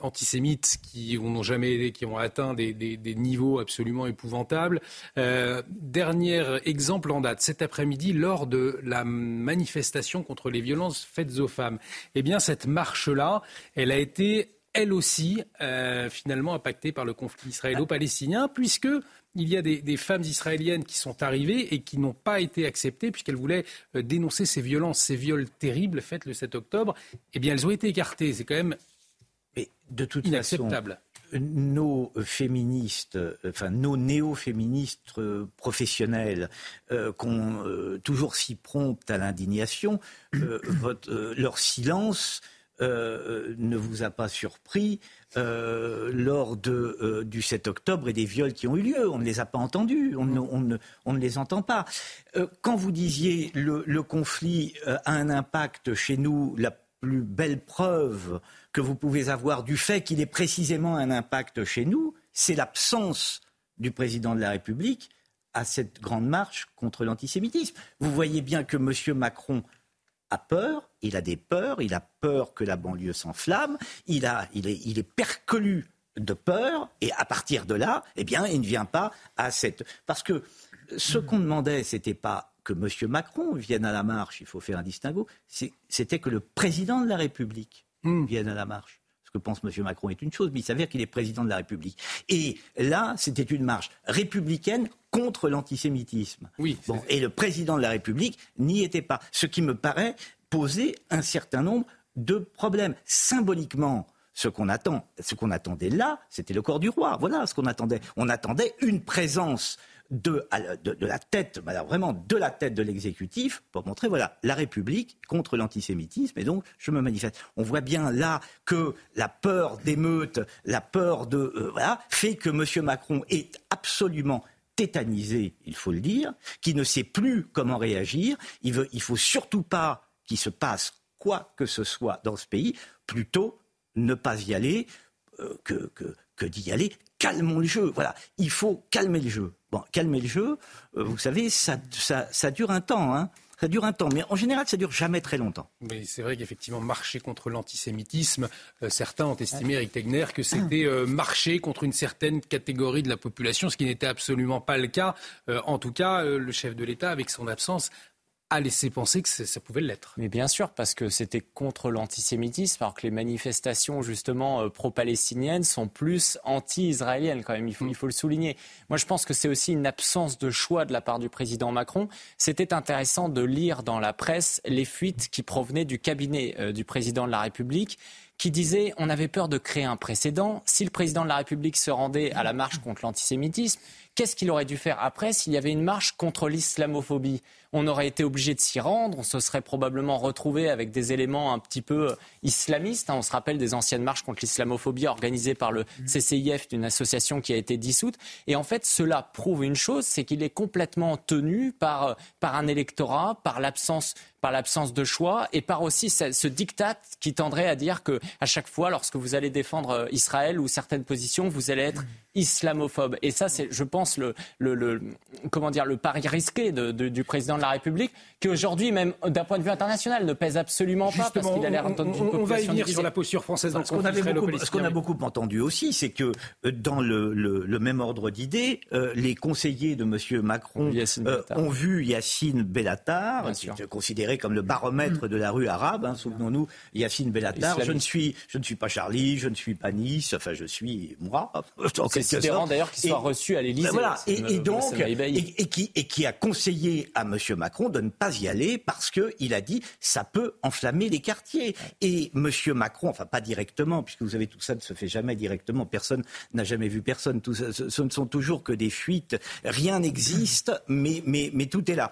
antisémites qui ont jamais qui ont atteint des niveaux absolument épouvantables. dernier exemple en date, cet après-midi, lors de la manifestation contre les violences faites aux femmes. Eh bien, cette marche-là, elle a été elle aussi, euh, finalement impactée par le conflit israélo-palestinien, puisque il y a des, femmes israéliennes qui sont arrivées et qui n'ont pas été acceptées puisqu'elles voulaient euh, dénoncer ces violences, ces viols terribles faits le 7 octobre. Eh bien, elles ont été écartées. C'est quand même de toute inacceptable nos féministes, enfin nos néo-féministes professionnels, euh, qu'on euh, toujours si promptes à l'indignation, euh, leur silence ne vous a pas surpris lors de, du 7 octobre et des viols qui ont eu lieu. On ne les a pas entendus, on ne les entend pas. quand vous disiez le, le conflit a un impact chez nous, la plus belle preuve que vous pouvez avoir du fait qu'il ait précisément un impact chez nous, c'est l'absence du président de la République à cette grande marche contre l'antisémitisme. Vous voyez bien que M. Macron a peur, il a des peurs, il a peur que la banlieue s'enflamme, il, a, il, est, il est percolu de peur, et à partir de là, eh bien, il ne vient pas à cette... Parce que ce qu'on demandait, c'était pas que M. Macron vienne à la marche, il faut faire un distinguo, c'était que le président de la République Hmm. viennent à la marche. Ce que pense M. Macron est une chose, mais il s'avère qu'il est président de la République. Et là, c'était une marche républicaine contre l'antisémitisme. Oui, bon, et le président de la République n'y était pas. Ce qui me paraît poser un certain nombre de problèmes. Symboliquement, ce qu'on attend, ce qu'on attendait là, c'était le corps du roi. Voilà ce qu'on attendait. On attendait une présence de, de, la tête, vraiment de la tête de l'exécutif, pour montrer, voilà, la République contre l'antisémitisme, et donc je me manifeste. On voit bien là que la peur d'émeute, la peur de... Euh, voilà, fait que M. Macron est absolument tétanisé, il faut le dire, qui ne sait plus comment réagir. Il veut, il faut surtout pas qu'il se passe quoi que ce soit dans ce pays, plutôt ne pas y aller, euh, que, que d'y aller. Calmons le jeu. Voilà, il faut calmer le jeu. Bon, calmer le jeu, euh, vous savez, ça, ça, ça dure un temps. Hein. Ça dure un temps, mais en général, ça dure jamais très longtemps. Mais c'est vrai qu'effectivement, marcher contre l'antisémitisme, euh, certains ont estimé, Eric Tegner, que c'était euh, marcher contre une certaine catégorie de la population, ce qui n'était absolument pas le cas. Euh, en tout cas, le chef de l'État, avec son absence, a laissé penser que ça pouvait l'être. Mais bien sûr, parce que c'était contre l'antisémitisme, alors que les manifestations justement euh, pro-palestiniennes sont plus anti-israéliennes quand même, il faut, il faut le souligner. Moi je pense que c'est aussi une absence de choix de la part du président Macron. C'était intéressant de lire dans la presse les fuites qui provenaient du cabinet euh, du président de la République qui disait on avait peur de créer un précédent. Si le président de la République se rendait à la marche contre l'antisémitisme, qu'est-ce qu'il aurait dû faire après s'il y avait une marche contre l'islamophobie? On aurait été obligé de s'y rendre, on se serait probablement retrouvé avec des éléments un petit peu euh, islamistes. Hein. On se rappelle des anciennes marches contre l'islamophobie organisées par le mmh. CCIF, d'une association qui a été dissoute. Et en fait, cela prouve une chose, c'est qu'il est complètement tenu par, euh, par un électorat, par l'absence par l'absence de choix et par aussi ce, diktat qui tendrait à dire que à chaque fois, lorsque vous allez défendre euh, Israël ou certaines positions, vous allez être islamophobe. Et ça, c'est, je pense, le, le, comment dire, le pari risqué du président de la République, qui aujourd'hui, même d'un point de vue international, ne pèse absolument pas parce qu'il a l'air d'une population. On va y venir sur la posture française dans ce qu'on Ce qu'on a beaucoup entendu aussi, c'est que euh, dans le, même ordre d'idées, euh, les conseillers de M. Macron euh, ont vu Yacine Bellatar, qui est considéré comme le baromètre de la rue arabe. Hein, Souvenons-nous, Yacine Bellatar. Je ne suis, je ne suis pas Charlie, je ne suis pas Nice. Enfin, je suis moi. *laughs* C'est sidérant d'ailleurs qu'il soit reçu à l'Élysée. Voilà. Et, donc, et, qui, et qui a conseillé à M. Macron de ne pas y aller parce qu'il a dit ça peut enflammer les quartiers. Et M. Macron, enfin pas directement, puisque vous savez tout ça ne se fait jamais directement, personne n'a jamais vu personne, ce ne sont toujours que des fuites, rien n'existe, mais tout est là.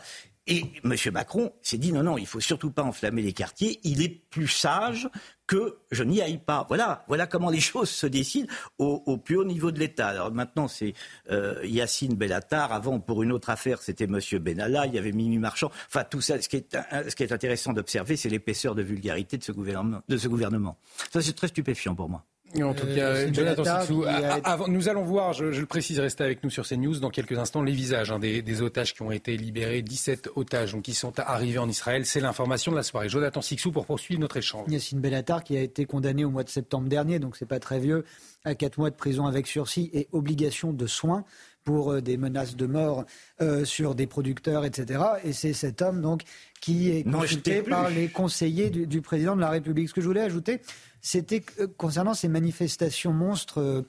Et M. Macron s'est dit non, non, il faut surtout pas enflammer les quartiers. Il est plus sage que je n'y aille pas. Voilà, voilà comment les *laughs* choses se décident au, plus haut niveau de l'État. Alors maintenant, c'est euh, Yacine Bellatar. Avant, pour une autre affaire, c'était M. Benalla. Il y avait Mimi Marchand. Enfin, tout ça. Ce qui est, est intéressant d'observer, c'est l'épaisseur de vulgarité de ce gouvernement. De ce gouvernement. Ça, c'est très stupéfiant pour moi. En tout euh, cas, Jonathan Sixou, avant, nous allons voir, je, le précise, restez avec nous sur CNews dans quelques instants, les visages hein, des, otages qui ont été libérés, 17 otages donc, qui sont arrivés en Israël. C'est l'information de la soirée. Jonathan Sixou pour poursuivre notre échange. Yassine Bellatar qui a été condamné au mois de septembre dernier, donc c'est pas très vieux, à 4 mois de prison avec sursis et obligation de soins pour euh, des menaces de mort euh, sur des producteurs, etc. Et c'est cet homme donc qui est consulté par les conseillers du, du, président de la République. Ce que je voulais ajouter, c'était concernant ces manifestations monstres euh,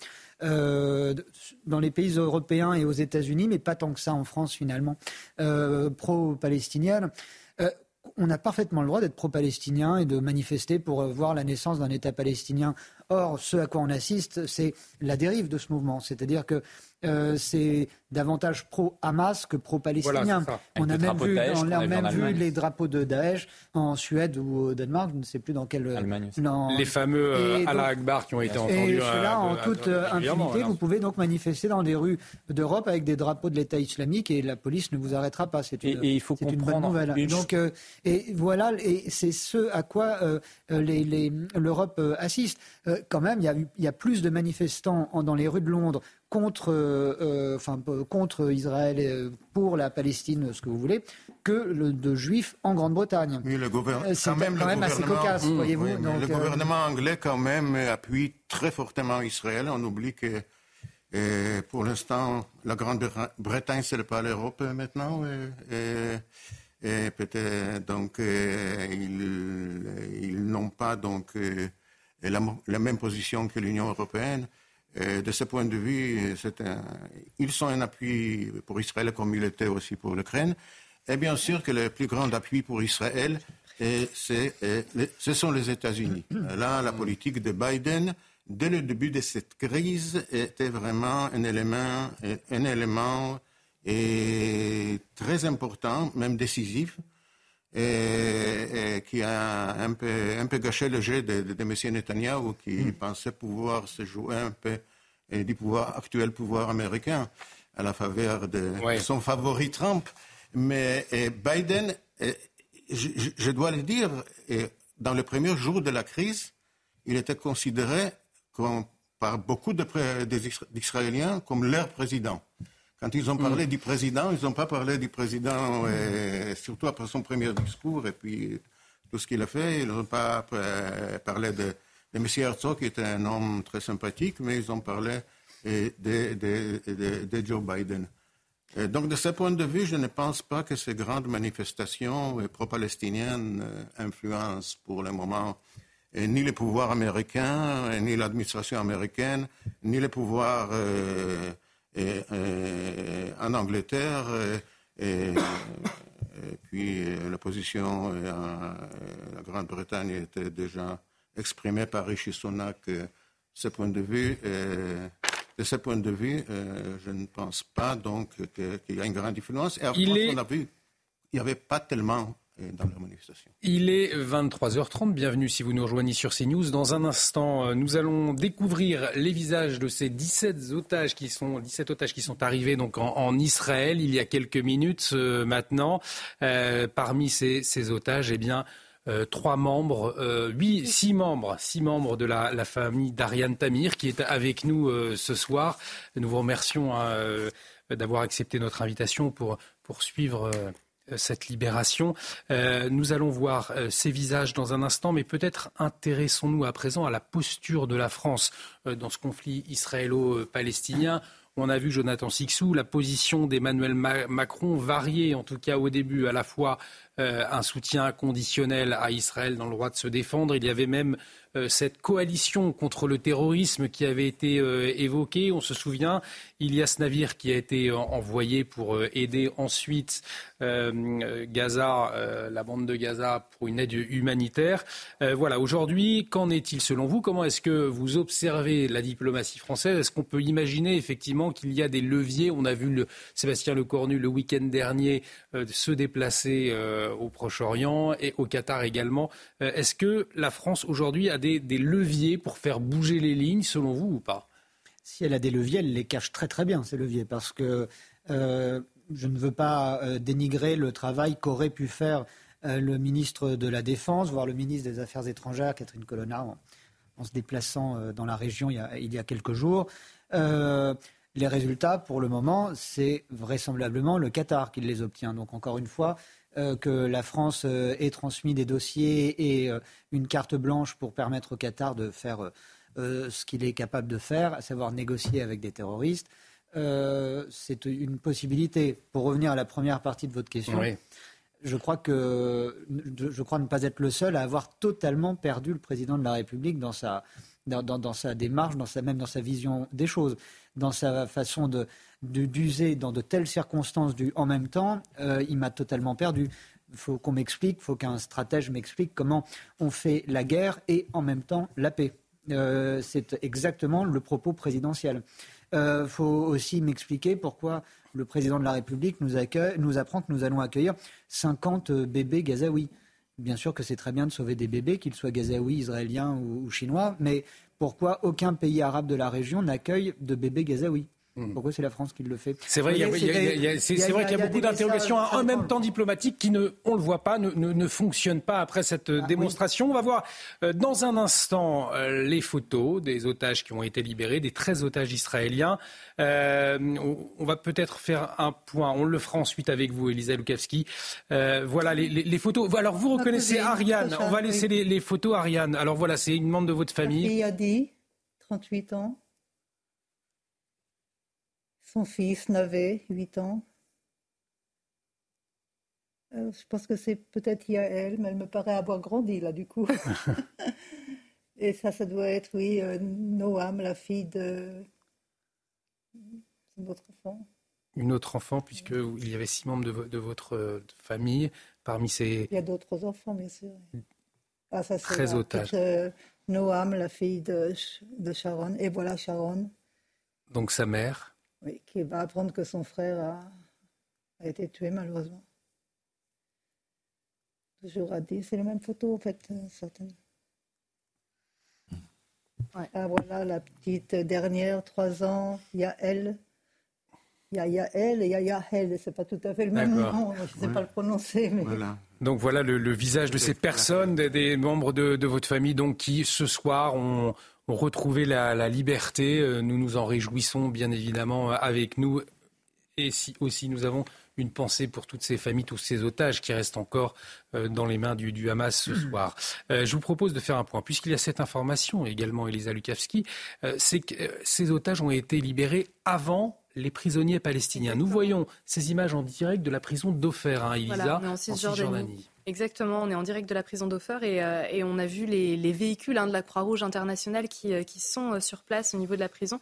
euh, dans les pays européens et aux États-Unis, mais pas tant que ça en France finalement, euh, pro-palestinienne. on a parfaitement le droit d'être pro-palestinien et de manifester pour voir la naissance d'un État palestinien. Or, ce à quoi on assiste, c'est la dérive de ce mouvement. C'est-à-dire que euh, c'est davantage pro-Hamas que pro-palestinien. on a même vu, on a même vu les drapeaux de Daesh en Suède ou au Danemark, je ne sais plus dans quel. Allemagne. Les fameux euh, Allah Akbar qui ont été entendus. Et cela, en toute impunité, vous pouvez donc manifester dans des rues d'Europe avec des drapeaux de l'État islamique et la police ne vous arrêtera pas. C'est une, et, il faut une bonne nouvelle. Donc, euh, et voilà, et c'est ce à quoi l'Europe assiste. quand même, il y, a, il y a plus de manifestants dans les rues de Londres contre, euh, enfin, contre Israël et euh, pour la Palestine, ce que vous voulez, que le, de juifs en Grande-Bretagne. Oui, le euh, C'est quand même, quand même assez cocasse, mmh, voyez-vous. le gouvernement anglais, quand même, appuie très fortement Israël. On oublie que pour l'instant, la Grande-Bretagne, c'est pas l'Europe maintenant. Et, peut-être, donc, ils, ils n'ont pas donc, la, la, même position que l'Union européenne de ce point de vue, ils sont un appui pour Israël comme il était aussi pour l'Ukraine. Et bien sûr que le plus grand appui pour Israël, ce sont les États-Unis. Là, la politique de Biden, dès le début de cette crise, était vraiment un élément très important, même décisif, et, qui a un peu, un peu gâché le jeu de, de, de M. Netanyahu, qui hmm. pensait pouvoir se jouer un peu du pouvoir, actuel pouvoir américain à la faveur de, son favori Trump. Mais Biden, je, je, dois le dire, dans le premier jour de la crise, il était considéré comme par beaucoup d'Israéliens comme leur président. Quand ils ont mm. parlé du président, ils n'ont pas parlé du président, surtout après son premier discours et puis tout ce qu'il a fait. Ils n'ont pas parlé de, de M. Herzog, qui était un homme très sympathique, mais ils ont parlé de, de Joe Biden. donc, de ce point de vue, je ne pense pas que ces grandes manifestations pro-palestiniennes influencent pour le moment ni les pouvoirs américains, ni l'administration américaine, ni les pouvoirs euh, euh, en Angleterre. Et, puis la position en la Grande-Bretagne était déjà exprimée par Rishi Sunak. Ce point de vue, de ce point de vue, je ne pense pas donc qu'il y a une grande influence. Et après, on a vu, il n'y avait pas tellement il est 23h30. Bienvenue si vous nous rejoignez sur CNews. Dans un instant, euh, nous allons découvrir les visages de ces 17 otages qui sont, 17 otages qui sont arrivés donc en, Israël il y a quelques minutes euh, maintenant. Euh, parmi ces, otages, eh bien, trois membres, huit, six membres, six membres de la, famille d'Ariane Tamir qui est avec nous ce soir. Nous vous remercions hein, d'avoir accepté notre invitation pour poursuivre cette libération. Euh, nous allons voir euh, ces visages dans un instant, mais peut-être intéressons-nous à présent à la posture de la France dans ce conflit israélo-palestinien. On a vu Jonathan Sixou, la position d'Emmanuel Macron varier, en tout cas au début, à la fois un soutien conditionnel à Israël dans le droit de se défendre. Il y avait même cette coalition contre le terrorisme qui avait été évoquée. On se souvient, il y a ce navire qui a été envoyé pour aider ensuite euh, Gaza, euh, la bande de Gaza pour une aide humanitaire. Euh, voilà, aujourd'hui, qu'en est-il selon vous? Comment est-ce que vous observez la diplomatie française? Est-ce qu'on peut imaginer effectivement qu'il y a des leviers? On a vu le, Sébastien Lecornu le week-end dernier se déplacer au Proche-Orient et au Qatar également. est-ce que la France aujourd'hui a des, leviers pour faire bouger les lignes selon vous ou pas? Si elle a des leviers, elle les cache très très bien, ces leviers, parce que je ne veux pas euh, dénigrer le travail qu'aurait pu faire euh, le ministre de la Défense, voire le ministre des Affaires étrangères, Catherine Colonna, en, se déplaçant euh, dans la région il y a, quelques jours. les résultats, pour le moment, c'est vraisemblablement le Qatar qui les obtient. Donc, encore une fois, que la France ait transmis des dossiers et une carte blanche pour permettre au Qatar de faire ce qu'il est capable de faire, à savoir négocier avec des terroristes. Euh, c'est une possibilité. Pour revenir à la première partie de votre question, je, crois que, je crois ne pas être le seul à avoir totalement perdu le président de la République dans sa, dans, sa démarche, dans sa, même dans sa vision des choses, dans sa façon de, d'user dans de telles circonstances du en même temps, euh, il m'a totalement perdu. Il faut qu'on m'explique, il faut qu'un stratège m'explique comment on fait la guerre et en même temps la paix. Euh, c'est exactement le propos présidentiel. Il euh, faut aussi m'expliquer pourquoi le président de la République nous, nous apprend que nous allons accueillir 50 bébés gazaouis. Bien sûr que c'est très bien de sauver des bébés, qu'ils soient gazaouis, israéliens ou chinois, mais pourquoi aucun pays arabe de la région n'accueille de bébés gazaouis? Pourquoi c'est la France qui le fait? C'est vrai, c'est vrai qu'il y a beaucoup d'interrogations en même temps diplomatiques qui, ne, on le voit pas, ne, ne, fonctionnent pas après cette ah, démonstration. On va voir euh, dans un instant euh, les photos des otages qui ont été libérés, des 13 otages israéliens. Euh, on, va peut-être faire un point. On le fera ensuite avec vous, Elisa Lukavski. voilà les, les, photos. Alors vous reconnaissez Ariane. On va laisser les, les photos Ariane. Alors voilà, c'est une membre de votre famille. Il y a dit 38 ans. Son fils n'avait 8 ans. Euh, je pense que c'est peut-être Yael, mais elle me paraît avoir grandi là du coup. *laughs* Et ça, ça doit être, oui, euh, Noam, la fille de notre enfant. Une autre enfant, puisqu'il y avait six membres de, votre euh, famille. Parmi ces. Il y a d'autres enfants, bien sûr. Ah, ça, Très otages. Noam, la fille de, de Sharon. Et voilà Sharon. Donc sa mère oui, qui va apprendre que son frère a, été tué malheureusement. Toujours à dire, c'est la même photo en fait, euh, certaines. Ah, voilà la petite dernière, trois ans, il y a elle. Il y a Yael et il y a Yahel, c'est pas tout à fait le même nom, je ne sais pas le prononcer. Mais... Donc voilà le, visage de ces personnes, des, membres de, votre famille donc, qui ce soir ont, retrouver la, liberté. Nous nous en réjouissons bien évidemment avec nous. Et si aussi nous avons une pensée pour toutes ces familles, tous ces otages qui restent encore dans les mains du, Hamas ce soir. je vous propose de faire un point, puisqu'il y a cette information également, Elisa Lukavski, c'est que ces otages ont été libérés avant les prisonniers palestiniens. Nous voyons ces images en direct de la prison d'Ofer, hein, Elisa, en, Cisjordanie. Exactement, on est en direct de la prison d'Ofer et, euh, on a vu les, véhicules hein, de la Croix-Rouge internationale qui, euh, sont euh, sur place au niveau de la prison.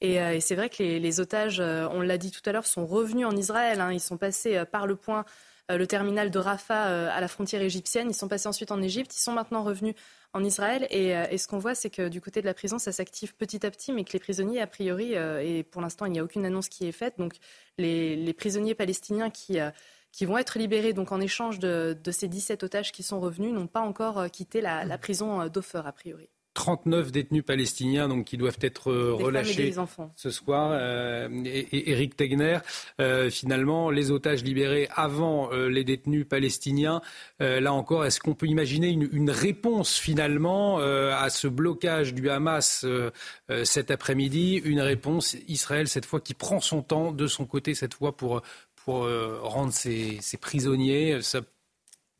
Et, c'est vrai que les, otages, on l'a dit tout à l'heure, sont revenus en Israël. Hein. Ils sont passés par le point, le terminal de Rafah à la frontière égyptienne. Ils sont passés ensuite en Égypte. Ils sont maintenant revenus en Israël. Et, ce qu'on voit, c'est que du côté de la prison, ça s'active petit à petit, mais que les prisonniers, a priori, et pour l'instant, il n'y a aucune annonce qui est faite, donc les, prisonniers palestiniens qui qui vont être libérés donc en échange de, ces 17 otages qui sont revenus n'ont pas encore quitté la, la prison d'Ofer a priori. 39 détenus palestiniens donc, qui doivent être euh, relâchés ce soir. Euh, et, Eric Tegner, euh, finalement, les otages libérés avant les détenus palestiniens. là encore, est-ce qu'on peut imaginer une, réponse finalement à ce blocage du Hamas cet après-midi? Une réponse Israël cette fois qui prend son temps de son côté cette fois pour, pour rendre ses prisonniers. Ça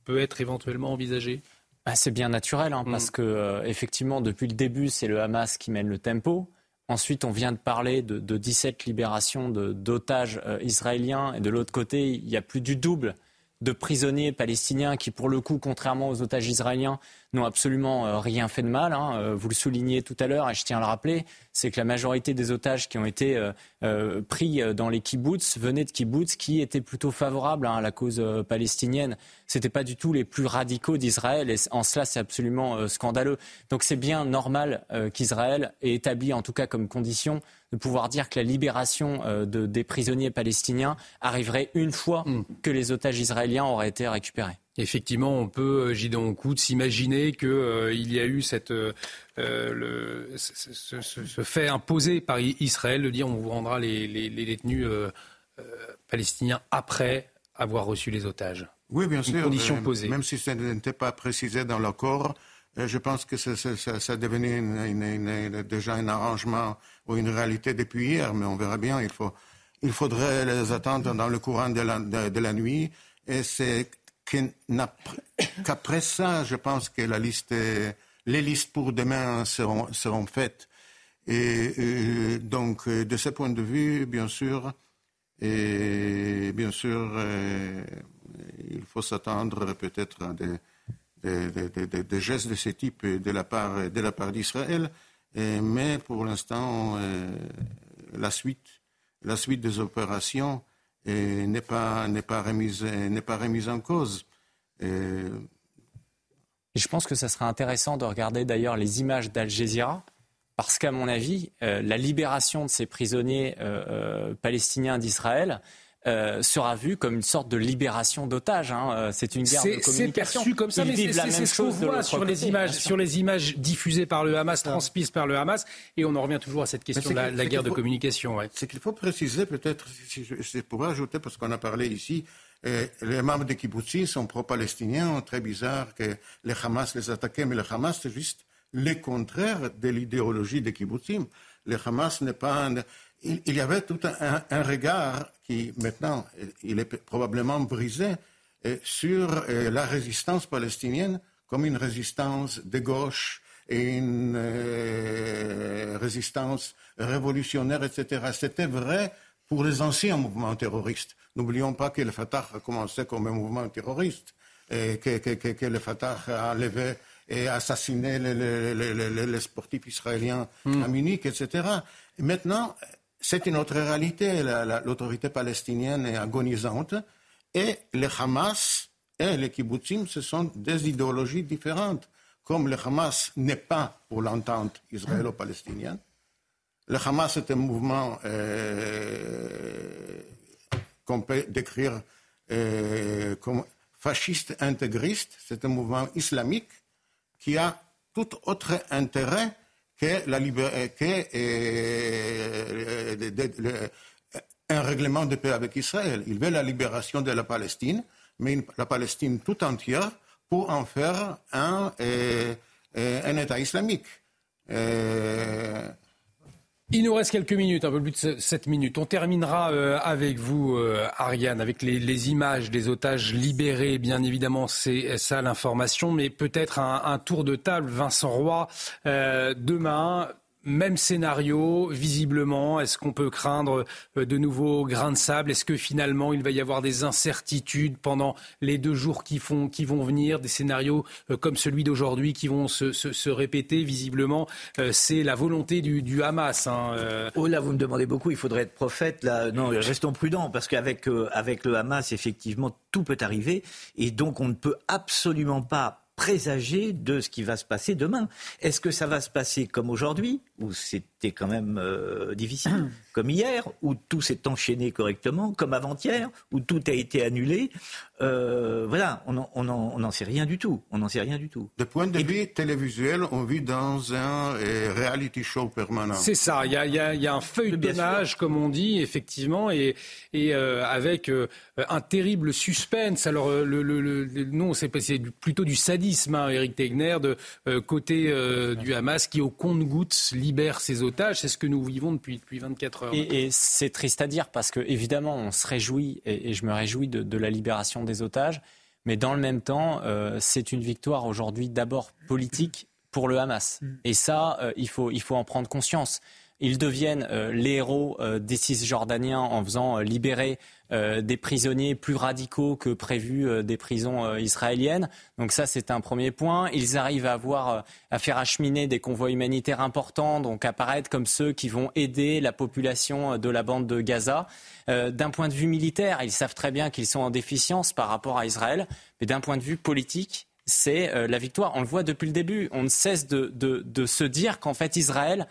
peut être éventuellement envisagé? Bah, c'est bien naturel, hein, parce mm. que euh, effectivement, depuis le début, c'est le Hamas qui mène le tempo. Ensuite, on vient de parler de, 17 libérations d'otages euh, israéliens, et de l'autre côté, il y a plus du double de prisonniers palestiniens qui, pour le coup, contrairement aux otages israéliens, n'ont absolument euh, rien fait de mal. Hein. Euh, vous le soulignez tout à l'heure, et je tiens à le rappeler, c'est que la majorité des otages qui ont été euh, pris dans les kibbutz venaient de kibbutz qui étaient plutôt favorables hein, à la cause palestinienne. Ce n'étaient pas du tout les plus radicaux d'Israël, et en cela, c'est absolument scandaleux. Donc c'est bien normal qu'Israël ait établi, en tout cas comme condition, de pouvoir dire que la libération des prisonniers palestiniens arriverait une fois mm. que les otages israéliens auraient été récupérés. Effectivement, on peut, euh, Gideon Kout, s'imaginer qu'il euh, y a eu cette, euh, le, ce, fait imposé par Israël de dire on vous rendra les, détenus palestiniens après avoir reçu les otages. Oui, bien sûr. Condition posée. Même si ce n'était pas précisé dans l'accord, je pense que ça, ça, devenait déjà un arrangement ou une réalité depuis hier, mais on verra bien. Il, faut, il faudrait les attendre dans le courant de la, de la nuit. Et c'est qu'après ça, je pense que la liste, les listes pour demain seront, seront faites. Et, donc, de ce point de vue, bien sûr, et bien sûr, euh, il faut s'attendre peut-être à des, des, gestes de ce type de la part, de la part d'Israël. Mais pour l'instant, euh, la suite, la suite des opérations n'est pas, n'est pas, remise, n'est pas remise en cause. je pense que ça serait intéressant de regarder d'ailleurs les images d'Al Jazeera, parce qu'à mon avis, euh, la libération de ces prisonniers euh, euh, palestiniens d'Israël euh, sera vu comme une sorte de libération d'otages. Hein. Euh, c'est une guerre de communication. C'est perçu comme ça, mais c'est ce qu'on voit sur les images, sur les images diffusées par le Hamas, transmises par le Hamas, et on en revient toujours à cette question de la, guerre de communication. Ouais. C'est qu'il faut préciser, peut-être, si je, pourrais ajouter, parce qu'on a parlé ici, euh, les membres des kibbutzim sont pro-palestiniens, très bizarre que le Hamas les attaquait, mais le Hamas, c'est juste le contraire de l'idéologie des kibbutzim. Le Hamas n'est pas il, y avait tout un, regard qui, maintenant, il est probablement brisé euh, sur euh, la résistance palestinienne comme une résistance de gauche et une euh, résistance révolutionnaire, etc. C'était vrai pour les anciens mouvements terroristes. N'oublions pas que le Fatah a commencé comme un mouvement terroriste, et que, le Fatah a enlevé et assassiné les, sportifs israéliens hmm. à Munich, etc. Et maintenant, c'est une autre réalité. L'autorité palestinienne est agonisante et le Hamas et les kibbutzim, ce sont des idéologies différentes. Comme le Hamas n'est pas pour l'entente israélo-palestinienne, le Hamas est un mouvement euh, qu'on peut décrire euh, comme fasciste intégriste, c'est un mouvement islamique qui a tout autre intérêt que, la euh, que euh, un règlement de paix avec Israël. Il veut la libération de la Palestine, mais la Palestine tout entière pour en faire un, euh, un État islamique. Il nous reste quelques minutes, un peu plus de 7 minutes. On terminera euh, avec vous, euh, Ariane, avec les, images des otages libérés. Bien évidemment, c'est ça l'information, mais peut-être un, tour de table. Vincent Roy, euh, demain, même scénario, visiblement. Est-ce qu'on peut craindre euh, de nouveaux grains de sable? Est-ce que finalement il va y avoir des incertitudes pendant les deux jours qui, font, qui vont venir Des scénarios euh, comme celui d'aujourd'hui qui vont se, répéter? Visiblement, euh, c'est la volonté du, Hamas. Hein, oh là, vous me demandez beaucoup, il faudrait être prophète. Là. Non, restons prudents parce qu'avec avec le Hamas, effectivement, tout peut arriver. Et donc on ne peut absolument pas présager de ce qui va se passer demain. Est-ce que ça va se passer comme aujourd'hui, où c'était quand même euh, difficile, *clears throat* comme hier, où tout s'est enchaîné correctement, comme avant-hier, où tout a été annulé euh, Voilà, on n'en sait rien du tout. On n'en sait rien du tout. De point de vue télévisuel, on vit dans un euh, reality show permanent. C'est ça. Il y a, y a, un feuilletonnage, comme on dit, effectivement, et, et avec un terrible suspense. Alors, le, le, le non, c'est plutôt du sadisme Eric Tegner, de euh, côté euh, du Hamas, qui au compte-gouttes libère ses otages. C'est ce que nous vivons depuis, depuis 24 heures. Et, c'est triste à dire parce que, évidemment, on se réjouit, et, je me réjouis de, la libération des otages. Mais dans le même temps, euh, c'est une victoire aujourd'hui d'abord politique pour le Hamas. Mm. Et ça, il, faut, il faut en prendre conscience. Ils deviennent euh, les héros euh, des Cisjordaniens en faisant euh, libérer des prisonniers plus radicaux que prévu des prisons israéliennes. Donc ça, c'est un premier point. Ils arrivent à avoir, à faire acheminer des convois humanitaires importants, donc apparaître comme ceux qui vont aider la population de la bande de Gaza. d'un point de vue militaire, ils savent très bien qu'ils sont en déficience par rapport à Israël, mais d'un point de vue politique, c'est la victoire. On le voit depuis le début. On ne cesse de se dire qu'en fait Israël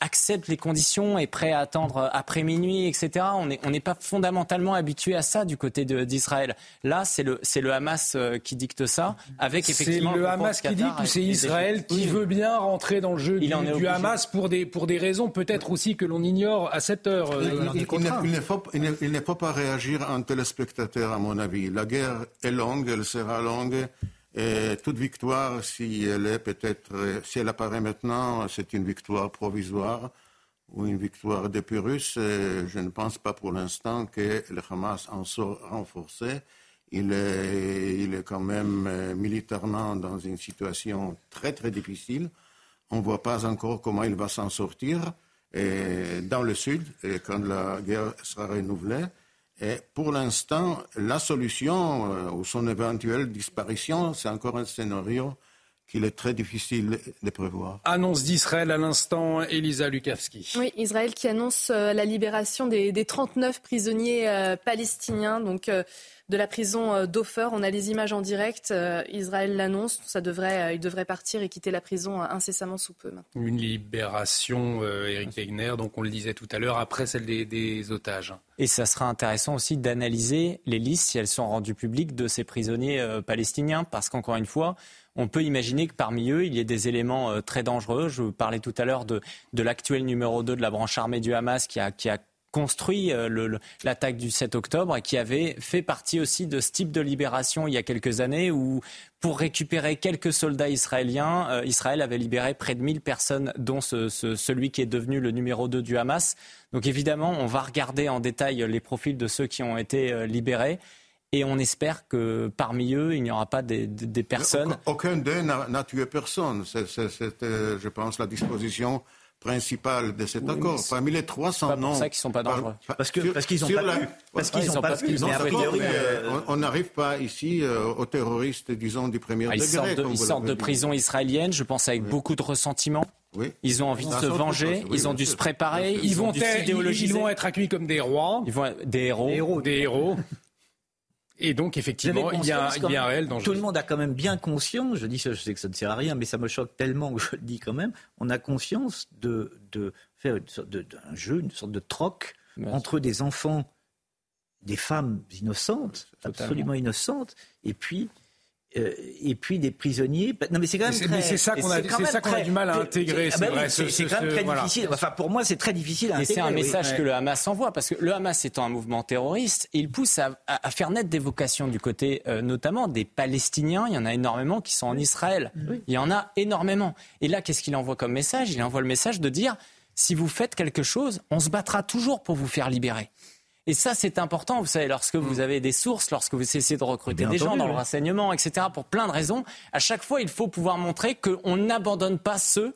accepte les conditions, est prêt à attendre après minuit, etc. On n'est on pas fondamentalement habitué à ça du côté d'Israël. Là, c'est le, le Hamas euh, qui dicte ça, avec effectivement... C'est le Hamas qui dit ou c'est Israël qui veut bien rentrer dans le jeu du, Hamas pour des, pour des raisons peut-être aussi que l'on ignore à cette heure euh, il, il, ne faut, il ne faut pas réagir en téléspectateur, à mon avis. La guerre est longue, elle sera longue. Et toute victoire, si elle est peut-être, si elle apparaît maintenant, c'est une victoire provisoire ou une victoire des Pyrrhus. Je ne pense pas pour l'instant que le Hamas en soit renforcé. Il est, il est quand même euh, militairement dans une situation très très difficile. On ne voit pas encore comment il va s'en sortir. Et dans le sud, et quand la guerre sera renouvelée, et pour l'instant, la solution euh, ou son éventuelle disparition, c'est encore un scénario qu'il est très difficile de prévoir. Annonce d'Israël à l'instant, Elisa Lukavski. Oui, Israël qui annonce euh, la libération des, des 39 prisonniers euh, palestiniens. Donc, de la prison euh, d'Ofer. On a les images en direct. Euh, Israël l'annonce. Ça devrait, euh, il devrait partir et quitter la prison incessamment sous peu. Une libération, Eric Wegner, donc on le disait tout à l'heure, après celle des, otages. Et ça sera intéressant aussi d'analyser les listes, si elles sont rendues publiques, de ces prisonniers palestiniens, parce qu'encore une fois, on peut imaginer que parmi eux, il y ait des éléments très dangereux. Je vous parlais tout à l'heure de, de l'actuel numéro 2 de la branche armée du Hamas qui a, qui a construit euh, l'attaque du 7 octobre et qui avait fait partie aussi de ce type de libération il y a quelques années où pour récupérer quelques soldats israéliens, euh, Israël avait libéré près de 1000 personnes, dont celui qui est devenu le numéro 2 du Hamas. Donc évidemment, on va regarder en détail les profils de ceux qui ont été euh, libérés. Et on espère que parmi eux, il n'y aura pas des, personnes. Aucun d'eux n'a tué personne. C'est, je pense, la disposition principal de cet accord. Parmi les 300 noms. C'est pour ça qu'ils ne sont pas dangereux. parce qu'ils parce qu'ils n'ont pas pu. Parce qu'ils n'ont pas pu. on n'arrive pas ici euh, aux terroristes, disons, du premier ah, degré. Ils sortent de, prison israélienne, je pense, avec beaucoup de ressentiment. Oui. Ils ont envie de se venger, ils ont dû se préparer, ils, vont être, ils, vont être accueillis comme des rois, ils vont des héros, des héros. Des héros. Et donc, effectivement, il y, a, il y, a, un réel danger. Tout le monde a quand même bien conscience, je dis ça, je sais que ça ne sert à rien, mais ça me choque tellement que je le dis quand même, on a conscience de, de faire une sorte de, jeu, une sorte de troc entre des enfants, des femmes innocentes, absolument innocentes, et puis euh, et puis des prisonniers. Non, mais c'est quand même très. c'est ça qu'on a, c'est ça qu'on a du mal à intégrer. C'est vrai. C'est quand même très difficile. Enfin, pour moi, c'est très difficile à intégrer. Et c'est un message que le Hamas envoie, parce que le Hamas étant un mouvement terroriste, il pousse à, à faire naître des vocations du côté, euh, notamment des Palestiniens. Il y en a énormément qui sont en Israël. Il y en a énormément. Et là, qu'est-ce qu'il envoie comme message? Il envoie le message de dire si vous faites quelque chose, on se battra toujours pour vous faire libérer. Et ça, c'est important, vous savez, lorsque vous mm. avez des sources, lorsque vous essayez de recruter des gens dans le renseignement, etc., pour plein de raisons, à chaque fois, il faut pouvoir montrer qu'on n'abandonne pas ceux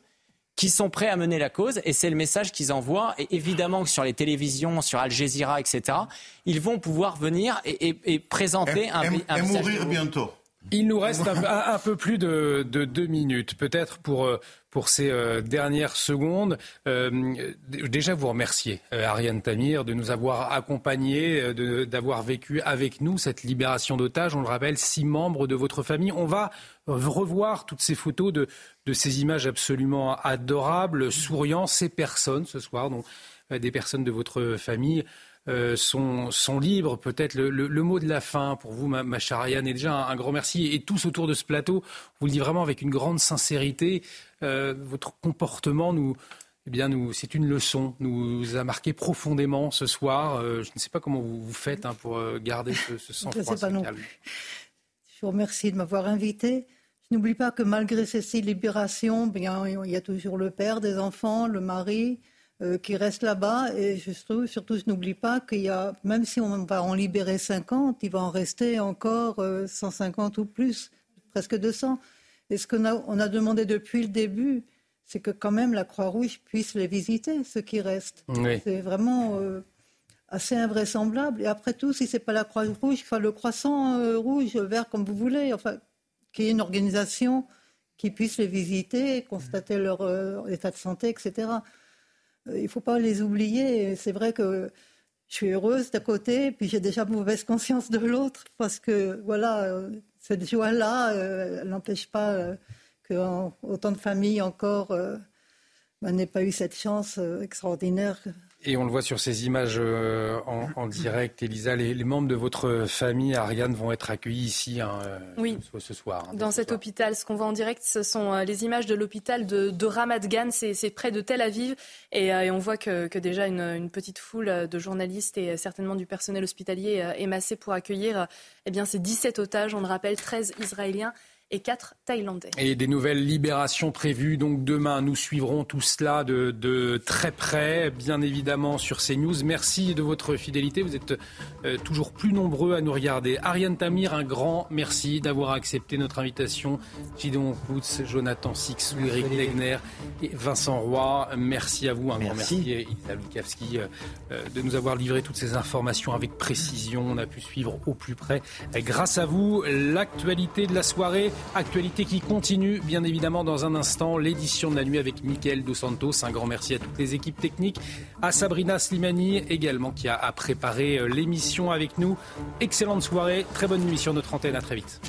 qui sont prêts à mener la cause, et c'est le message qu'ils envoient. Et évidemment que sur les télévisions, sur Al Jazeera, etc., ils vont pouvoir venir et, présenter un, un, et mourir bientôt. Il nous reste un, peu plus de, deux minutes, peut-être pour, euh, pour ces euh, dernières secondes. Euh, déjà, vous remercier, Ariane Tamir, de nous avoir accompagnés, d'avoir vécu avec nous cette libération d'otages. On le rappelle, six membres de votre famille. On va revoir toutes ces photos de, de ces images absolument adorables, souriant, ces personnes ce soir, donc des personnes de votre famille. Euh, sont, sont, libres. Peut-être le, le, mot de la fin pour vous, ma, ma chère Ariane, est déjà un, grand merci. Et tous autour de ce plateau, vous le dit vraiment avec une grande sincérité. Euh, votre comportement nous, eh bien, nous, c'est une leçon, nous a marqué profondément ce soir. Euh, je ne sais pas comment vous, vous faites hein, pour garder ce, ce sang-froid. *laughs* Je Je vous remercie de m'avoir invité. Je n'oublie pas que malgré ces six libérations, bien, il y a toujours le père des enfants, le mari, euh, qui reste là-bas. Et je trouve, surtout, je n'oublie pas qu'il y a, même si on va en libérer 50, il va en rester encore 150 euh, ou plus, presque 200. Et ce qu'on a, on a demandé depuis le début, c'est que quand même la Croix-Rouge puisse les visiter, ceux qui restent. C'est vraiment euh, assez invraisemblable. Et après tout, si c'est pas la Croix-Rouge, enfin le croissant rouge, vert, comme vous voulez, enfin, qu'il y ait une organisation qui puisse les visiter, constater leur état de santé, etc. Euh, il ne faut pas les oublier. C'est vrai que je suis heureuse d'un côté, puis j'ai déjà mauvaise conscience de l'autre, parce que voilà, euh, cette joie-là, euh, elle n'empêche pas que autant de familles encore ben, n'aient pas eu cette chance extraordinaire et on le voit sur ces images euh, en, direct, Elisa, les, membres de votre famille, Ariane, vont être accueillis ici hein, euh, ce, soir. Hein, Dans cet hôpital, ce qu'on voit en direct, ce sont euh, les images de l'hôpital de, de Ramat Gan, c'est près de Tel Aviv, et, on voit que, déjà une, petite foule de journalistes et certainement du personnel hospitalier est massée pour accueillir eh bien, ces 17 otages, on le rappelle, 13 Israéliens et 4 Thaïlandais. Et des nouvelles libérations prévues donc demain. Nous suivrons tout cela de, très près, bien évidemment, sur CNews. Merci de votre fidélité. Vous êtes euh, toujours plus nombreux à nous regarder. Ariane Tamir, un grand merci d'avoir accepté notre invitation. Gidon Koutz, Jonathan Six, Eric Legner et Vincent Roy. Merci à vous. Un grand merci, Isa Lukavski, euh, euh, de nous avoir livré toutes ces informations avec précision. On a pu suivre au plus près. Grâce à vous, l'actualité de la soirée Actualité qui continue, bien évidemment, dans un instant, l'édition de la nuit avec Mickaël Dos Santos. Un grand merci à toutes les équipes techniques, à Sabrina Slimani également qui a préparé euh, l'émission avec nous. Excellente soirée, très bonne nuit sur notre antenne. À très vite.